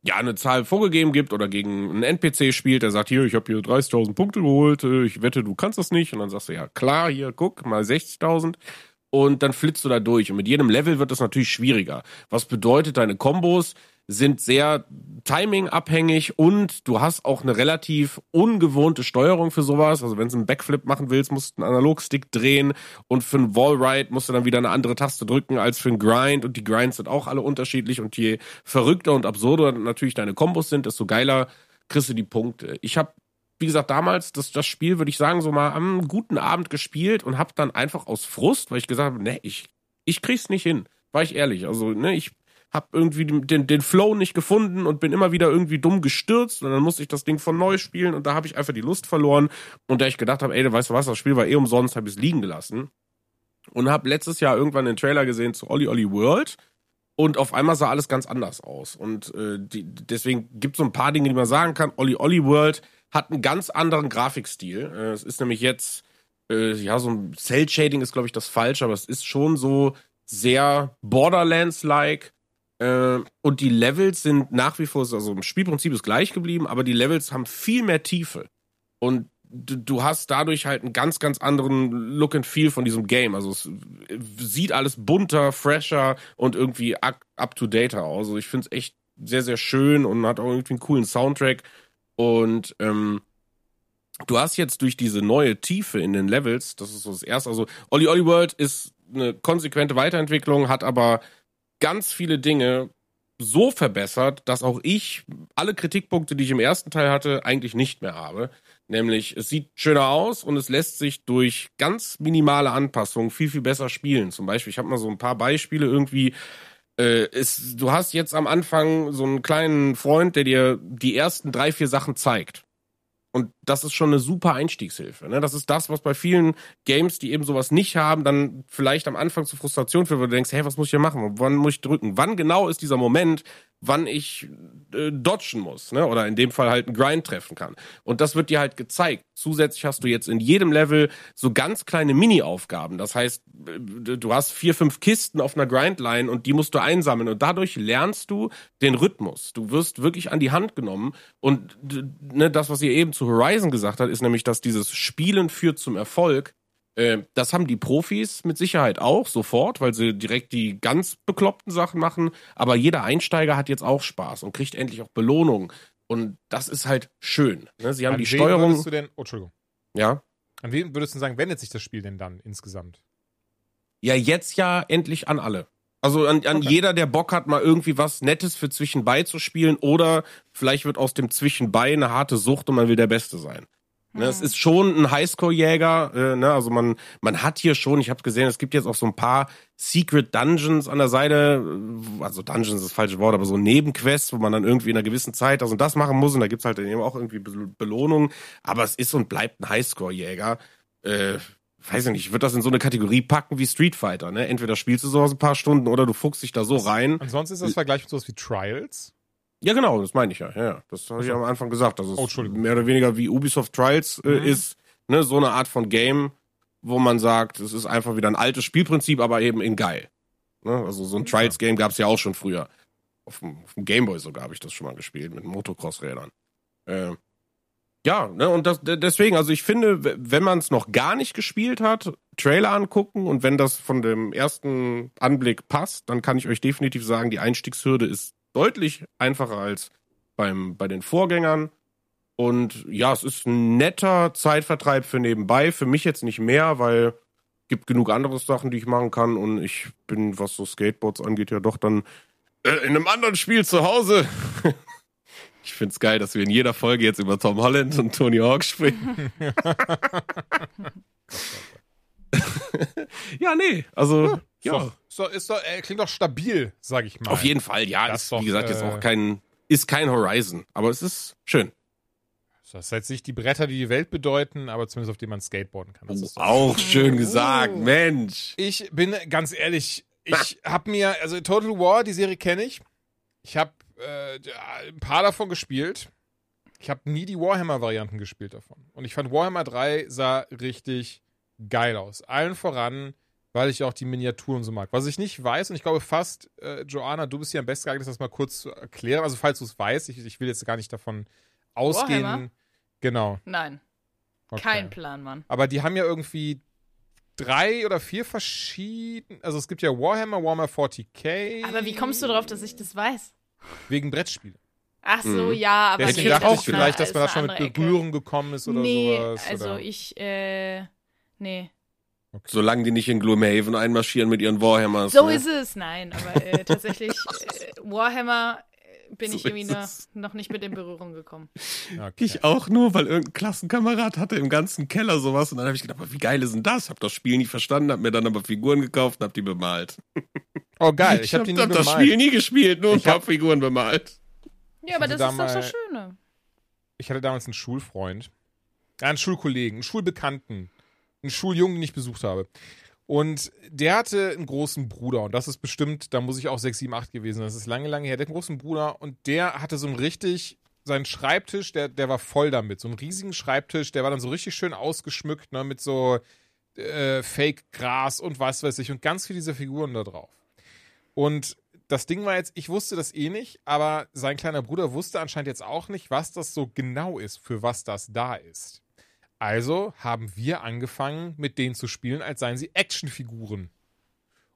ja eine Zahl vorgegeben gibt oder gegen einen NPC spielt, der sagt, hier, ich habe hier 30.000 Punkte geholt, äh, ich wette, du kannst das nicht. Und dann sagst du, ja klar, hier, guck, mal 60.000 und dann flitzt du da durch. Und mit jedem Level wird das natürlich schwieriger. Was bedeutet, deine Kombos sind sehr timing-abhängig und du hast auch eine relativ ungewohnte Steuerung für sowas. Also wenn du einen Backflip machen willst, musst du einen Analogstick drehen und für einen Wallride musst du dann wieder eine andere Taste drücken als für einen Grind und die Grinds sind auch alle unterschiedlich und je verrückter und absurder natürlich deine Kombos sind, desto geiler kriegst du die Punkte. Ich habe wie gesagt, damals das, das Spiel, würde ich sagen, so mal am guten Abend gespielt und habe dann einfach aus Frust, weil ich gesagt habe, ne, ich, ich krieg's nicht hin. War ich ehrlich. Also, ne, ich habe irgendwie den, den Flow nicht gefunden und bin immer wieder irgendwie dumm gestürzt und dann musste ich das Ding von neu spielen und da habe ich einfach die Lust verloren und da ich gedacht habe, ey, weißt du was, das Spiel war eh umsonst, habe ich es liegen gelassen und habe letztes Jahr irgendwann den Trailer gesehen zu Olli Olli World und auf einmal sah alles ganz anders aus und äh, die, deswegen gibt es so ein paar Dinge, die man sagen kann. Olli Olli World hat einen ganz anderen Grafikstil. Äh, es ist nämlich jetzt äh, ja so ein Cell Shading ist glaube ich das falsche, aber es ist schon so sehr Borderlands-like äh, und die Levels sind nach wie vor, also im Spielprinzip ist gleich geblieben, aber die Levels haben viel mehr Tiefe. Und du, du hast dadurch halt einen ganz, ganz anderen Look and Feel von diesem Game. Also es sieht alles bunter, fresher und irgendwie up-to-date aus. Also ich finde es echt sehr, sehr schön und hat auch irgendwie einen coolen Soundtrack. Und ähm, du hast jetzt durch diese neue Tiefe in den Levels, das ist so das erste, also Olli Olli World ist eine konsequente Weiterentwicklung, hat aber ganz viele Dinge so verbessert, dass auch ich alle Kritikpunkte, die ich im ersten Teil hatte, eigentlich nicht mehr habe. Nämlich, es sieht schöner aus und es lässt sich durch ganz minimale Anpassungen viel, viel besser spielen. Zum Beispiel, ich habe mal so ein paar Beispiele irgendwie. Äh, es, du hast jetzt am Anfang so einen kleinen Freund, der dir die ersten drei, vier Sachen zeigt. Und das ist schon eine super Einstiegshilfe. Ne? Das ist das, was bei vielen Games, die eben sowas nicht haben, dann vielleicht am Anfang zu Frustration führt, weil du denkst, hey, was muss ich hier machen? Wann muss ich drücken? Wann genau ist dieser Moment, wann ich äh, dodgen muss, ne? Oder in dem Fall halt einen Grind treffen kann. Und das wird dir halt gezeigt. Zusätzlich hast du jetzt in jedem Level so ganz kleine Mini-Aufgaben. Das heißt, äh, du hast vier, fünf Kisten auf einer Grindline und die musst du einsammeln. Und dadurch lernst du den Rhythmus. Du wirst wirklich an die Hand genommen. Und ne, das, was ihr eben zu Horizon gesagt hat, ist nämlich, dass dieses Spielen führt zum Erfolg. Äh, das haben die Profis mit Sicherheit auch sofort, weil sie direkt die ganz bekloppten Sachen machen. Aber jeder Einsteiger hat jetzt auch Spaß und kriegt endlich auch Belohnung. Und das ist halt schön. Ne? Sie haben An die Steuerung. Würdest du denn, oh, Entschuldigung. Ja. An wen würdest du sagen, wendet sich das Spiel denn dann insgesamt? Ja, jetzt ja endlich an alle. Also an, an Okay. jeder, der Bock hat, mal irgendwie was Nettes für Zwischenbei zu spielen oder vielleicht wird aus dem Zwischenbei eine harte Sucht und man will der Beste sein. Ne, es ist schon ein Highscore-Jäger, äh, ne, also man, man hat hier schon, ich habe gesehen, es gibt jetzt auch so ein paar Secret Dungeons an der Seite, äh, also Dungeons ist das falsche Wort, aber so Nebenquests, wo man dann irgendwie in einer gewissen Zeit das und das machen muss und da gibt's halt dann eben auch irgendwie Be Belohnungen, aber es ist und bleibt ein Highscore-Jäger. Äh, weiß ich nicht, ich würde das in so eine Kategorie packen wie Street Fighter, ne? Entweder spielst du sowas ein paar Stunden oder du fuchst dich da so rein. Ansonsten ist das Vergleich mit sowas wie Trials. Ja, genau, das meine ich ja. ja. Das habe ich am Anfang gesagt, dass es Oh, mehr oder weniger wie Ubisoft Trials äh, Mhm. ist, ne? So eine Art von Game, wo man sagt, es ist einfach wieder ein altes Spielprinzip, aber eben in geil. Ne? Also so ein Trials-Game gab's ja auch schon früher. Auf dem, auf dem Gameboy sogar habe ich das schon mal gespielt, mit Motocross-Rädern. Äh, ja, ne, und das, de- deswegen, also ich finde, wenn man es noch gar nicht gespielt hat, Trailer angucken und wenn das von dem ersten Anblick passt, dann kann ich euch definitiv sagen, die Einstiegshürde ist deutlich einfacher als beim, bei den Vorgängern. Und ja, es ist ein netter Zeitvertreib für nebenbei. Für mich jetzt nicht mehr, weil gibt genug andere Sachen, die ich machen kann. Und ich bin, was so Skateboards angeht, ja doch dann äh, in einem anderen Spiel zu Hause. [LAUGHS] Ich find's geil, dass wir in jeder Folge jetzt über Tom Holland und Tony Hawk sprechen. [LAUGHS] [LAUGHS] ja, nee, also ja, doch, ist doch, ist doch, äh, klingt doch stabil, sag ich mal. auf jeden Fall. Ja, Das ist, doch, wie gesagt jetzt äh, auch kein ist kein Horizon, aber es ist schön. Das ist jetzt nicht die Bretter, die die Welt bedeuten, aber zumindest auf denen man skateboarden kann. Das ist doch- auch schön gesagt, Mensch. Ich bin ganz ehrlich, ich habe mir, also Total War, die Serie kenne ich. Ich habe äh, ein paar davon gespielt. Ich habe nie die Warhammer-Varianten gespielt davon. Und ich fand Warhammer 3 sah richtig geil aus. Allen voran, weil ich auch die Miniaturen so mag. Was ich nicht weiß, und ich glaube fast, äh, Joanna, du bist hier am besten geeignet, das mal kurz zu erklären. Also falls du es weißt, ich, ich will jetzt gar nicht davon ausgehen. Warhammer? Genau. Nein, Okay. kein Plan, Mann. Aber die haben ja irgendwie drei oder vier verschiedene. Also es gibt ja Warhammer, Warhammer 40k. Aber wie kommst du drauf, dass ich das weiß? Wegen Brettspiele. Ach so, Mhm. ja, aber Deswegen ich dachte auch ich vielleicht, dass man da schon mit Ecke. Berührung gekommen ist oder nee, sowas. also oder? ich, äh, nee. Solange die nicht in Gloomhaven einmarschieren mit ihren Warhammers. So ne? ist es, nein, aber äh, [LAUGHS] tatsächlich, äh, Warhammer bin So ich irgendwie ist noch, nicht mit in Berührung gekommen. Okay. [LAUGHS] Ich auch nur, weil irgendein Klassenkamerad hatte im ganzen Keller sowas und dann habe ich gedacht, aber wie geil ist denn das? Hab das Spiel nie verstanden, hab mir dann aber Figuren gekauft und hab die bemalt. [LAUGHS] Oh, geil. Ich habe die nie hab das. Spiel nie gespielt, nur ein Ich paar hab- Figuren bemalt. Ja, aber das ist da doch das Schöne. Ich hatte damals einen Schulfreund, einen Schulkollegen, einen Schulbekannten, einen Schuljungen, den ich besucht habe. Und der hatte einen großen Bruder und das ist bestimmt, da muss ich auch 6, 7, 8 gewesen. Das ist lange, lange her. Der großen Bruder und der hatte so einen richtig, seinen Schreibtisch, der, der war voll damit. So einen riesigen Schreibtisch, der war dann so richtig schön ausgeschmückt, ne, mit so äh, Fake-Gras und was weiß ich und ganz viele dieser Figuren da drauf. Und das Ding war jetzt, ich wusste das eh nicht, aber sein kleiner Bruder wusste anscheinend jetzt auch nicht, was das so genau ist, für was das da ist. Also haben wir angefangen, mit denen zu spielen, als seien sie Actionfiguren.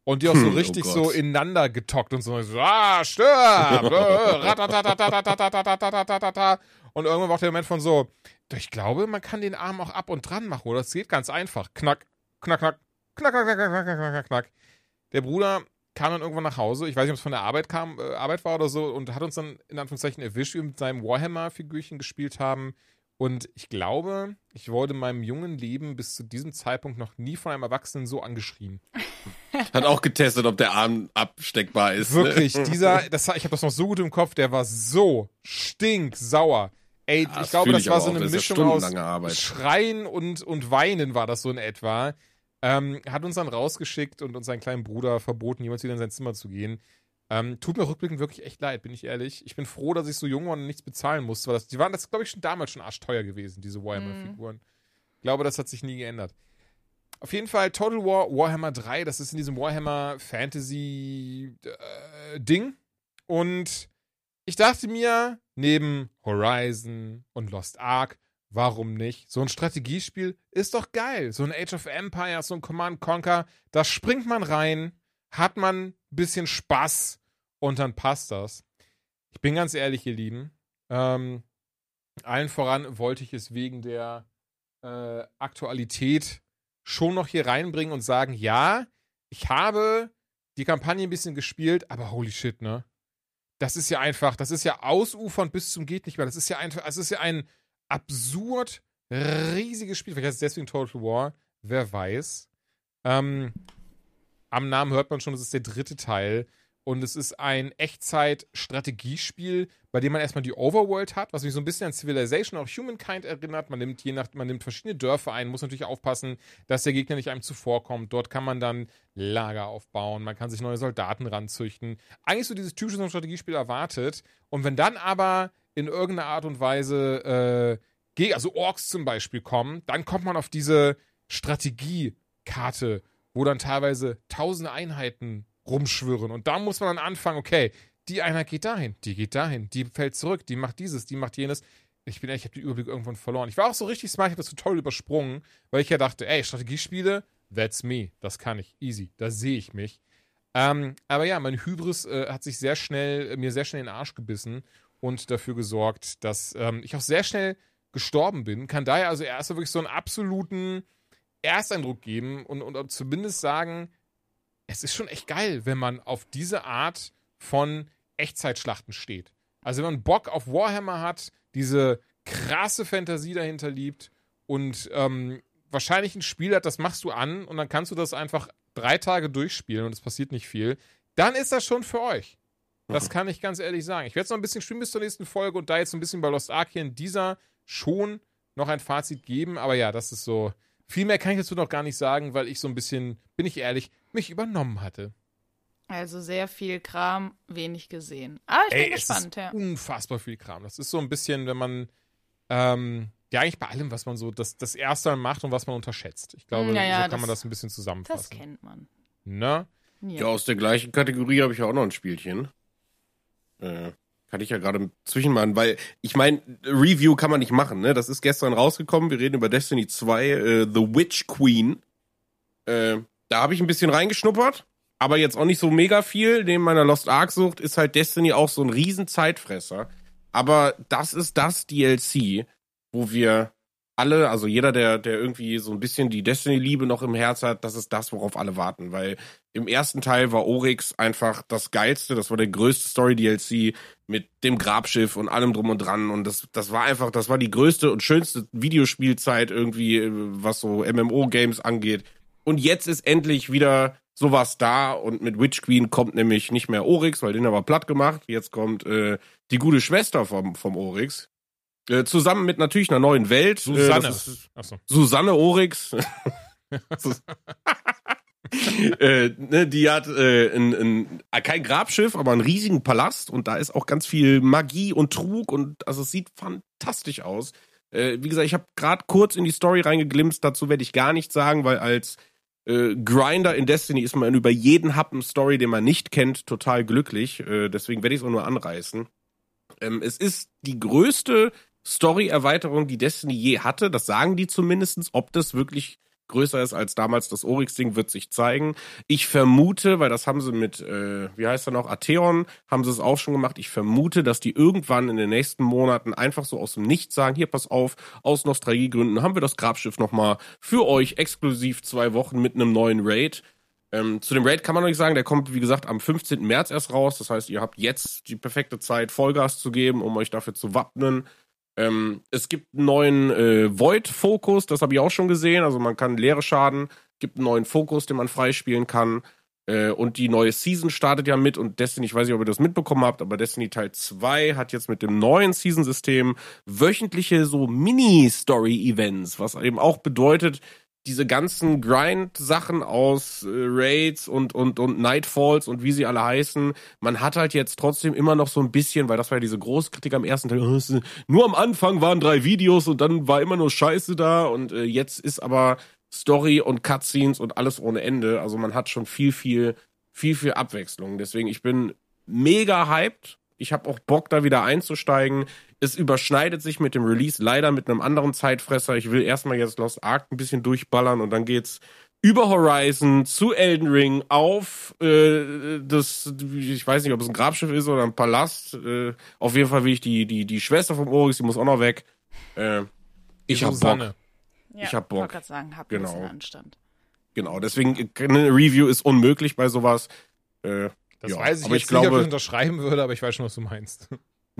Und die auch so Hm, oh richtig Gott. so ineinander getockt und so, ah, stirb! äh. Und irgendwann war auch der Moment von so, ich glaube, man kann den Arm auch ab und dran machen, oder? Es geht ganz einfach. Knack, knack, knack, knack, knack, knack, knack, knack, knack, knack. Der Bruder kam dann irgendwann nach Hause, ich weiß nicht, ob es von der Arbeit kam, äh, Arbeit war oder so, und hat uns dann in Anführungszeichen erwischt, wie wir mit seinem Warhammer-Figürchen gespielt haben. Und ich glaube, ich wurde in meinem jungen Leben bis zu diesem Zeitpunkt noch nie von einem Erwachsenen so angeschrien. [LAUGHS] Hat auch getestet, ob der Arm absteckbar ist. Wirklich, Ne? dieser, [LAUGHS] das, ich habe das noch so gut im Kopf, der war so stinksauer. Ey, Ja, ich glaube, das ich war so auch. eine ja Mischung aus Arbeit. Schreien und, und Weinen war das so in etwa. Ähm, hat uns dann rausgeschickt und uns seinen kleinen Bruder verboten, jemals wieder in sein Zimmer zu gehen. Ähm, tut mir rückblickend wirklich echt leid, bin ich ehrlich. Ich bin froh, dass ich so jung war und nichts bezahlen musste, weil das, die waren das, glaube ich, schon damals schon arschteuer gewesen, diese Warhammer-Figuren. Ich glaube, das hat sich nie geändert. Auf jeden Fall Total War Warhammer 3, das ist in diesem Warhammer Fantasy äh, Ding. Und ich dachte mir, neben Horizon und Lost Ark, warum nicht? So ein Strategiespiel ist doch geil. So ein Age of Empires, so ein Command Conquer, da springt man rein, hat man ein bisschen Spaß und dann passt das. Ich bin ganz ehrlich, ihr Lieben. Ähm, allen voran wollte ich es wegen der äh, Aktualität schon noch hier reinbringen und sagen, ja, ich habe die Kampagne ein bisschen gespielt, aber holy shit, ne? Das ist ja einfach, das ist ja ausufernd bis zum geht nicht mehr. Das ist ja einfach, es ist ja ein absurd riesiges Spiel. Vielleicht heißt es deswegen Total War, wer weiß. Ähm, am Namen hört man schon, es ist der dritte Teil. Und es ist ein Echtzeit-Strategiespiel, bei dem man erstmal die Overworld hat, was mich so ein bisschen an Civilization, auch Humankind erinnert. Man nimmt je nach, man nimmt verschiedene Dörfer ein, muss natürlich aufpassen, dass der Gegner nicht einem zuvorkommt. Dort kann man dann Lager aufbauen, man kann sich neue Soldaten ranzüchten. Eigentlich so dieses typische Strategiespiel erwartet. Und wenn dann aber in irgendeiner Art und Weise äh, also Orks zum Beispiel kommen, dann kommt man auf diese Strategiekarte, wo dann teilweise tausende Einheiten rumschwirren. Und da muss man dann anfangen, okay, die Einheit geht dahin, die geht dahin, die fällt zurück, die macht dieses, die macht jenes. Ich bin ehrlich, ich habe den Überblick irgendwann verloren. Ich war auch so richtig smart, ich habe das Tutorial übersprungen, weil ich ja dachte, ey, Strategiespiele, that's me, das kann ich, easy, da sehe ich mich. Ähm, aber ja, mein Hybris äh, hat sich sehr schnell, mir sehr schnell in den Arsch gebissen und dafür gesorgt, dass ähm, ich auch sehr schnell gestorben bin. Kann daher also erst wirklich so einen absoluten Ersteindruck geben und, und zumindest sagen, es ist schon echt geil, wenn man auf diese Art von Echtzeitschlachten steht. Also wenn man Bock auf Warhammer hat, diese krasse Fantasie dahinter liebt und ähm, wahrscheinlich ein Spiel hat, das machst du an und dann kannst du das einfach drei Tage durchspielen und es passiert nicht viel, dann ist das schon für euch. Das kann ich ganz ehrlich sagen. Ich werde es noch ein bisschen spielen bis zur nächsten Folge und da jetzt ein bisschen bei Lost Ark hier in dieser schon noch ein Fazit geben, aber ja, das ist so. Viel mehr kann ich dazu noch gar nicht sagen, weil ich so ein bisschen, bin ich ehrlich, mich übernommen hatte. Also sehr viel Kram, wenig gesehen. Aber ich bin Ey, es gespannt, ist ja. unfassbar viel Kram. Das ist so ein bisschen, wenn man, ähm, ja, eigentlich bei allem, was man so das, das erste Mal macht und was man unterschätzt. Ich glaube, Ja, ja, so kann das- man das ein bisschen Das zusammenfassen. kennt man. Ne? Ja, aus der gleichen Kategorie habe ich ja auch noch ein Spielchen. Äh, kann ich ja gerade zwischenmachen, weil ich meine, Review kann man nicht machen, ne? Das ist gestern rausgekommen. Wir reden über Destiny 2, äh, The Witch Queen. Äh, da habe ich ein bisschen reingeschnuppert, aber jetzt auch nicht so mega viel. Neben meiner Lost Ark Sucht ist halt Destiny auch so ein riesen Zeitfresser. Aber das ist das DLC, wo wir alle, also jeder, der, der irgendwie so ein bisschen die Destiny-Liebe noch im Herz hat, das ist das, worauf alle warten. Weil im ersten Teil war Oryx einfach das Geilste, das war der größte Story-DLC mit dem Grabschiff und allem drum und dran. Und das, das war einfach, das war die größte und schönste Videospielzeit irgendwie, äh, was so MMO-Games angeht. Und jetzt ist endlich wieder sowas da und mit Witch Queen kommt nämlich nicht mehr Oryx, weil den aber platt gemacht. Jetzt kommt äh, die gute Schwester vom, vom Oryx. Äh, zusammen mit natürlich einer neuen Welt. Susanne. Äh, ist Achso. Susanne Oryx. [LAUGHS] [LAUGHS] äh, ne, die hat äh, ein, ein, äh, kein Grabschiff, aber einen riesigen Palast und da ist auch ganz viel Magie und Trug und also es sieht fantastisch aus. Äh, wie gesagt, ich habe gerade kurz in die Story reingeglimpst, dazu werde ich gar nichts sagen, weil als äh, Grinder in Destiny ist man über jeden Happen Story, den man nicht kennt, total glücklich. Äh, deswegen werde ich es auch nur anreißen. Ähm, es ist die größte Story-Erweiterung, die Destiny je hatte. Das sagen die zumindestens. Ob das wirklich größer ist als damals das Oryx-Ding, wird sich zeigen. Ich vermute, weil das haben sie mit, äh, wie heißt er noch, Atheon, haben sie es auch schon gemacht. Ich vermute, dass die irgendwann in den nächsten Monaten einfach so aus dem Nichts sagen, hier, pass auf, aus Nostalgiegründen haben wir das Grabschiff nochmal für euch exklusiv zwei Wochen mit einem neuen Raid. Ähm, zu dem Raid kann man noch nicht sagen, der kommt, wie gesagt, am 15. März erst raus. Das heißt, ihr habt jetzt die perfekte Zeit, Vollgas zu geben, um euch dafür zu wappnen. Ähm, es gibt einen neuen äh, Void-Fokus, das habe ich auch schon gesehen. Also man kann leere Schaden, gibt einen neuen Fokus, den man freispielen kann. Äh, und die neue Season startet ja mit und Destiny, ich weiß nicht, ob ihr das mitbekommen habt, aber Destiny Teil 2 hat jetzt mit dem neuen Season-System wöchentliche so Mini-Story-Events, was eben auch bedeutet, diese ganzen Grind-Sachen aus äh, Raids und, und, und Nightfalls und wie sie alle heißen, man hat halt jetzt trotzdem immer noch so ein bisschen, weil das war ja diese Großkritik am ersten Teil, oh, nur am Anfang waren drei Videos und dann war immer nur Scheiße da und äh, jetzt ist aber Story und Cutscenes und alles ohne Ende. Also man hat schon viel, viel, viel, viel Abwechslung. Deswegen, ich bin mega hyped. Ich habe auch Bock, da wieder einzusteigen es überschneidet sich mit dem Release leider mit einem anderen Zeitfresser. Ich will erstmal jetzt Lost Ark ein bisschen durchballern und dann geht's über Horizon zu Elden Ring auf äh, das, ich weiß nicht, ob es ein Grabschiff ist oder ein Palast. Äh, auf jeden Fall will ich die, die, die Schwester vom Oryx, die muss auch noch weg. Äh, ich hab Bock. Ja, ich hab Bock. Ich gerade sagen, hab Genau. ein bisschen Anstand. Genau, deswegen eine Review ist unmöglich bei sowas. Äh, Das ja, weiß ich aber jetzt ich nicht, ob ich glaube, unterschreiben würde, aber ich weiß schon, was du meinst.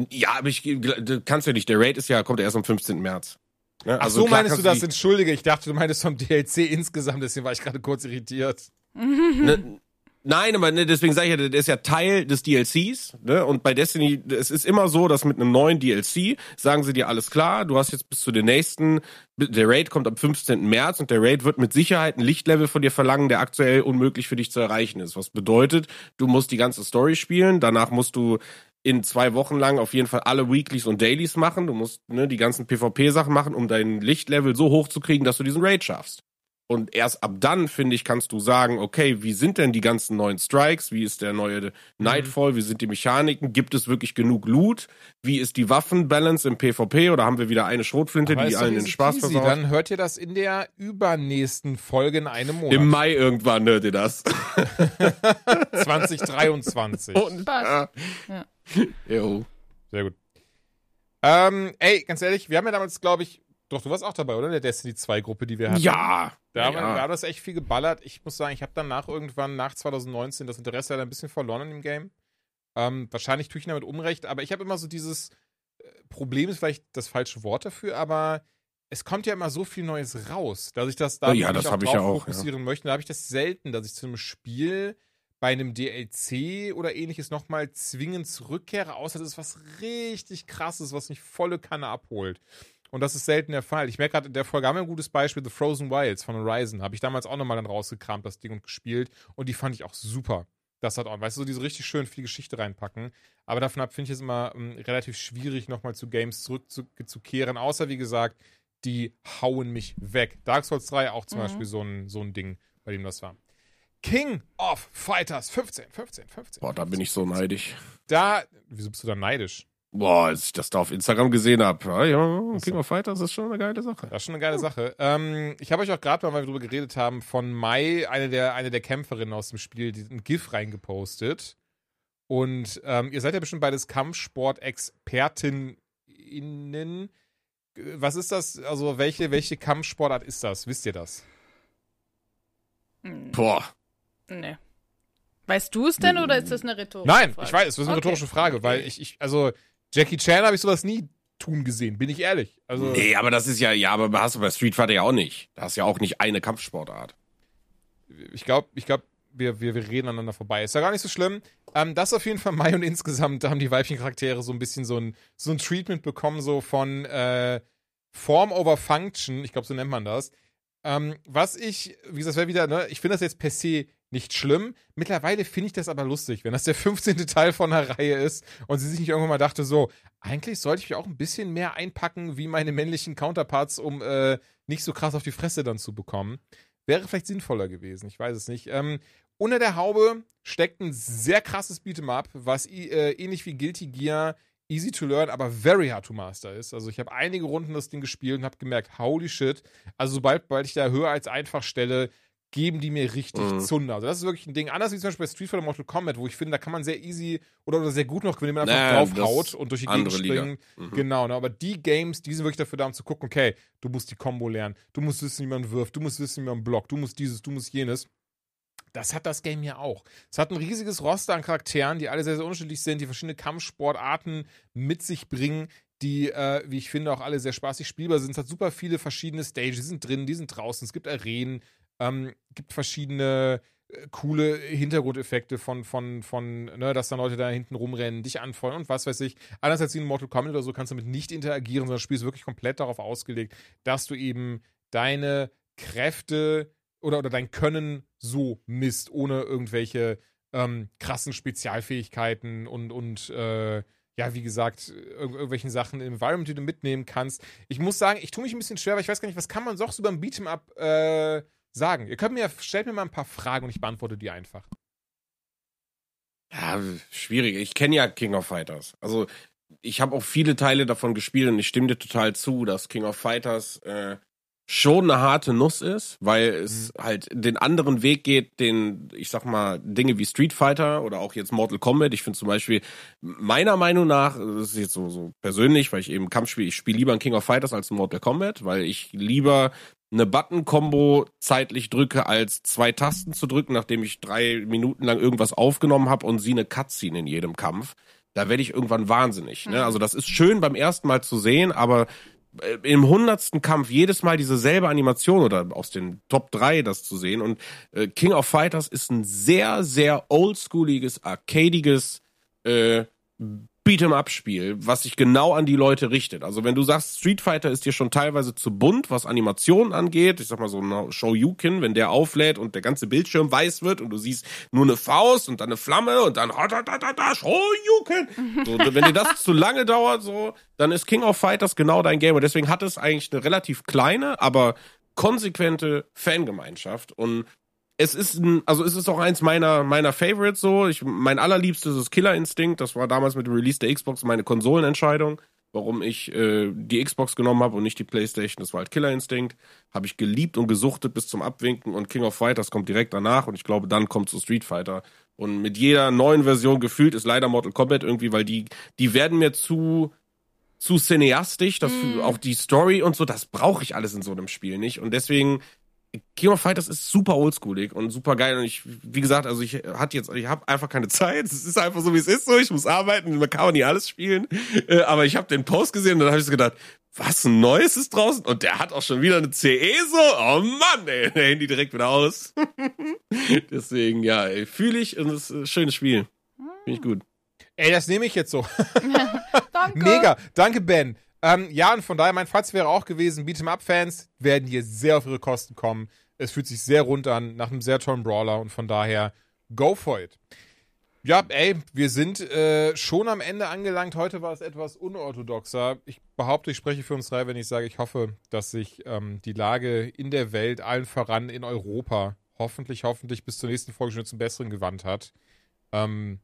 ja, aber ich du kannst ja nicht. Der Raid ist ja kommt ja erst am 15. März. Ne? Ach Also so meinst du das? die- Entschuldige, ich dachte, du meintest vom DLC insgesamt, deswegen war ich gerade kurz irritiert. Ne, nein, aber ne, deswegen sage ich ja, der ist ja Teil des DLCs. Ne? Und bei Destiny, es ist immer so, dass mit einem neuen DLC sagen sie dir alles klar, du hast jetzt bis zu den nächsten, der Raid kommt am 15. März und der Raid wird mit Sicherheit ein Lichtlevel von dir verlangen, der aktuell unmöglich für dich zu erreichen ist. Was bedeutet, du musst die ganze Story spielen, danach musst du in zwei Wochen lang auf jeden Fall alle Weeklies und Dailies machen. Du musst ne, die ganzen PvP-Sachen machen, um dein Lichtlevel so hoch zu kriegen, dass du diesen Raid schaffst. Und erst ab dann, finde ich, kannst du sagen, okay, wie sind denn die ganzen neuen Strikes? Wie ist der neue Nightfall? Wie sind die Mechaniken? Gibt es wirklich genug Loot? Wie ist die Waffenbalance im PvP? Oder haben wir wieder eine Schrotflinte, Aber die allen den Spaß peasy. versaut? Dann hört ihr das in der übernächsten Folge in einem Monat. Im Mai irgendwann hört ihr das. [LAUGHS] 2023. Und, Spaß. äh, jo. Sehr gut. Ähm, ey, ganz ehrlich, wir haben ja damals, glaube ich, doch, du warst auch dabei, oder? In der Destiny 2 Gruppe, die wir hatten. Ja. Da haben, wir, ja. das echt viel geballert. Ich muss sagen, ich habe danach irgendwann, nach 2019, das Interesse leider ein bisschen verloren an dem Game. Ähm, wahrscheinlich tue ich damit Unrecht, aber ich habe immer so dieses äh, Problem, ist vielleicht das falsche Wort dafür, aber es kommt ja immer so viel Neues raus, dass ich das da Ja, das hab ich ja auch, fokussieren möchte. Da habe ich das selten, dass ich zu einem Spiel bei einem DLC oder ähnliches nochmal zwingend zurückkehre, außer das ist was richtig krasses, was mich volle Kanne abholt. Und das ist selten der Fall. Ich merke gerade, in der Folge haben wir ein gutes Beispiel, The Frozen Wilds von Horizon. Habe ich damals auch nochmal dann rausgekramt, das Ding und gespielt. Und die fand ich auch super. Das hat auch, weißt du, so diese richtig schön viel Geschichte reinpacken. Aber davon ab finde ich es immer ähm, relativ schwierig, nochmal zu Games zurückzukehren. Außer, wie gesagt, die hauen mich weg. Dark Souls 3 auch zum Mhm. Beispiel so ein, so ein Ding, bei dem das war. King of Fighters 15, 15, 15. Boah, da bin ich so neidisch. Da, wieso bist du da neidisch? Boah, als ich das da auf Instagram gesehen habe. Ja, ja, Ach so. King of Fighters ist schon eine geile Sache. Das ist schon eine geile Sache. Ähm, ich habe euch auch gerade, weil wir darüber geredet haben, von Mai, eine der, eine der Kämpferinnen aus dem Spiel, die ein GIF reingepostet. Und ähm, ihr seid ja bestimmt beides Kampfsport-ExpertInnen. Was ist das? Also, welche, welche Kampfsportart ist das? Wisst ihr das? Boah. Nee. Weißt du es denn oder ist das eine rhetorische Nein, Frage? ich weiß, es ist eine Okay. rhetorische Frage, weil ich, ich, also, Jackie Chan habe ich sowas nie tun gesehen, bin ich ehrlich. Also, Nee, aber das ist ja, ja, aber hast du bei Street Fighter ja auch nicht. Da hast du ja auch nicht eine Kampfsportart. ich glaube, ich glaube, wir, wir, wir reden aneinander vorbei. Ist ja gar nicht so schlimm. Ähm, das auf jeden Fall Mai und insgesamt haben die weiblichen Charaktere so ein bisschen so ein, so ein Treatment bekommen, so von äh, Form over Function, ich glaube, so nennt man das. Ähm, was ich, wie gesagt, das wäre wieder, ne, ich finde das jetzt per se nicht schlimm. Mittlerweile finde ich das aber lustig, wenn das der 15. Teil von einer Reihe ist und sie sich nicht irgendwann mal dachte, so, eigentlich sollte ich mich auch ein bisschen mehr einpacken wie meine männlichen Counterparts, um äh, nicht so krass auf die Fresse dann zu bekommen. Wäre vielleicht sinnvoller gewesen, ich weiß es nicht. Ähm, unter der Haube steckt ein sehr krasses Beat'em Up, was äh, ähnlich wie Guilty Gear easy to learn, aber very hard to master ist. Also ich habe einige Runden das Ding gespielt und habe gemerkt, holy shit. Also sobald, sobald ich da höher als einfach stelle, geben die mir richtig Mhm. Zunder. Also das ist wirklich ein Ding. Anders wie zum Beispiel bei Street Fighter Mortal Kombat, wo ich finde, da kann man sehr easy oder, oder sehr gut noch gewinnen, wenn man einfach Naja, draufhaut und durch die Gegend springen. Mhm. Genau, ne, aber die Games, die sind wirklich dafür da, um zu gucken, okay, du musst die Combo lernen, du musst wissen, wie man wirft, du musst wissen, wie man blockt, du musst dieses, du musst jenes. Das hat das Game ja auch. Es hat ein riesiges Roster an Charakteren, die alle sehr, sehr unterschiedlich sind, die verschiedene Kampfsportarten mit sich bringen, die, äh, wie ich finde, auch alle sehr spaßig spielbar sind. Es hat super viele verschiedene Stages, die sind drin, die sind draußen, es gibt Arenen, ähm, gibt verschiedene äh, coole Hintergrundeffekte von, von, von, ne, dass da Leute da hinten rumrennen, dich anfeuern und was weiß ich. Anders als in Mortal Kombat oder so kannst du damit nicht interagieren, sondern das Spiel ist wirklich komplett darauf ausgelegt, dass du eben deine Kräfte oder, oder dein Können so misst, ohne irgendwelche ähm, krassen Spezialfähigkeiten und, und äh, ja, wie gesagt, irg irgendwelchen Sachen im Environment, die du mitnehmen kannst. Ich muss sagen, ich tue mich ein bisschen schwer, weil ich weiß gar nicht, was kann man sonst über ein Beat'em Up äh, sagen? Ihr könnt mir, stellt mir mal ein paar Fragen und ich beantworte die einfach. Ja, schwierig. Ich kenne ja King of Fighters. Also ich habe auch viele Teile davon gespielt und ich stimme dir total zu, dass King of Fighters äh, schon eine harte Nuss ist, weil es halt den anderen Weg geht, den, ich sag mal, Dinge wie Street Fighter oder auch jetzt Mortal Kombat. Ich finde zum Beispiel, meiner Meinung nach, das ist jetzt so, so persönlich, weil ich eben Kampf spiele, ich spiele lieber ein King of Fighters als ein Mortal Kombat, weil ich lieber eine Button-Combo zeitlich drücke, als zwei Tasten zu drücken, nachdem ich drei Minuten lang irgendwas aufgenommen habe und sie eine Cutscene in jedem Kampf. Da werde ich irgendwann wahnsinnig. Ne? Mhm. Also das ist schön beim ersten Mal zu sehen, aber äh, im hundertsten Kampf jedes Mal diese selbe Animation oder aus den Top 3 das zu sehen. Und äh, King of Fighters ist ein sehr, sehr oldschooliges, arcadiges äh, Beat'em-up-Spiel, was sich genau an die Leute richtet. Also wenn du sagst, Street Fighter ist dir schon teilweise zu bunt, was Animationen angeht, ich sag mal so ein Shoryuken, wenn der auflädt und der ganze Bildschirm weiß wird und du siehst nur eine Faust und dann eine Flamme und dann da, da, da, da, Shoryuken. So, wenn dir das zu lange dauert, so, dann ist King of Fighters genau dein Game. Und deswegen hat es eigentlich eine relativ kleine, aber konsequente Fangemeinschaft und es ist ein, also es ist auch eins meiner meiner Favorites so. Ich, mein allerliebstes ist Killer Instinct. Das war damals mit dem Release der Xbox meine Konsolenentscheidung, warum ich äh, die Xbox genommen habe und nicht die PlayStation. Das war halt Killer Instinct. Habe ich geliebt und gesuchtet bis zum Abwinken und King of Fighters kommt direkt danach und ich glaube, dann kommt zu Street Fighter. Und mit jeder neuen Version gefühlt ist leider Mortal Kombat irgendwie, weil die die werden mir zu zu cineastisch, das Mm. auch die Story und so, das brauche ich alles in so einem Spiel nicht und deswegen King of Fighters ist super oldschoolig und super geil und ich, wie gesagt, also ich hatte jetzt, ich habe einfach keine Zeit. Es ist einfach so, wie es ist. So, ich muss arbeiten, man kann auch nicht alles spielen. Äh, aber ich habe den Post gesehen und dann habe ich so gedacht, was ein Neues ist draußen und der hat auch schon wieder eine CE so. Oh Mann, ey, der Handy direkt wieder aus. [LAUGHS] Deswegen ja, fühle ich und es ist ein schönes Spiel. Finde ich gut. Ey, das nehme ich jetzt so. [LAUGHS] Danke. Mega. Danke, Ben. Ähm, ja, und von daher, mein Fazit wäre auch gewesen, Beat'em-Up-Fans werden hier sehr auf ihre Kosten kommen. Es fühlt sich sehr rund an, nach einem sehr tollen Brawler und von daher, go for it. Ja, ey, wir sind äh, schon am Ende angelangt. Heute war es etwas unorthodoxer. Ich behaupte, ich spreche für uns drei, wenn ich sage, ich hoffe, dass sich ähm, die Lage in der Welt, allen voran in Europa, hoffentlich, hoffentlich bis zur nächsten Folge schon zum Besseren gewandt hat. Ähm,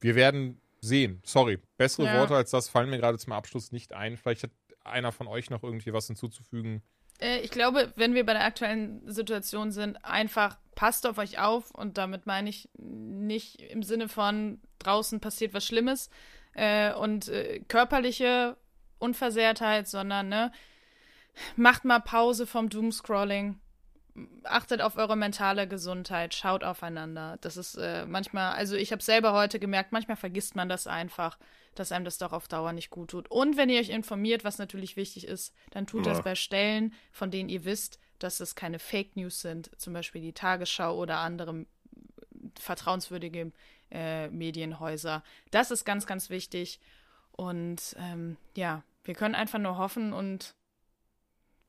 wir werden sehen. Sorry, bessere Ja. Worte als das fallen mir gerade zum Abschluss nicht ein. Vielleicht hat einer von euch noch irgendwie was hinzuzufügen. Äh, ich glaube, wenn wir bei der aktuellen Situation sind, einfach passt auf euch auf und damit meine ich nicht im Sinne von draußen passiert was Schlimmes äh, und äh, körperliche Unversehrtheit, sondern ne, macht mal Pause vom Doomscrolling. Achtet auf eure mentale Gesundheit, schaut aufeinander. Das ist äh, manchmal, also ich habe selber heute gemerkt, manchmal vergisst man das einfach, dass einem das doch auf Dauer nicht gut tut. Und wenn ihr euch informiert, was natürlich wichtig ist, dann tut Ja. das bei Stellen, von denen ihr wisst, dass es keine Fake News sind, zum Beispiel die Tagesschau oder andere vertrauenswürdige äh, Medienhäuser. Das ist ganz, ganz wichtig. Und ähm, ja, wir können einfach nur hoffen und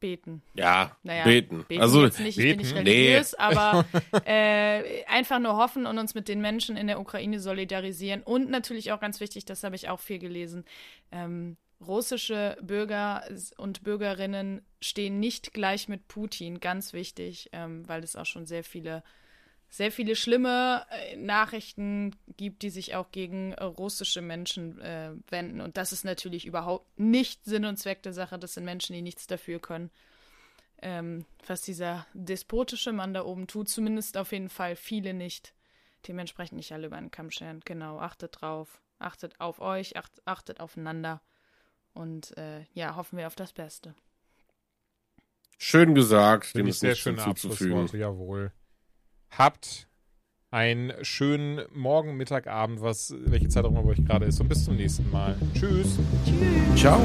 beten. Ja, Naja, beten. beten Also, jetzt nicht, ich bin nicht beten? religiös, aber [LAUGHS] äh, einfach nur hoffen und uns mit den Menschen in der Ukraine solidarisieren. Und natürlich auch ganz wichtig, das habe ich auch viel gelesen, ähm, russische Bürger und Bürgerinnen stehen nicht gleich mit Putin, ganz wichtig, ähm, weil es auch schon sehr viele sehr viele schlimme äh, Nachrichten gibt, die sich auch gegen äh, russische Menschen äh, wenden. Und das ist natürlich überhaupt nicht Sinn und Zweck der Sache. Das sind Menschen, die nichts dafür können, ähm, was dieser despotische Mann da oben tut. Zumindest auf jeden Fall viele nicht. Dementsprechend nicht alle über einen Kamm scheren. Genau, achtet drauf. Achtet auf euch, acht, achtet aufeinander. Und äh, ja, hoffen wir auf das Beste. schön gesagt, dem ist sehr schöne hinzuzufügen. Abschlussworte, jawohl. Habt einen schönen Morgen, Mittag, Abend, was, welche Zeit auch immer bei euch gerade ist. Und bis zum nächsten Mal. Tschüss. Ciao.